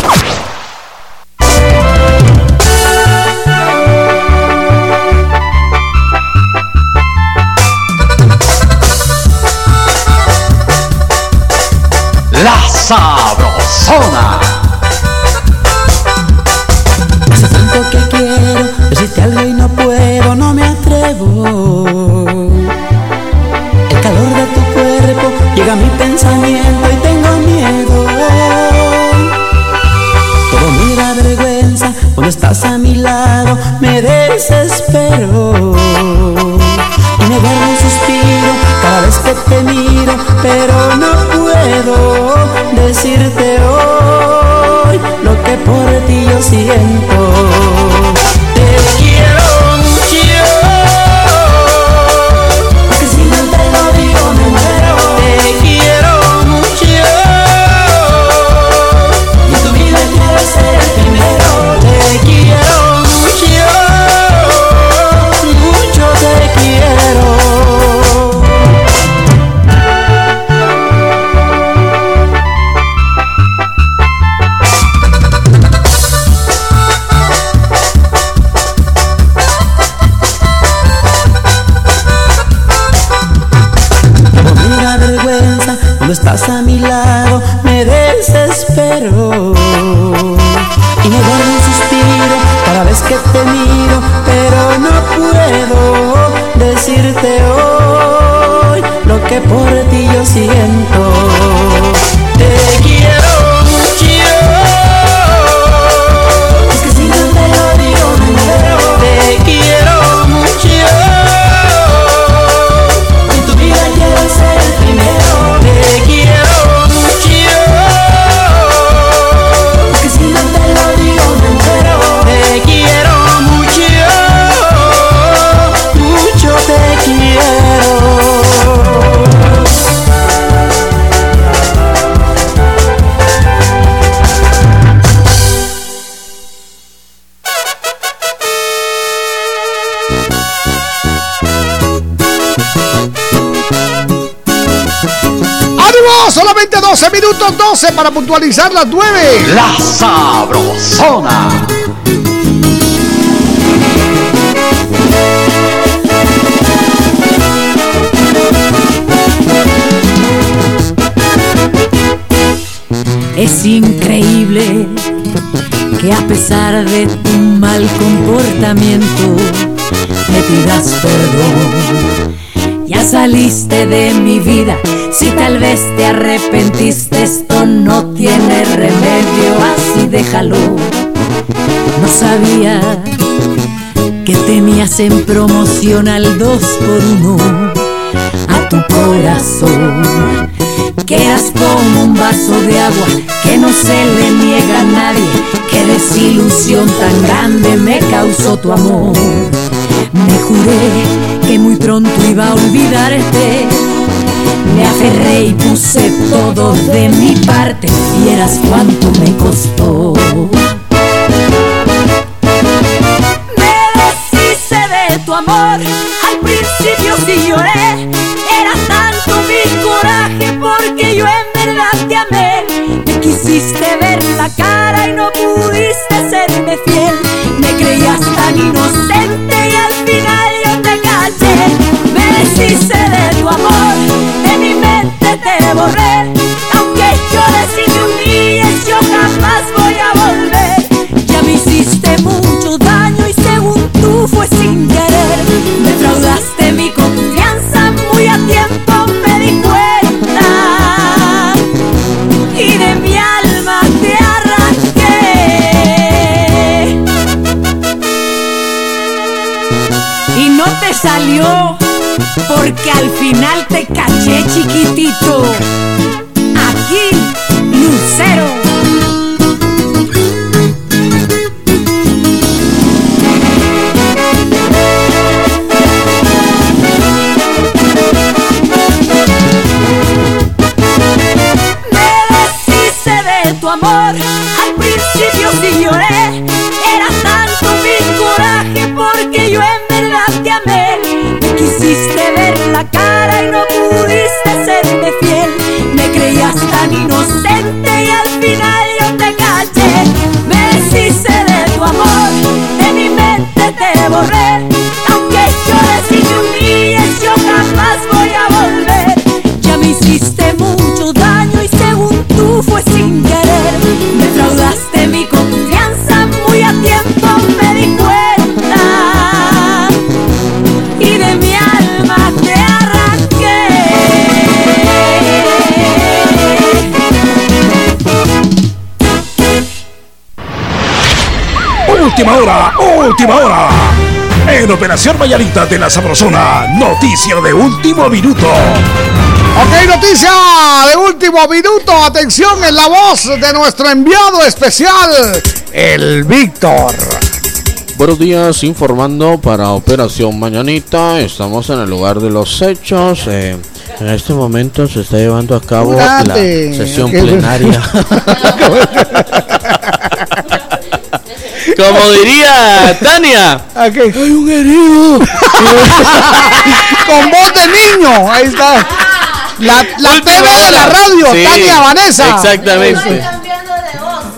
Ti 12 minutos, 12 para puntualizar las 9. La Sabrosona. Es increíble que a pesar de tu mal comportamiento me pidas perdón. Ya saliste de mi vida, si tal vez te arrepentiste, esto no tiene remedio, así déjalo. No sabía que tenías en promoción al 2 por 1 a tu corazón que eras como un vaso de agua que no se le niega a nadie. Qué desilusión tan grande me causó tu amor. Me juré que muy pronto iba a olvidarte. Me aferré y puse todo de mi parte. Y eras cuánto me costó. Me deshice de tu amor. Salió porque al final te caché chiquitito. Aquí, Lucero. Inocente y al final Última hora, última hora. En Operación Vallarita de la Sabrosona, noticia de último minuto. Ok, noticia de último minuto. Atención en la voz de nuestro enviado especial, el Víctor. Buenos días, informando para Operación Mañanita. Estamos en el lugar de los hechos. eh, en este momento se está llevando a cabo la sesión plenaria. [laughs] [laughs] Como [laughs] diría Tania. Hay un herido. [laughs] Con voz de niño. Ahí está. La, la Última TV de la hora. radio, Sí, Tania Vanessa. Exactamente.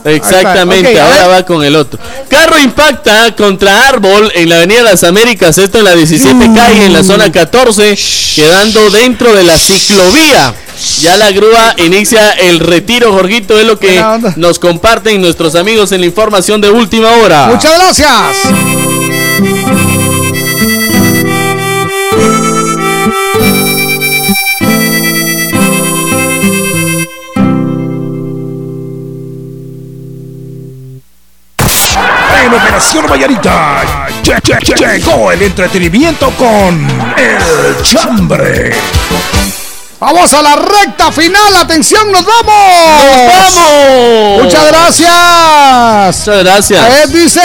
Exactamente, Ok, a ahora va con el otro. Carro impacta contra árbol en la Avenida Las Américas, esto en la 17 calle, en la zona 14, quedando dentro de la ciclovía. Ya la grúa inicia el retiro, Jorgito, es lo que nos comparten nuestros amigos en la información de última hora. Muchas gracias. En Operación Vallarita, che- che- che- llegó el entretenimiento con El Chambre. Vamos a la recta final. Atención, nos vamos. ¡Nos vamos! Muchas gracias. Muchas gracias. A ver, dice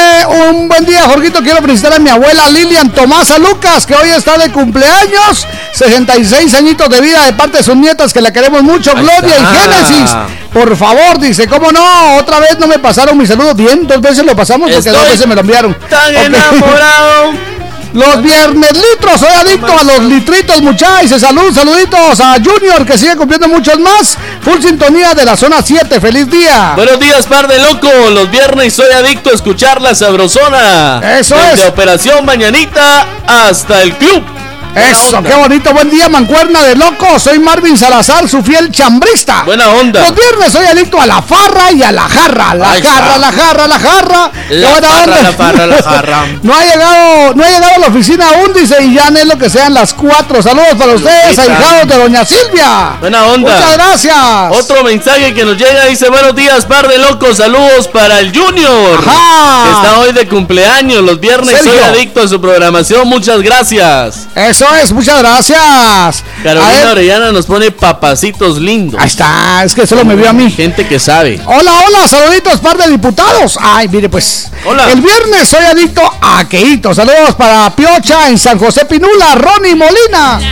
un buen día, Jorgito. Quiero felicitar a mi abuela Lilian Tomasa Lucas, que hoy está de cumpleaños. 66 añitos de vida de parte de sus nietas, que la queremos mucho. Ahí Gloria y. Génesis. Por favor, dice, ¿cómo no? Otra vez no me pasaron mi saludo. Bien, dos veces lo pasamos porque Estoy dos veces me lo enviaron. Tan Ok. enamorado. [laughs] Los viernes litros, soy adicto a los litritos, muchachos. Salud, saluditos a Junior que sigue cumpliendo muchos más. Full sintonía de la zona 7. Feliz día. Buenos días, par de loco. Los viernes soy adicto a escuchar la sabrosona. Eso Desde es. Operación Mañanita hasta el club. Eso, qué bonito. Buen día, mancuerna de loco. Soy Marvin Salazar, su fiel chambrista. Buena onda. Los viernes soy adicto a la farra y a la jarra. La jarra, está. la jarra, la jarra. La farra, onda. la farra, la jarra. [laughs] No ha llegado, no ha llegado a la oficina aún, dice, y ya anhelo que sean las cuatro. Saludos para ustedes, ahijados de Doña Silvia. Buena onda. Muchas gracias. Otro mensaje que nos llega dice: Buenos días, par de locos. Saludos para el Junior. Ajá. Que está hoy de cumpleaños. Los viernes Sergio. soy adicto a su programación. Muchas gracias. Eso es, muchas gracias. Carolina Orellana nos pone papacitos lindos. Ahí está, es que solo me vio a mí. Gente que sabe. Hola, hola, saluditos, par de diputados. Ay, mire, pues. Hola. El viernes soy adicto a Queito. Saludos para Piocha en San José Pinula, Ronnie Molina. [laughs]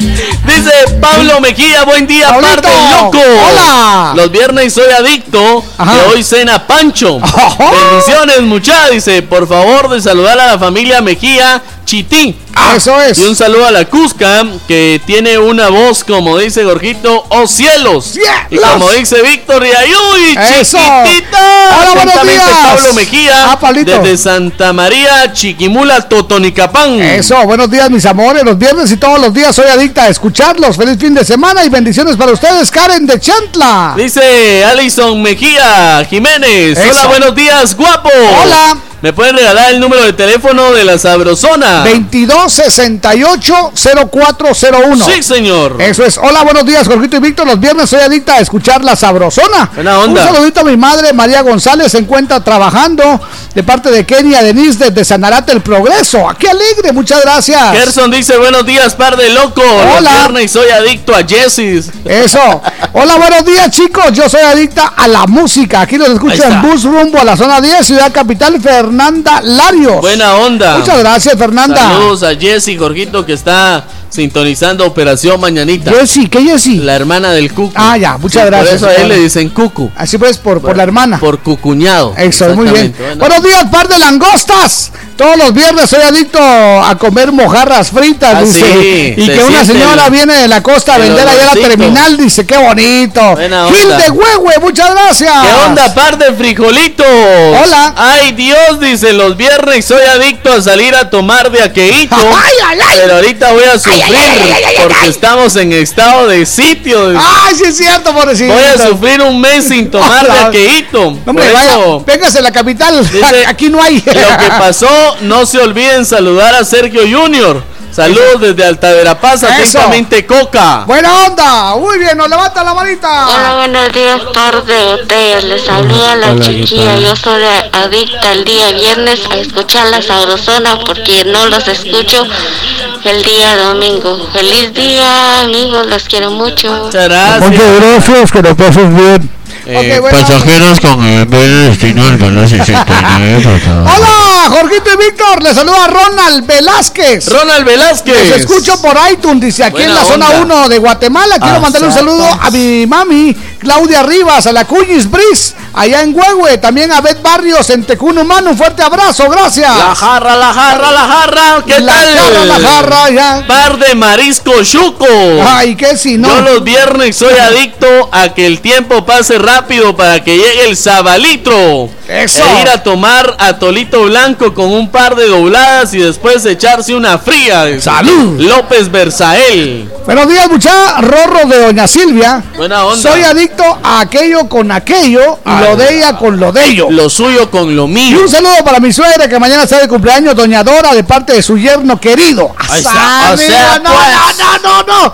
Dice Pablo Mejía, buen día, Pablito. par de loco. Hola. Los viernes soy adicto, Ajá. que hoy cena Pancho. [laughs] Bendiciones, muchachos. Dice, por favor, de saludar a la familia Mejía cheating. Chití. Eso es. Y un saludo a la Cusca, que tiene una voz, como dice Gorjito, oh cielos. Y Cielos. como dice Víctor y Ayuy, Eso. chiquitita. Hola, buenos días. Pablo Mejía, Ah, desde Santa María, Chiquimula, Totonicapán. Eso, buenos días mis amores, los viernes y todos los días soy adicta a escucharlos. Feliz fin de semana y bendiciones para ustedes, Karen de Chantla. Dice Alison Mejía Jiménez. Eso. Hola, buenos días, guapo. Hola. ¿Me pueden regalar el número de teléfono de la Sabrosona? 2268-0401. Sí, señor. Eso es. Hola, buenos días, Jorgito y Víctor. Los viernes soy adicta a escuchar la sabrosona. Buena onda. Un saludito a mi madre, María González, se encuentra trabajando de parte de Kenia Denise desde Sanarate El Progreso. ¡Qué alegre! Muchas gracias. Gerson dice, buenos días, par de loco. Los Hola. viernes soy adicto a Jessis. Eso. Hola, buenos días, chicos. Yo soy adicta a la música. Aquí los escucho en bus rumbo a la zona 10, Ciudad Capital, Fernanda Larios. Buena onda. Muchas gracias, Fernanda. Saludos a Jessy Jorgito que está sintonizando Operación Mañanita. Jessy, ¿qué Jessy? La hermana del Cucu. Ah, ya, muchas Sí, gracias. Por eso a él le dicen Cucu. Así pues, por, por la hermana. Por cucuñado. Eso, muy bien. Bueno. Buenos días, par de langostas. Todos los viernes soy adicto a comer mojarras fritas, Ah, dice. sí, y se que una señora el- viene de la costa a vender allá a la terminal, dice, qué bonito. Gil de Huehue, muchas gracias. ¿Qué onda, par de frijolitos? Hola. Ay, Dios, dice, los viernes soy adicto a salir a tomar de aqueíto. [laughs] Ay, ay, ay. Pero ahorita voy a sufrir ay, ay, ay, ay, porque ay. estamos en estado de sitio. Ay, sí es cierto, pobrecito. Voy a sufrir un mes sin [laughs] tomar de aqueíto. Hombre, vaya, véngase a la capital. Dice, [laughs] Aquí no hay. [laughs] Lo que pasó, no se olviden saludar a Sergio Junior. Saludos desde Alta Verapaz, Eso. atentamente Coca. Buena onda. Muy bien, nos levanta la manita. Hola, buenos días, par de botellas. Les saluda la Hola, ¿qué chiquilla. Yo soy adicta el día viernes a escuchar la sabrosona porque no los escucho el día domingo. Feliz día, amigos, los quiero mucho. Muchas gracias. Muchas gracias, que lo pases bien. Eh, bueno. Pasajeros con el destino al canal 69, por favor. Hola, Jorgito y Víctor. Les saluda Ronald Velázquez. Ronald Velázquez. Los escucho por iTunes, dice aquí Buena en la zona onda. 1 de Guatemala. Quiero Ah, mandarle un saludo a mi mami, Claudia Rivas, a la Cuñis Bris, allá en Huehue. También a Beth Barrios en Tecunumano. Un fuerte abrazo, gracias. La jarra, la jarra, la jarra. ¿Qué La tal? jarra, la jarra, ya. Par de marisco chuco. Ay, que si no. Yo los viernes soy adicto a que el tiempo pase rápido para que llegue el sabalitro. Eso. E ir a tomar atolito blanco con un par de dobladas y después echarse una fría. Salud. López Berzael. Buenos días, mucha Rorro de Doña Silvia. Buena onda. Soy adicto a aquello con aquello y lo de ella con lo de ello. Lo suyo con lo Y mío. un saludo para mi suegra que mañana está de cumpleaños, Doña Dora, de parte de su yerno querido. Ahí está, o sea, no, pues. no, no, no, [laughs] no.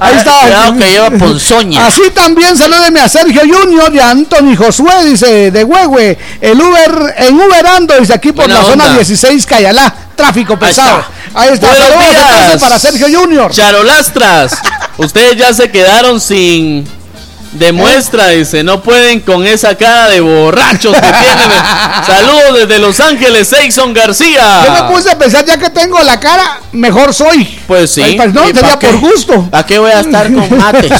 Ahí está. Cuidado que lleva ponzoña. Así también salúdeme a Sergio Junior y a Anthony Josué, dice, de Huehue. El Uber, en Uberando, dice aquí por Buena la zona onda. 16 Cayalá. Tráfico pesado. está. Ahí está. Buenos días. para Sergio Junior. Charolastras. Ustedes ya se quedaron sin Demuestra, dice, no pueden con esa cara de borrachos que tienen. [laughs] Saludos desde Los Ángeles, Seyson García. Yo me puse a pensar, ya que tengo la cara, mejor soy. Pues sí. Ay, pues no, ¿Y sería por gusto. ¿A qué voy a estar con [laughs] mates?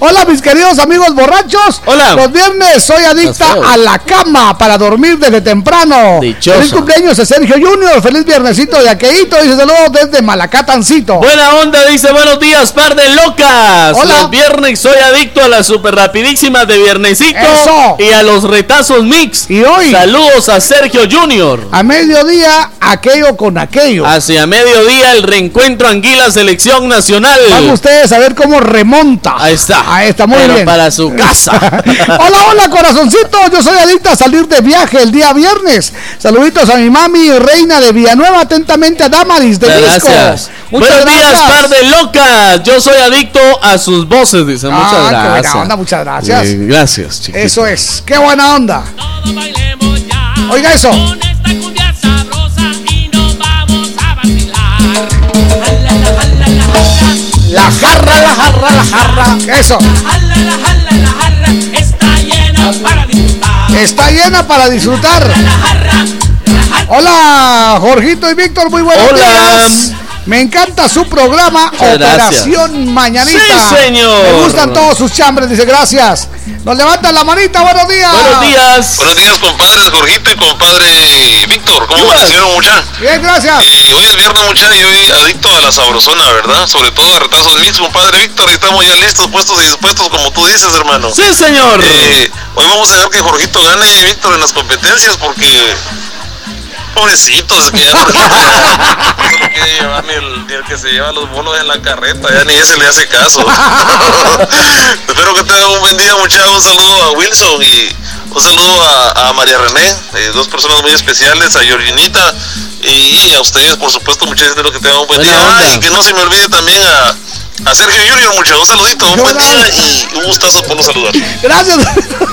Hola, mis queridos amigos borrachos. Hola. Los viernes soy adicta a la cama para dormir desde temprano. Dichoso. Feliz cumpleaños a Sergio Junior. Feliz viernesito de aqueíto. Dice saludos desde Malacatancito. Buena onda, dice buenos días, par de locas. Hola. Los viernes soy adicto a las super rapidísimas de viernesito Eso. y a los retazos mix. Y hoy, Saludos a Sergio Junior. a mediodía, aquello con aquello. Hacia mediodía el reencuentro Anguila Selección Nacional. Van ustedes a ver cómo remonta. Ahí está. Ahí está, muy Pero bien. para su casa. [laughs] hola, hola, corazoncito. Yo soy adicta a salir de viaje el día viernes. Saluditos a mi mami, reina de Villanueva. Atentamente a Damaris de Muchas Disco. gracias. Muchas Buenos días, gracias. par de locas. Yo soy adicto a sus voces, dice. Ah, Muchas gracias. Muchas gracias. Eh, gracias, chiquito. Eso es, qué buena onda. Oiga eso. La jarra, la jarra, la jarra. Eso. Está llena para disfrutar. Hola, Jorgito y Víctor, muy buenos Hola. días. Me encanta su programa Muchas gracias. Operación Mañanita. Sí, señor. Me gustan todos sus chambres, dice gracias. Nos levantan la manita, buenos días. Buenos días. Buenos días, compadres Jorgito y compadre Víctor. ¿Cómo amanecieron, mucha? Bien, gracias. Eh, hoy es viernes, mucha, y hoy adicto a la sabrosona, ¿verdad? Sobre todo a retazos mix, compadre Víctor. y Estamos ya listos, puestos y dispuestos, como tú dices, hermano. Sí, señor. Eh, hoy vamos a ver que Jorgito gane, Víctor, en las competencias, porque... Pobrecitos, es que ya no se lo quiere llevar ni el, ni el que se lleva los bolos en la carreta, ya ni ese le hace caso. [laughs] Espero que tengan un buen día, muchachos. Un saludo a Wilson y un saludo a, a María René, eh, dos personas muy especiales, a Georginita y a ustedes, por supuesto, muchachos. Espero que tengan un buen Buena día. onda. Ah, y que no se me olvide también a, a Sergio Junior, muchachos. Un saludito, un buen día y un gustazo por saludar. Gracias.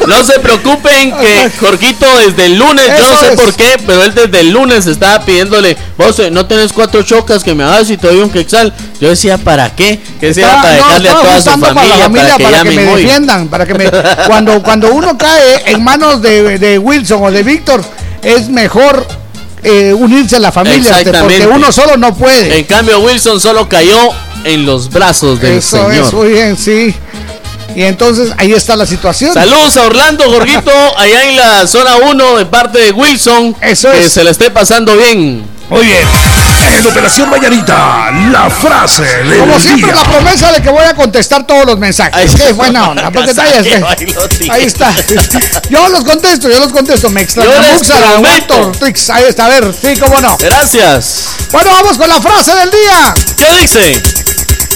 No se preocupen que Jorgito desde el lunes, yo no sé es. por qué, pero él desde el lunes estaba pidiéndole, vos no tenés cuatro chocas que me hagas y te doy un quexal. Yo decía, ¿para qué? Que decía, Estaba- para no, dejarle a toda su familia, para la familia que para que, me hoy. defiendan, para que me [laughs] cuando cuando uno cae en manos de, de Wilson o de Víctor es mejor eh, unirse a la familia este, porque Exactamente. uno solo no puede. En cambio, Wilson solo cayó en los brazos del Eso Señor. es muy bien, sí. Y entonces ahí está la situación. Saludos a Orlando Gorguito, [laughs] allá en la zona 1 de parte de Wilson. Eso que es. se le esté pasando bien. Muy bien. En Operación Mañanita, la frase del Como siempre, día. la promesa de que voy a contestar todos los mensajes. Qué buena onda. [laughs] Porque ahí, está. ahí [laughs] está. Yo los contesto, yo los contesto. Me Trix. Ahí está, a ver, sí, cómo no. Gracias. Bueno, vamos con la frase del día. ¿Qué dice?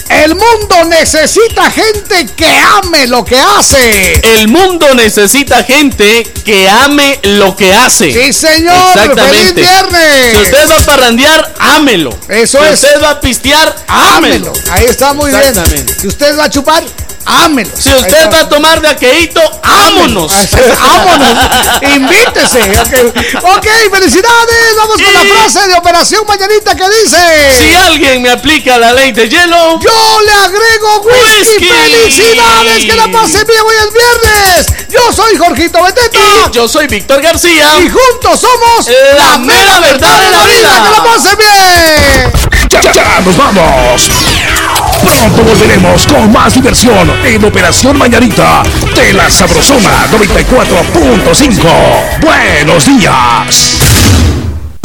El mundo necesita gente que ame lo que hace. El mundo necesita gente que ame lo que hace. Sí, señor. Exactamente. ¡Feliz viernes! Si usted va a parrandear, ámelo. Eso si es. usted va a pistear, ámelo. Ámelo. Ahí está muy bien. Si usted va a chupar, ámelo. Si usted va a tomar de aqueíto, ámonos. Vámonos. Invítese. Ok, Ok, felicidades. Vamos con la frase de Operación Mañanita que dice: Si alguien me aplica la ley de hielo, Yo le agrego whisky. Whisky. ¡Felicidades! ¡Que la pase bien hoy es viernes! Yo soy Jorgito Beteta. y yo soy Víctor García. Y juntos somos La mera verdad de la vida. ¡Que la pase bien! Ya, ya, ya, nos vamos. Pronto volveremos con más diversión en Operación Mañanita de la Sabrosona 94.5. Buenos días.